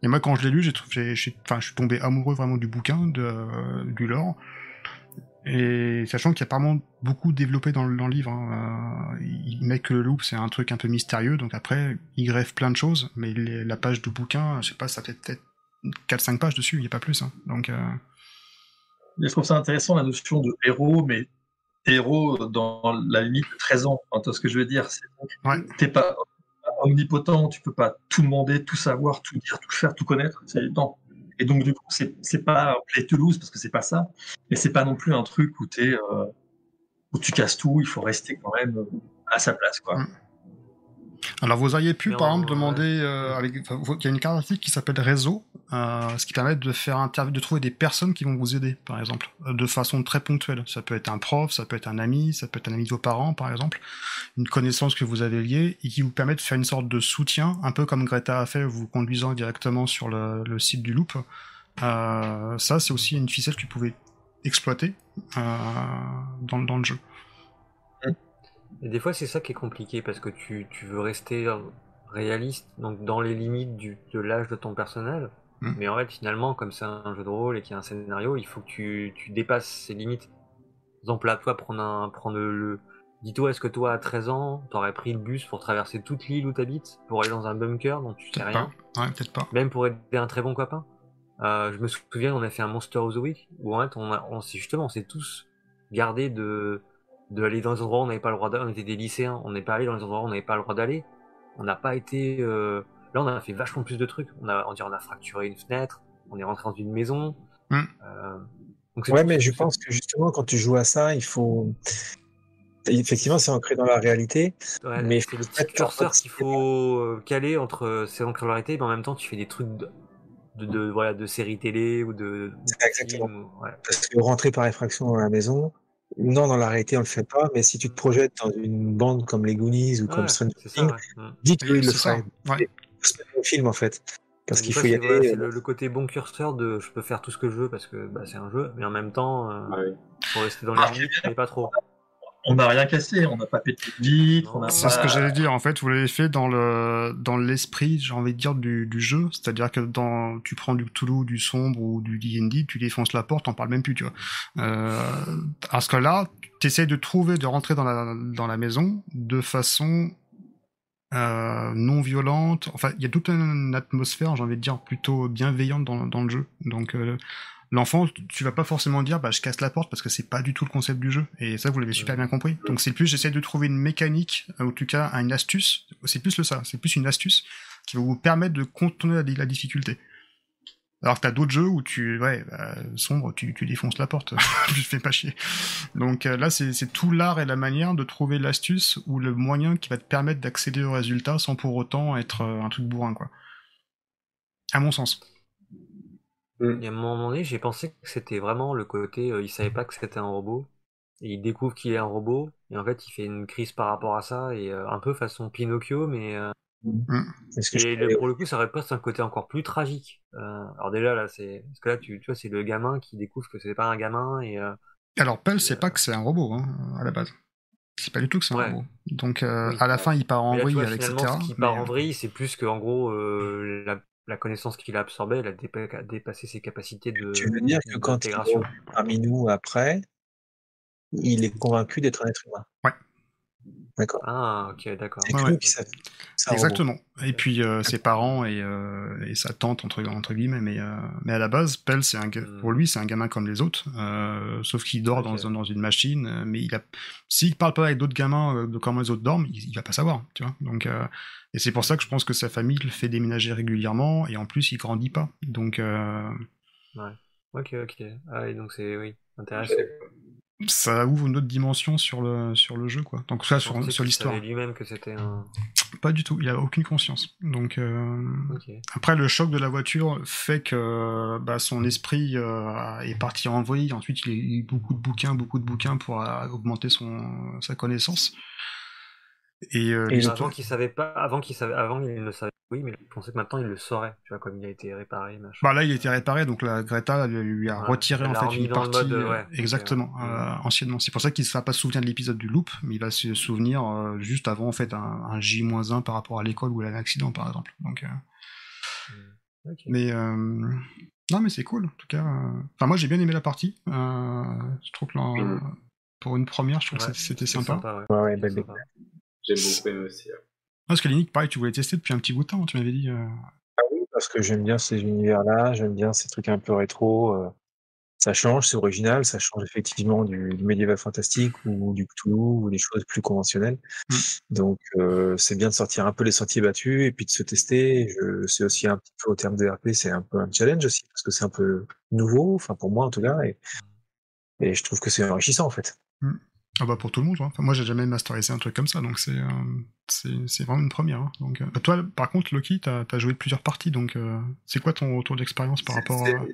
[SPEAKER 2] Et moi, quand je l'ai lu, j'ai trouvé, enfin, je suis tombé amoureux vraiment du bouquin, de, euh, du lore. Et sachant qu'il y a apparemment beaucoup développé dans le, dans le livre. hein, euh, il met que le loop, c'est un truc un peu mystérieux, donc après, il greffe plein de choses, mais les- la page de bouquin, je sais pas, ça fait peut-être 4-5 pages dessus, il n'y a pas plus. hein. Donc, euh,
[SPEAKER 5] je trouve ça intéressant la notion de héros, mais héros dans la limite de 13 ans. Vois ce que je veux dire C'est
[SPEAKER 2] Ouais.
[SPEAKER 5] t'es pas omnipotent, tu peux pas tout demander, tout savoir, tout dire, tout faire, tout connaître. Non. Et donc du coup, c'est pas Play Toulouse parce que c'est pas ça, mais c'est pas non plus un truc où euh, tu casses tout. Il faut rester quand même euh, à sa place, quoi.
[SPEAKER 2] Mm. Alors vous auriez pu
[SPEAKER 4] Mais
[SPEAKER 2] par exemple demander euh, avec il y a une caractéristique qui s'appelle réseau, euh, ce qui permet de faire interv- de trouver des personnes qui vont vous aider par exemple euh, de façon très ponctuelle. Ça peut être un prof, ça peut être un ami, ça peut être un ami de vos parents par exemple, une connaissance que vous avez liée et qui vous permet de faire une sorte de soutien, un peu comme Greta a fait vous conduisant directement sur le, le site du loop. Euh, ça c'est aussi une ficelle que vous pouvez exploiter dans, dans le jeu.
[SPEAKER 4] Et des fois, c'est ça qui est compliqué parce que tu, tu veux rester réaliste, donc dans les limites du, de l'âge de ton personnage.
[SPEAKER 2] Mm.
[SPEAKER 4] Mais en fait, finalement, comme c'est un jeu de rôle et qu'il y a un scénario, il faut que tu, tu dépasses ces limites. Par exemple, là, toi, prendre un, prendre le, dis-toi, est-ce que toi, à 13 ans, t'aurais pris le bus pour traverser toute l'île où t'habites, pour aller dans un bunker dont tu sais rien,
[SPEAKER 2] pas. Ouais, peut-être pas.
[SPEAKER 4] même pour aider un très bon copain? Euh, je me souviens, on a fait un Monster of the Week où en fait, on, a, on s'est justement, on s'est tous gardé de de aller dans les endroits où on n'avait pas le droit d'aller. On était des lycéens, on n'est pas allé dans les endroits où on n'avait pas le droit d'aller. On n'a pas été. euh, Là, on a fait vachement plus de trucs. On a, on, dirait, on a fracturé une fenêtre. On est rentré dans une maison.
[SPEAKER 2] Mm.
[SPEAKER 4] Euh, donc c'est
[SPEAKER 3] Ouais, mais je
[SPEAKER 4] c'est-
[SPEAKER 3] pense que justement, quand tu joues à ça, il faut. Effectivement, c'est ancré dans la réalité.
[SPEAKER 4] ouais,
[SPEAKER 3] mais
[SPEAKER 4] c'est le petit curseur qu'il faut euh, caler entre ces enclavarités, mais en même temps, tu fais des trucs de, de, de- voilà de séries télé ou de,
[SPEAKER 3] C'est
[SPEAKER 4] de
[SPEAKER 3] exactement.
[SPEAKER 4] films, ouais.
[SPEAKER 3] Parce que rentrer par effraction dans la maison, non, dans la réalité, on le fait pas. Mais si tu te projettes dans une bande comme les Goonies ou comme Stranger. Things,
[SPEAKER 4] ouais.
[SPEAKER 3] Dites qu'il le ferait.
[SPEAKER 2] Ouais.
[SPEAKER 3] C'est pas au film, en fait. Parce
[SPEAKER 4] Des
[SPEAKER 3] qu'il faut y aller.
[SPEAKER 4] voilà,
[SPEAKER 3] euh,
[SPEAKER 4] le, le côté bon curseur de je peux faire tout ce que je veux parce que bah, c'est un jeu, mais en même temps, euh,
[SPEAKER 1] Ouais.
[SPEAKER 4] faut rester dans
[SPEAKER 5] Ah,
[SPEAKER 4] les limites, mais pas trop.
[SPEAKER 5] On n'a rien cassé, on n'a pas pété de vitre, on
[SPEAKER 2] C'est
[SPEAKER 5] pas.
[SPEAKER 2] ce que j'allais dire. En fait, vous l'avez fait dans le dans l'esprit, j'ai envie de dire du, du jeu. C'est-à-dire que dans tu prends du Cthulhu, du sombre ou du D&D, tu défonces la porte, t'en parles même plus, tu vois. Euh, parce que là, tu essaies de trouver, de rentrer dans la dans la maison de façon euh, non violente. Enfin, il y a toute une atmosphère, j'ai envie de dire, plutôt bienveillante dans, dans le jeu. Donc euh, l'enfant, tu vas pas forcément dire, bah je casse la porte parce que c'est pas du tout le concept du jeu. Et ça, vous l'avez super bien compris. Donc c'est plus, j'essaie de trouver une mécanique, en tout cas une astuce. C'est plus le ça. C'est plus une astuce qui va vous permettre de contourner la, la difficulté. Alors que t'as d'autres jeux où tu, ouais, bah, sombre, tu, tu défonces la porte, tu te fais pas chier. Donc euh, là, c'est c'est tout l'art et la manière de trouver l'astuce ou le moyen qui va te permettre d'accéder au résultat sans pour autant être euh, un truc bourrin, quoi. À mon sens.
[SPEAKER 4] Et à un moment donné, j'ai pensé que c'était vraiment le côté, euh, il savait pas que c'était un robot, et il découvre qu'il est un robot, et en fait, il fait une crise par rapport à ça, et euh, un peu façon Pinocchio, mais euh,
[SPEAKER 3] que je
[SPEAKER 4] et le- pour le coup, ça aurait presque un côté encore plus tragique. Euh, alors déjà là, c'est parce que là, tu, tu vois, c'est le gamin qui découvre que c'est pas un gamin, et euh,
[SPEAKER 2] Alors Pell, c'est pas que c'est un robot, hein, à la base. C'est pas du tout que c'est un
[SPEAKER 4] Ouais.
[SPEAKER 2] robot. Donc
[SPEAKER 4] Oui.
[SPEAKER 2] à la fin, il part en vrille, etc.
[SPEAKER 4] ce qui part en vrille, c'est plus que en gros la, la connaissance qu'il a absorbée, elle a dépa- dépassé ses capacités de
[SPEAKER 3] Tu veux dire que quand il revient parmi nous après, il est convaincu d'être un être humain?
[SPEAKER 2] Ouais.
[SPEAKER 3] D'accord.
[SPEAKER 4] Ah, ok, d'accord.
[SPEAKER 2] Ouais, ouais.
[SPEAKER 3] robot.
[SPEAKER 2] Exactement. Et puis euh, ses parents et, euh, et sa tante entre, entre guillemets, mais euh, mais à la base, Pell, c'est un ga-
[SPEAKER 4] Hmm.
[SPEAKER 2] pour lui, c'est un gamin comme les autres, euh, sauf qu'il dort dans, un- dans une machine. Mais il a, s'il parle pas avec d'autres gamins de comment les autres dorment, il, il va pas savoir, tu vois. Donc euh, et c'est pour ça que je pense que sa famille le fait déménager régulièrement et en plus il grandit pas. Donc euh,
[SPEAKER 4] Ok, ok. Ah, et donc c'est oui, intéressant.
[SPEAKER 2] Ça ouvre une autre dimension sur le sur le jeu, quoi. Donc ça sur, sur l'histoire,
[SPEAKER 4] lui-même que c'était un.
[SPEAKER 2] pas du tout. Il a aucune conscience. Donc euh. Après, le choc de la voiture fait que bah, son esprit euh, est parti en vrille. Ensuite, il a eu beaucoup de bouquins, beaucoup de bouquins pour euh, augmenter son sa connaissance. Et, euh,
[SPEAKER 3] Et
[SPEAKER 4] Avant qu'il savait pas, avant qu'il savait, avant il ne savait. Oui, mais je pensais que maintenant il le saurait. Tu vois, comme il a été réparé, machin.
[SPEAKER 2] bah là, il était réparé, donc la Greta lui a
[SPEAKER 4] Ouais,
[SPEAKER 2] retiré
[SPEAKER 4] elle
[SPEAKER 2] en fait une partie.
[SPEAKER 4] mode,
[SPEAKER 2] euh,
[SPEAKER 4] ouais,
[SPEAKER 2] exactement,
[SPEAKER 4] ouais.
[SPEAKER 2] euh, anciennement. C'est pour ça qu'il ne va pas se souvenir de l'épisode du loop, mais il va se souvenir euh, juste avant en fait un, un J-1 par rapport à l'école ou à un accident par exemple. Donc, euh,
[SPEAKER 4] Ok.
[SPEAKER 2] Mais euh, non, mais c'est cool en tout cas. euh. Enfin, moi j'ai bien aimé la partie. Euh, je trouve que
[SPEAKER 1] Mm.
[SPEAKER 2] pour une première, je trouve
[SPEAKER 4] Ouais,
[SPEAKER 2] que c'était sympa.
[SPEAKER 4] ouais.
[SPEAKER 3] Ouais, ouais,
[SPEAKER 4] C'est
[SPEAKER 3] belle
[SPEAKER 4] sympa.
[SPEAKER 1] J'ai beaucoup aimé aussi. ouais.
[SPEAKER 2] Parce que Linic, pareil, tu voulais tester depuis un petit bout de temps, tu m'avais dit. euh.
[SPEAKER 3] Ah oui, parce que j'aime bien ces univers-là, j'aime bien ces trucs un peu rétro. euh, ça change, c'est original, ça change effectivement du, du médiéval fantastique ou du Cthulhu ou des choses plus conventionnelles.
[SPEAKER 2] Mm.
[SPEAKER 3] Donc euh, c'est bien de sortir un peu les sentiers battus et puis de se tester. C'est aussi un petit peu au terme de RP, c'est un peu un challenge aussi parce que c'est un peu nouveau, enfin pour moi en tout cas, et, et je trouve que c'est enrichissant en fait.
[SPEAKER 2] Ah bah pour tout le monde. hein. Enfin, moi j'ai jamais masterisé un truc comme ça, donc c'est euh, c'est c'est vraiment une première. hein. Donc, euh, bah, toi, par contre, Loki, t'as as joué plusieurs parties, donc euh, c'est quoi ton retour d'expérience par
[SPEAKER 1] C'est-
[SPEAKER 2] rapport
[SPEAKER 1] c'est-
[SPEAKER 2] à.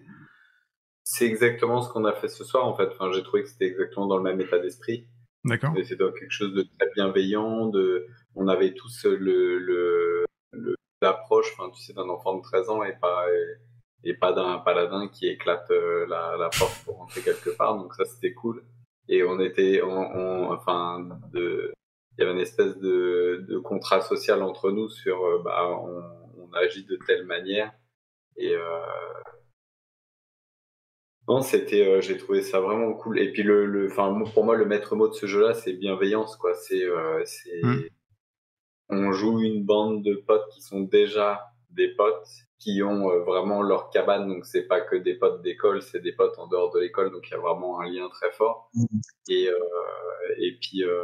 [SPEAKER 1] C'est exactement ce qu'on a fait ce soir en fait. Enfin, j'ai trouvé que c'était exactement dans le même état d'esprit.
[SPEAKER 2] D'accord
[SPEAKER 1] c'était quelque chose de très bienveillant. De, on avait tous le le le- l'approche, tu sais, d'un enfant de 13 ans et pas et, et pas d'un paladin qui éclate euh, la, la porte pour rentrer quelque part. Donc ça, c'était cool. Et on était, on, on- enfin, de, il y avait une espèce de, de contrat social entre nous sur, euh, bah, on, on agit de telle manière. Et euh, non, c'était, euh, j'ai trouvé ça vraiment cool. Et puis le, le, enfin, pour moi, le maître mot de ce jeu-là, c'est bienveillance, quoi. C'est, euh, c'est,
[SPEAKER 2] Mm.
[SPEAKER 1] on joue une bande de potes qui sont déjà des potes, qui ont euh, vraiment leur cabane. Donc c'est pas que des potes d'école, c'est des potes en dehors de l'école. Donc il y a vraiment un lien très fort. Et euh, et puis euh,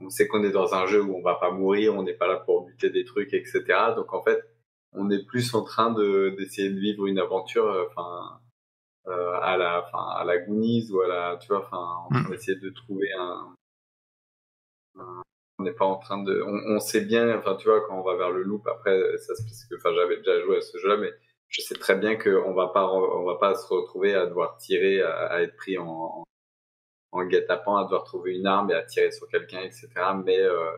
[SPEAKER 1] on sait qu'on est dans un jeu où on va pas mourir, on n'est pas là pour buter des trucs, etc. Donc en fait, on est plus en train de d'essayer de vivre une aventure, euh, enfin euh, à la, enfin à la Goonies ou à la, tu vois, enfin en train d'essayer de trouver un, un- on n'est pas en train de, on, sait bien, enfin tu vois, quand on va vers le loop, après ça se parce que, enfin j'avais déjà joué à ce jeu-là, mais je sais très bien qu'on va pas, on va pas se retrouver à devoir tirer, à, être pris en, en, en guet-apens, à devoir trouver une arme et à tirer sur quelqu'un, etc. Mais euh,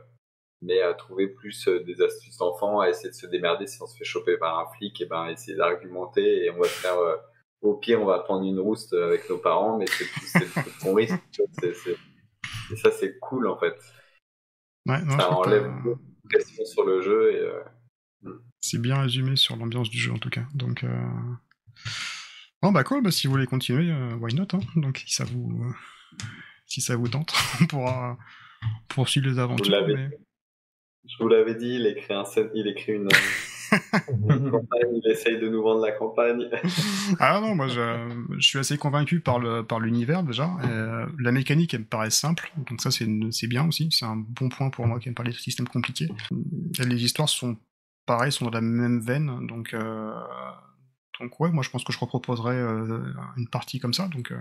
[SPEAKER 1] mais à trouver plus euh, des astuces d'enfants, à essayer de se démerder si on se fait choper par un flic, et ben essayer d'argumenter et on va se faire, euh, au pire on va prendre une rouste avec nos parents, mais c'est le truc qu'on risque. Et ça c'est cool en fait.
[SPEAKER 2] Ouais, non, je
[SPEAKER 1] ça enlève
[SPEAKER 2] t'as-
[SPEAKER 1] beaucoup de questions sur le jeu et euh,
[SPEAKER 2] C'est bien résumé sur l'ambiance du jeu en tout cas. Donc, euh... bon bah cool. Bah, si vous voulez continuer, euh, why not hein. Donc si ça vous, si ça vous tente, on pourra poursuivre les aventures.
[SPEAKER 1] l'avez
[SPEAKER 2] mais-
[SPEAKER 1] je vous l'avais dit, il écrit un il écrit une, une campagne, il essaye de nous vendre la campagne.
[SPEAKER 2] Ah non, moi je, je suis assez convaincu par le par l'univers déjà. Euh, la mécanique elle me paraît simple, donc ça c'est bien aussi. C'est un bon point pour moi qui aime pas les systèmes compliqués. Les histoires sont pareilles, sont dans la même veine, donc euh, Donc ouais, moi je pense que je reproposerai euh, une partie comme ça. Donc euh.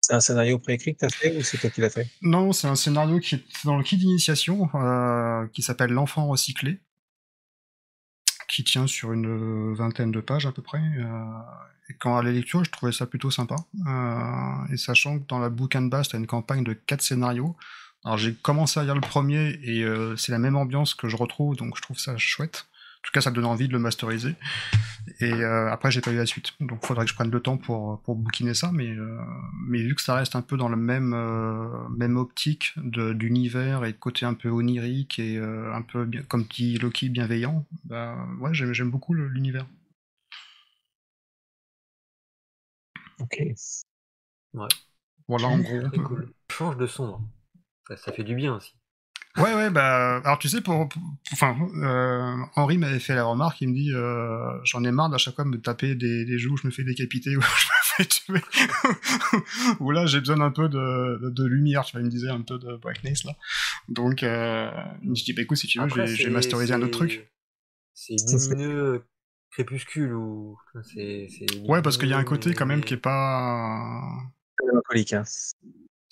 [SPEAKER 3] C'est un scénario préécrit que tu as fait ou c'est toi qui l'as fait?
[SPEAKER 2] Non, c'est un scénario qui est dans le kit d'initiation, euh, qui s'appelle L'enfant recyclé, qui tient sur une vingtaine de pages à peu près. euh, et quand à la lecture, je trouvais ça plutôt sympa. Euh, et sachant que dans la bouquin de base, t'as une campagne de quatre scénarios. Alors j'ai commencé à lire le premier et c'est la même ambiance que je retrouve, donc je trouve ça chouette. En tout cas, ça me donne envie de le masteriser. Et euh, après, j'ai pas eu la suite. Donc, faudrait que je prenne le temps pour, pour bouquiner ça. Mais, euh, mais vu que ça reste un peu dans le même, euh, même optique de- d'univers et de côté un peu onirique et euh, un peu, bien, comme dit Loki, bienveillant, bah ouais, j'aime j'aime beaucoup l'univers.
[SPEAKER 3] Ok.
[SPEAKER 2] Voilà, en gros.
[SPEAKER 4] Cool. Change de sombre. Ça, ça fait du bien aussi.
[SPEAKER 2] Ouais, ouais, bah, alors tu sais, pour, pour- enfin, euh, Henri m'avait fait la remarque, il me dit, euh, j'en ai marre d'à chaque fois me taper des, des jeux où je me fais décapiter ou je me fais tuer, ou là j'ai besoin d'un peu de, de, de lumière, tu vois, il me disait un peu de brightness là. Donc, euh, je dis, bah écoute, si tu veux,
[SPEAKER 4] Après,
[SPEAKER 2] j'ai masterisé un autre truc.
[SPEAKER 4] C'est lumineux crépuscule ou. c'est- c'est
[SPEAKER 2] Ouais, parce qu'il y a un côté quand même qui est pas.
[SPEAKER 3] Mélancolique, hein.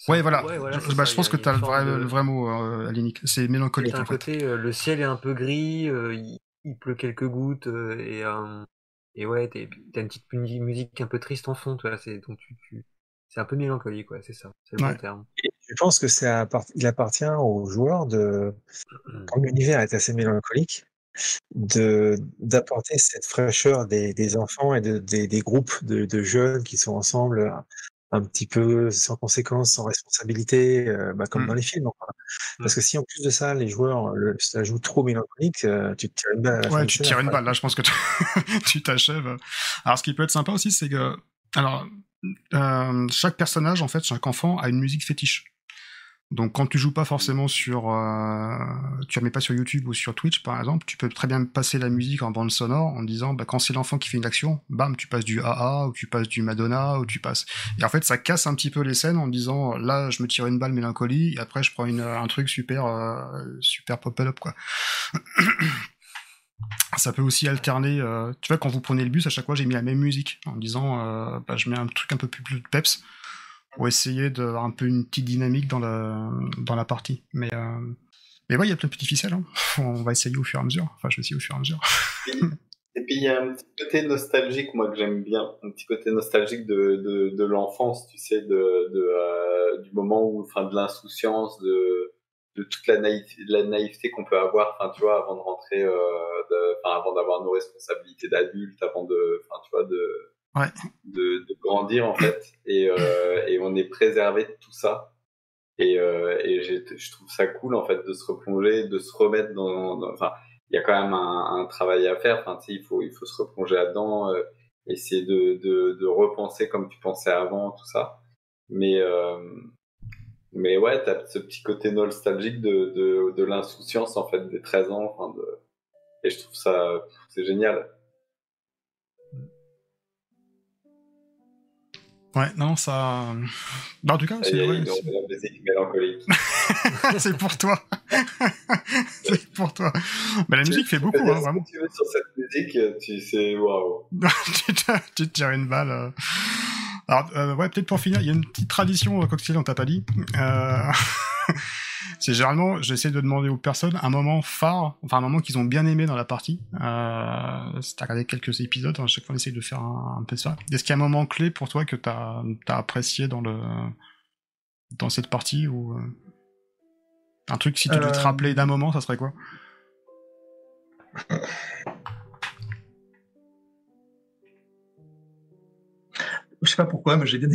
[SPEAKER 2] Ouais, voilà.
[SPEAKER 4] Ouais, voilà,
[SPEAKER 2] je, bah,
[SPEAKER 4] ça,
[SPEAKER 2] je pense que
[SPEAKER 4] a- il y
[SPEAKER 2] t'as
[SPEAKER 4] a
[SPEAKER 2] le vrai,
[SPEAKER 4] de-
[SPEAKER 2] le vrai mot, euh. C'est mélancolique
[SPEAKER 4] T'as un
[SPEAKER 2] en fait.
[SPEAKER 4] côté, euh, le ciel est un peu gris, euh, il, il pleut quelques gouttes euh, et euh, et ouais, t'as une petite mu- musique un peu triste en fond, tu vois. C'est donc tu, tu c'est un peu mélancolique, ouais, c'est ça, c'est le
[SPEAKER 2] Ouais.
[SPEAKER 4] bon terme.
[SPEAKER 3] Je pense que c'est appart- il appartient aux joueurs de, comme l'univers est assez mélancolique, de d'apporter cette fraîcheur des, des enfants et de, des, des groupes de, de jeunes qui sont ensemble un petit peu sans conséquence, sans responsabilité, euh, bah, comme
[SPEAKER 2] Mm.
[SPEAKER 3] dans les films. enfin. Parce que si en plus de ça, les joueurs le, ça joue trop mélancolique, euh, tu te tires une balle à la fin
[SPEAKER 2] Ouais, tu
[SPEAKER 3] scénar,
[SPEAKER 2] tires une balle. Là, je pense que tu- t'achèves. Alors, ce qui peut être sympa aussi, c'est que, alors, euh, chaque personnage, en fait, chaque enfant a une musique fétiche. Donc, quand tu joues pas forcément sur, euh, tu la mets pas sur YouTube ou sur Twitch, par exemple, tu peux très bien passer la musique en bande sonore en disant, bah, quand c'est l'enfant qui fait une action, bam, tu passes du AA ou tu passes du Madonna ou tu passes. Et en fait, ça casse un petit peu les scènes en disant, là, je me tire une balle mélancolie et après, je prends une, un truc super, euh, super pop-up, quoi. Ça peut aussi alterner. euh, tu vois, quand vous prenez le bus, à chaque fois, j'ai mis la même musique en disant, euh, bah, je mets un truc un peu plus, plus de peps pour essayer d'avoir un peu une petite dynamique dans la dans la partie. Mais euh, mais ouais, il y a plein de petits ficelles. Hein. On va essayer au fur et à mesure. Enfin, je vais essayer au fur et à mesure.
[SPEAKER 1] Et puis il y a un petit côté nostalgique, moi que j'aime bien, un petit côté nostalgique de, de, l'enfance, tu sais, de, euh, du moment où, enfin, de l'insouciance, de, de toute la naïveté, qu'on peut avoir, enfin, tu vois, avant de rentrer, euh, avant d'avoir nos responsabilités d'adulte, avant de, enfin, tu vois, de, De, grandir en fait, et, euh, et on est préservé de tout ça. Et, euh, je trouve ça cool en fait de se replonger, de se remettre dans, enfin, il y a quand même un, travail à faire. Enfin, il faut, il faut se replonger là-dedans, euh, essayer de, de, repenser comme tu pensais avant, tout ça. Mais, mais ouais, t'as ce petit côté nostalgique de, de, de l'insouciance en fait des 13 ans. Enfin, de, et je trouve ça, c'est génial.
[SPEAKER 2] Ouais, non, ça. Bah, en tout cas, c'est vrai. c'est- pour toi. c'est pour toi. Bah, la musique fait beaucoup, hein, vraiment.
[SPEAKER 1] que tu veux sur cette musique, tu sais, waouh.
[SPEAKER 2] tu, te, tires une balle. euh. Alors, euh, ouais, peut-être pour finir, il y a une petite tradition euh, cocktail, on t'a pas dit. Euh... c'est généralement, j'essaie de demander aux personnes un moment phare, enfin un moment qu'ils ont bien aimé dans la partie. Euh... Si t'as regardé quelques épisodes, à chaque fois on essaye de faire un, un peu ça. Est-ce qu'il y a un moment clé pour toi que t'as as apprécié dans le dans cette partie ou euh, un truc si tu devais te
[SPEAKER 5] Euh,
[SPEAKER 2] rappeler d'un moment, ça serait quoi?
[SPEAKER 5] Je sais pas pourquoi, mais j'ai bien.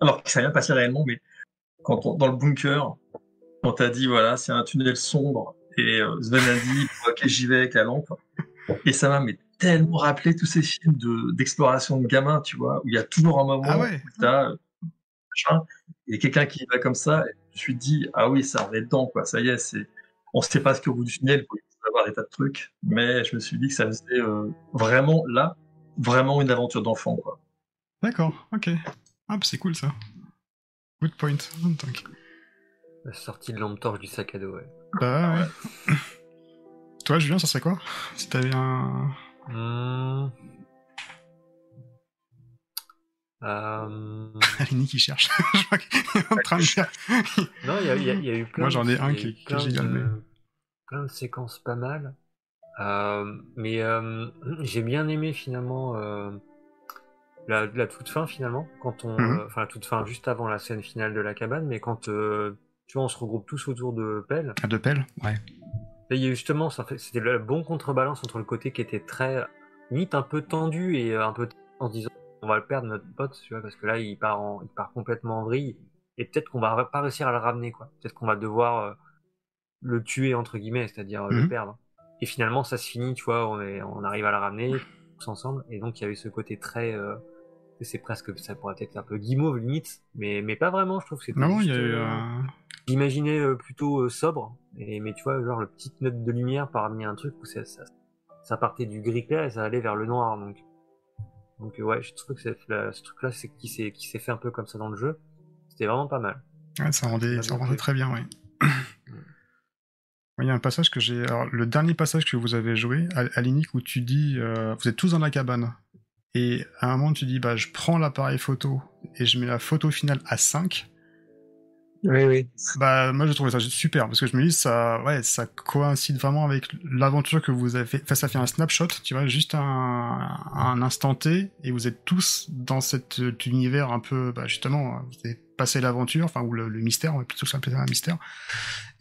[SPEAKER 5] Alors que ça n'a rien passé réellement, mais quand on, dans le bunker, on t'a dit, voilà, c'est un tunnel sombre, et euh, Sven a dit, ok, j'y vais avec la lampe. Et ça m'a mais tellement rappelé tous ces films de d'exploration de gamins, tu vois, où il y a toujours un moment
[SPEAKER 2] Ah ouais.
[SPEAKER 5] où t'as euh, machin, et quelqu'un qui va comme ça, et je me suis dit, ah oui, ça remet dedans, quoi, ça y est, c'est, on sait pas ce qu'au bout du tunnel, quoi, il y avoir des tas de trucs, mais je me suis dit que ça faisait euh, vraiment, là, vraiment une aventure d'enfant, quoi.
[SPEAKER 2] D'accord, ok. Ah, bah, c'est cool ça. Good point. Donc,
[SPEAKER 4] La sortie de lampe torche du sac à dos, ouais.
[SPEAKER 2] Bah, ouais. Toi, Julien, ça serait quoi Si t'avais un.
[SPEAKER 4] Hmm. Euh...
[SPEAKER 2] Qui cherche. Je vois qu'il est en train de faire.
[SPEAKER 4] Non, il y a, y y eu plein.
[SPEAKER 2] Moi, j'en ai un qui- giga,
[SPEAKER 4] de-
[SPEAKER 2] mais-
[SPEAKER 4] Plein de séquences pas mal. Euh, mais euh, j'ai bien aimé finalement euh, la, la toute fin finalement, quand on,
[SPEAKER 2] Mhm.
[SPEAKER 4] enfin la toute fin juste avant la scène finale de la cabane, mais quand euh, tu vois on se regroupe tous autour de Pelle.
[SPEAKER 2] À deux pelles Ouais.
[SPEAKER 4] Et il y a justement, c'était le bon contrebalance entre le côté qui était très limite un peu tendu et euh, un peu en se disant on va le perdre notre pote, tu vois, parce que là il part en, il part complètement en vrille et peut-être qu'on va pas réussir à le ramener quoi. Peut-être qu'on va devoir euh, le tuer entre guillemets, c'est-à-dire euh, le
[SPEAKER 2] Mhm.
[SPEAKER 4] perdre. Et finalement ça se finit, tu vois, on est, on arrive à le ramener tous ensemble et donc il y avait ce côté très euh, c'est presque ça pourrait être un peu guimauve limite mais mais pas vraiment je trouve que
[SPEAKER 2] Non, il y a eu.
[SPEAKER 4] euh,
[SPEAKER 2] euh,
[SPEAKER 4] J'imaginais euh, plutôt euh, sobre, et, mais tu vois, genre le petite note de lumière parmi un truc où ça, ça, ça partait du gris clair et ça allait vers le noir. Donc, donc euh, ouais, je trouve que ce truc-là, c'est qui s'est qui s'est fait un peu comme ça dans le jeu. C'était vraiment pas mal.
[SPEAKER 2] Ouais, ça rendait,
[SPEAKER 4] Ça
[SPEAKER 2] rendait très bien, oui. Il y a un passage que j'ai. Alors, le dernier passage que vous avez joué, à, à l'inique, où tu dis, euh, vous êtes tous dans la cabane, et à un moment tu dis, bah, je prends l'appareil photo et je mets la photo finale à 5.
[SPEAKER 3] Oui, oui.
[SPEAKER 2] Bah, moi, j'ai trouvé ça super parce que je me dis, ça, ouais, ça coïncide vraiment avec l'aventure que vous avez fait. Enfin, ça fait un snapshot, tu vois, juste un, un instant T, et vous êtes tous dans cet univers un peu, bah, justement, vous avez passé l'aventure, enfin, ou le, le mystère, on va plutôt s'appeler ça un mystère.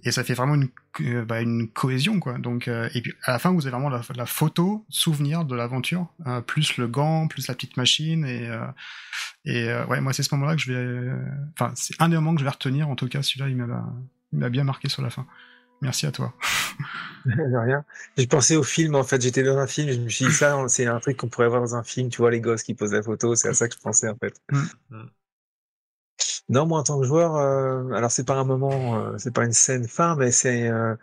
[SPEAKER 2] Et ça fait vraiment une, euh, bah, une cohésion, quoi. Donc, euh, et puis, à la fin, vous avez vraiment la, la photo, souvenir de l'aventure, euh, plus le gant, plus la petite machine, et, euh, et euh, ouais, moi, c'est ce moment-là que je vais. euh, Enfin, c'est un des moments que je vais retenir. En tout cas, celui-là, il m'a, il m'a bien marqué sur la fin. Merci à toi.
[SPEAKER 3] De rien. J'ai pensé au film, en fait. J'étais dans un film, je me suis dit, ça, c'est un truc qu'on pourrait voir dans un film. Tu vois, les gosses qui posent la photo, c'est à ça que je pensais, en fait. Non, moi, en tant que joueur, euh, alors c'est pas un moment, euh, c'est pas une scène fin, mais c'est euh,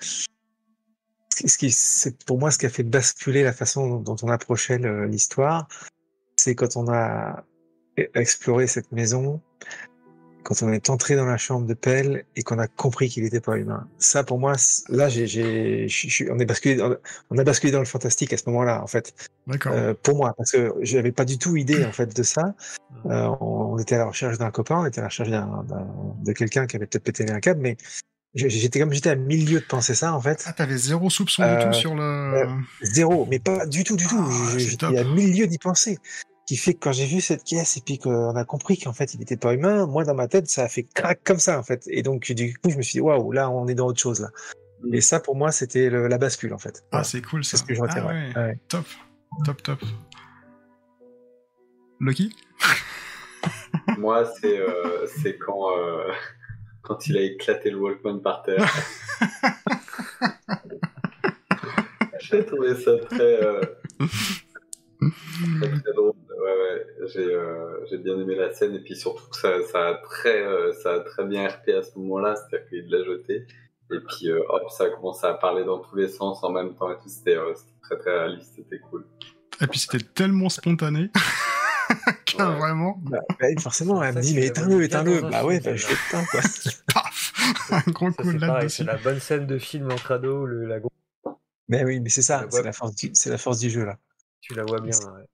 [SPEAKER 3] ce qui, c'est pour moi ce qui a fait basculer la façon dont on approchait l'histoire, c'est quand on a e- exploré cette maison, quand on est entré dans la chambre de Pell et qu'on a compris qu'il n'était pas humain. Ça, pour moi, là, j'ai, je on est basculé, dans- on a basculé dans le fantastique à ce moment-là, en fait.
[SPEAKER 2] D'accord.
[SPEAKER 3] Euh, pour moi, parce que j'avais pas du tout idée en fait de ça. Euh, on, on était à la recherche d'un copain, on était à la recherche d'un- de quelqu'un qui avait peut-être pété un câble, mais j'étais comme j'étais à milieu de penser ça en fait,
[SPEAKER 2] Ah, t'avais zéro soupçon du
[SPEAKER 3] euh,
[SPEAKER 2] tout sur le.
[SPEAKER 3] euh, zéro, mais pas du tout, du tout.
[SPEAKER 2] Ah,
[SPEAKER 3] Je- J'étais à milieu d'y penser, qui fait que quand j'ai vu cette caisse et puis qu'on a compris qu'en fait il était pas humain, moi dans ma tête ça a fait crac comme ça en fait, et donc du coup je me suis dit waouh, là on est dans autre chose là. Et ça pour moi c'était le- la bascule en fait.
[SPEAKER 2] Ah,
[SPEAKER 3] Voilà.
[SPEAKER 2] c'est cool ça.
[SPEAKER 3] c'est ce que je retiens.
[SPEAKER 2] Ah,
[SPEAKER 3] ouais.
[SPEAKER 2] ouais.
[SPEAKER 3] Ouais.
[SPEAKER 2] Top. Top, top. Lucky
[SPEAKER 1] Moi, c'est euh, c'est quand, euh, quand il a éclaté le Walkman par terre. J'ai trouvé ça très, euh, très, très drôle. Ouais, ouais. J'ai euh, j'ai bien aimé la scène et puis surtout que ça, ça, a, très, euh, ça a très bien RP à ce moment-là, c'est-à-dire qu'il l'a jeté. Et puis euh, hop, ça a commencé à parler dans tous les sens en même temps et tout. C'était euh, c'était très très réaliste, c'était cool.
[SPEAKER 2] Et puis c'était tellement spontané.
[SPEAKER 1] Ouais.
[SPEAKER 2] vraiment,
[SPEAKER 3] Bah, bah, forcément, elle me dit mais éteins-le, éteins-le. Bah ouais, bah, je l'éteins quoi.
[SPEAKER 2] paf Un gros
[SPEAKER 4] Ça,
[SPEAKER 2] coup
[SPEAKER 4] c'est
[SPEAKER 2] de latte
[SPEAKER 4] c'est la bonne scène de film en crado, le, la
[SPEAKER 3] Mais oui, mais c'est ça,
[SPEAKER 4] La
[SPEAKER 3] c'est la force du, c'est la force du jeu là.
[SPEAKER 4] tu la vois bien. là, ouais.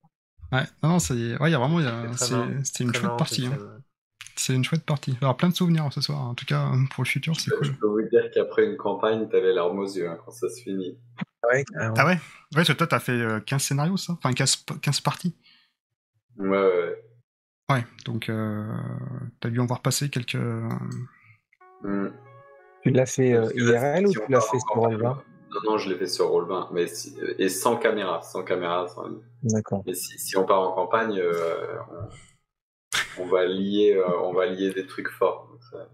[SPEAKER 2] Ouais, non, non, ça y est. Ouais, il y a vraiment. il y a-
[SPEAKER 4] C'est très
[SPEAKER 2] c'est-
[SPEAKER 4] marrant.
[SPEAKER 2] C'était une chouette partie. hein.
[SPEAKER 4] ouais.
[SPEAKER 2] C'est une chouette partie. Alors, plein de souvenirs ce soir. En tout cas, pour le futur, c'est
[SPEAKER 1] Je
[SPEAKER 2] cool.
[SPEAKER 1] peux vous dire qu'après une campagne, t'as les larmes aux yeux hein, quand ça se finit.
[SPEAKER 3] Ouais, carrément.
[SPEAKER 2] Ah ouais? Ouais, parce que toi, t'as fait euh, 15 scénarios, ça? Enfin, 15, p- 15 parties.
[SPEAKER 1] Ouais, ouais, ouais.
[SPEAKER 2] Ouais, donc euh, t'as dû en voir passer quelques. euh,
[SPEAKER 1] Hmm.
[SPEAKER 3] Tu l'as fait euh, IRL ou tu l'as fait sur
[SPEAKER 1] campagne,
[SPEAKER 3] Roll20
[SPEAKER 1] Non, non, je l'ai fait sur Roll20, mais si- et sans caméra, sans caméra. sans-
[SPEAKER 3] D'accord.
[SPEAKER 1] Mais si, si on part en campagne, euh, on, on va lier, euh, on va lier des trucs forts. donc ça-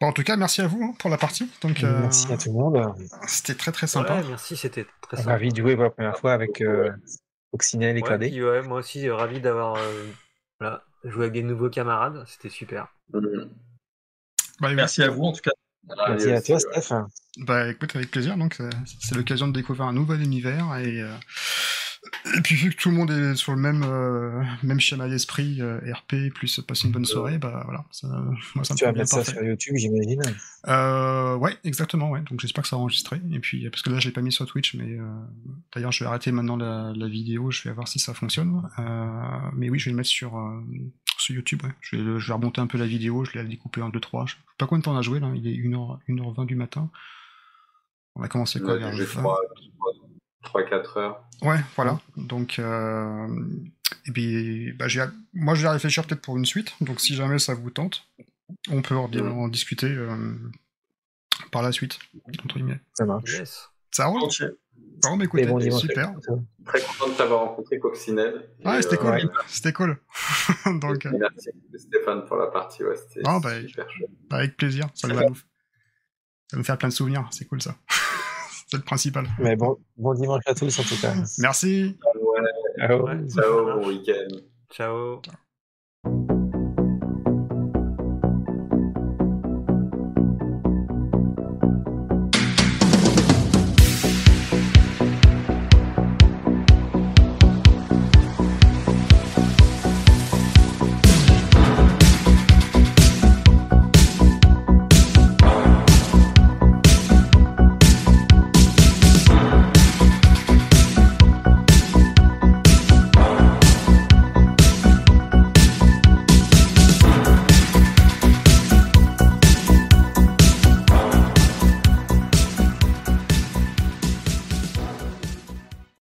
[SPEAKER 2] Bon, en tout cas, merci à vous hein, pour la partie. Donc, euh,
[SPEAKER 3] Merci à tout le monde.
[SPEAKER 2] C'était très très sympa.
[SPEAKER 4] Ouais, merci, c'était très sympa.
[SPEAKER 3] Ravi de jouer pour la première fois avec euh, Coccinelle et
[SPEAKER 4] Ouais, puis, ouais, moi aussi, euh, ravi d'avoir euh, voilà, joué avec des nouveaux camarades, c'était super.
[SPEAKER 1] Hmm.
[SPEAKER 2] Bah.
[SPEAKER 5] Merci à vous, en tout cas.
[SPEAKER 3] Merci à toi. Steph.
[SPEAKER 2] Bah écoute, avec plaisir. Donc, euh, c'est l'occasion de découvrir un nouvel univers et, euh, Et puis vu que tout le monde est sur le même euh, même schéma d'esprit, euh, RP plus passer une bonne soirée, bah voilà, ça, moi ça me
[SPEAKER 3] Tu vas mettre ça sur YouTube, j'imagine.
[SPEAKER 2] Euh, ouais, exactement, ouais. Donc j'espère que ça va enregistrer. Et puis parce que là je l'ai pas mis sur Twitch, mais euh, d'ailleurs je vais arrêter maintenant la, la vidéo, je vais voir si ça fonctionne. Euh, mais oui, je vais le mettre sur euh, sur YouTube. Ouais. Je, vais, je vais remonter un peu la vidéo, je vais la découper en 2-3. Je sais pas combien de temps on a joué là. Il est 1h, 1h20 du matin. On a commencé quoi
[SPEAKER 1] a
[SPEAKER 2] vers
[SPEAKER 1] joué
[SPEAKER 2] 20?
[SPEAKER 1] 3-4 heures.
[SPEAKER 2] Ouais, voilà. Donc, euh, et puis, bah, j'ai- moi, je vais réfléchir peut-être pour une suite. Donc, si jamais ça vous tente, on peut en,
[SPEAKER 1] Mm.
[SPEAKER 2] en discuter euh, par la suite. Entre guillemets.
[SPEAKER 3] Ça marche.
[SPEAKER 4] Yes.
[SPEAKER 2] Ça roule
[SPEAKER 5] Ok.
[SPEAKER 2] Bon, bah,
[SPEAKER 3] Et
[SPEAKER 2] écoutez,
[SPEAKER 3] bon
[SPEAKER 2] super.
[SPEAKER 1] Très content de t'avoir rencontré, Coccinelle.
[SPEAKER 2] Ouais,
[SPEAKER 1] Et,
[SPEAKER 2] c'était
[SPEAKER 1] euh,
[SPEAKER 2] cool.
[SPEAKER 3] ouais.
[SPEAKER 2] C'était cool. Donc, euh,
[SPEAKER 1] Merci Stéphane pour la partie. Ouais, c'était
[SPEAKER 2] Ah, bah,
[SPEAKER 1] super chouette.
[SPEAKER 2] avec plaisir. Ça, va nous... ça va nous faire plein de souvenirs. C'est cool ça. C'est le principal.
[SPEAKER 3] Mais bon, bon dimanche à tous en tout cas.
[SPEAKER 2] Merci.
[SPEAKER 1] Ouais,
[SPEAKER 3] Ciao.
[SPEAKER 4] Ouais.
[SPEAKER 1] ciao, bon week-end.
[SPEAKER 2] Ciao.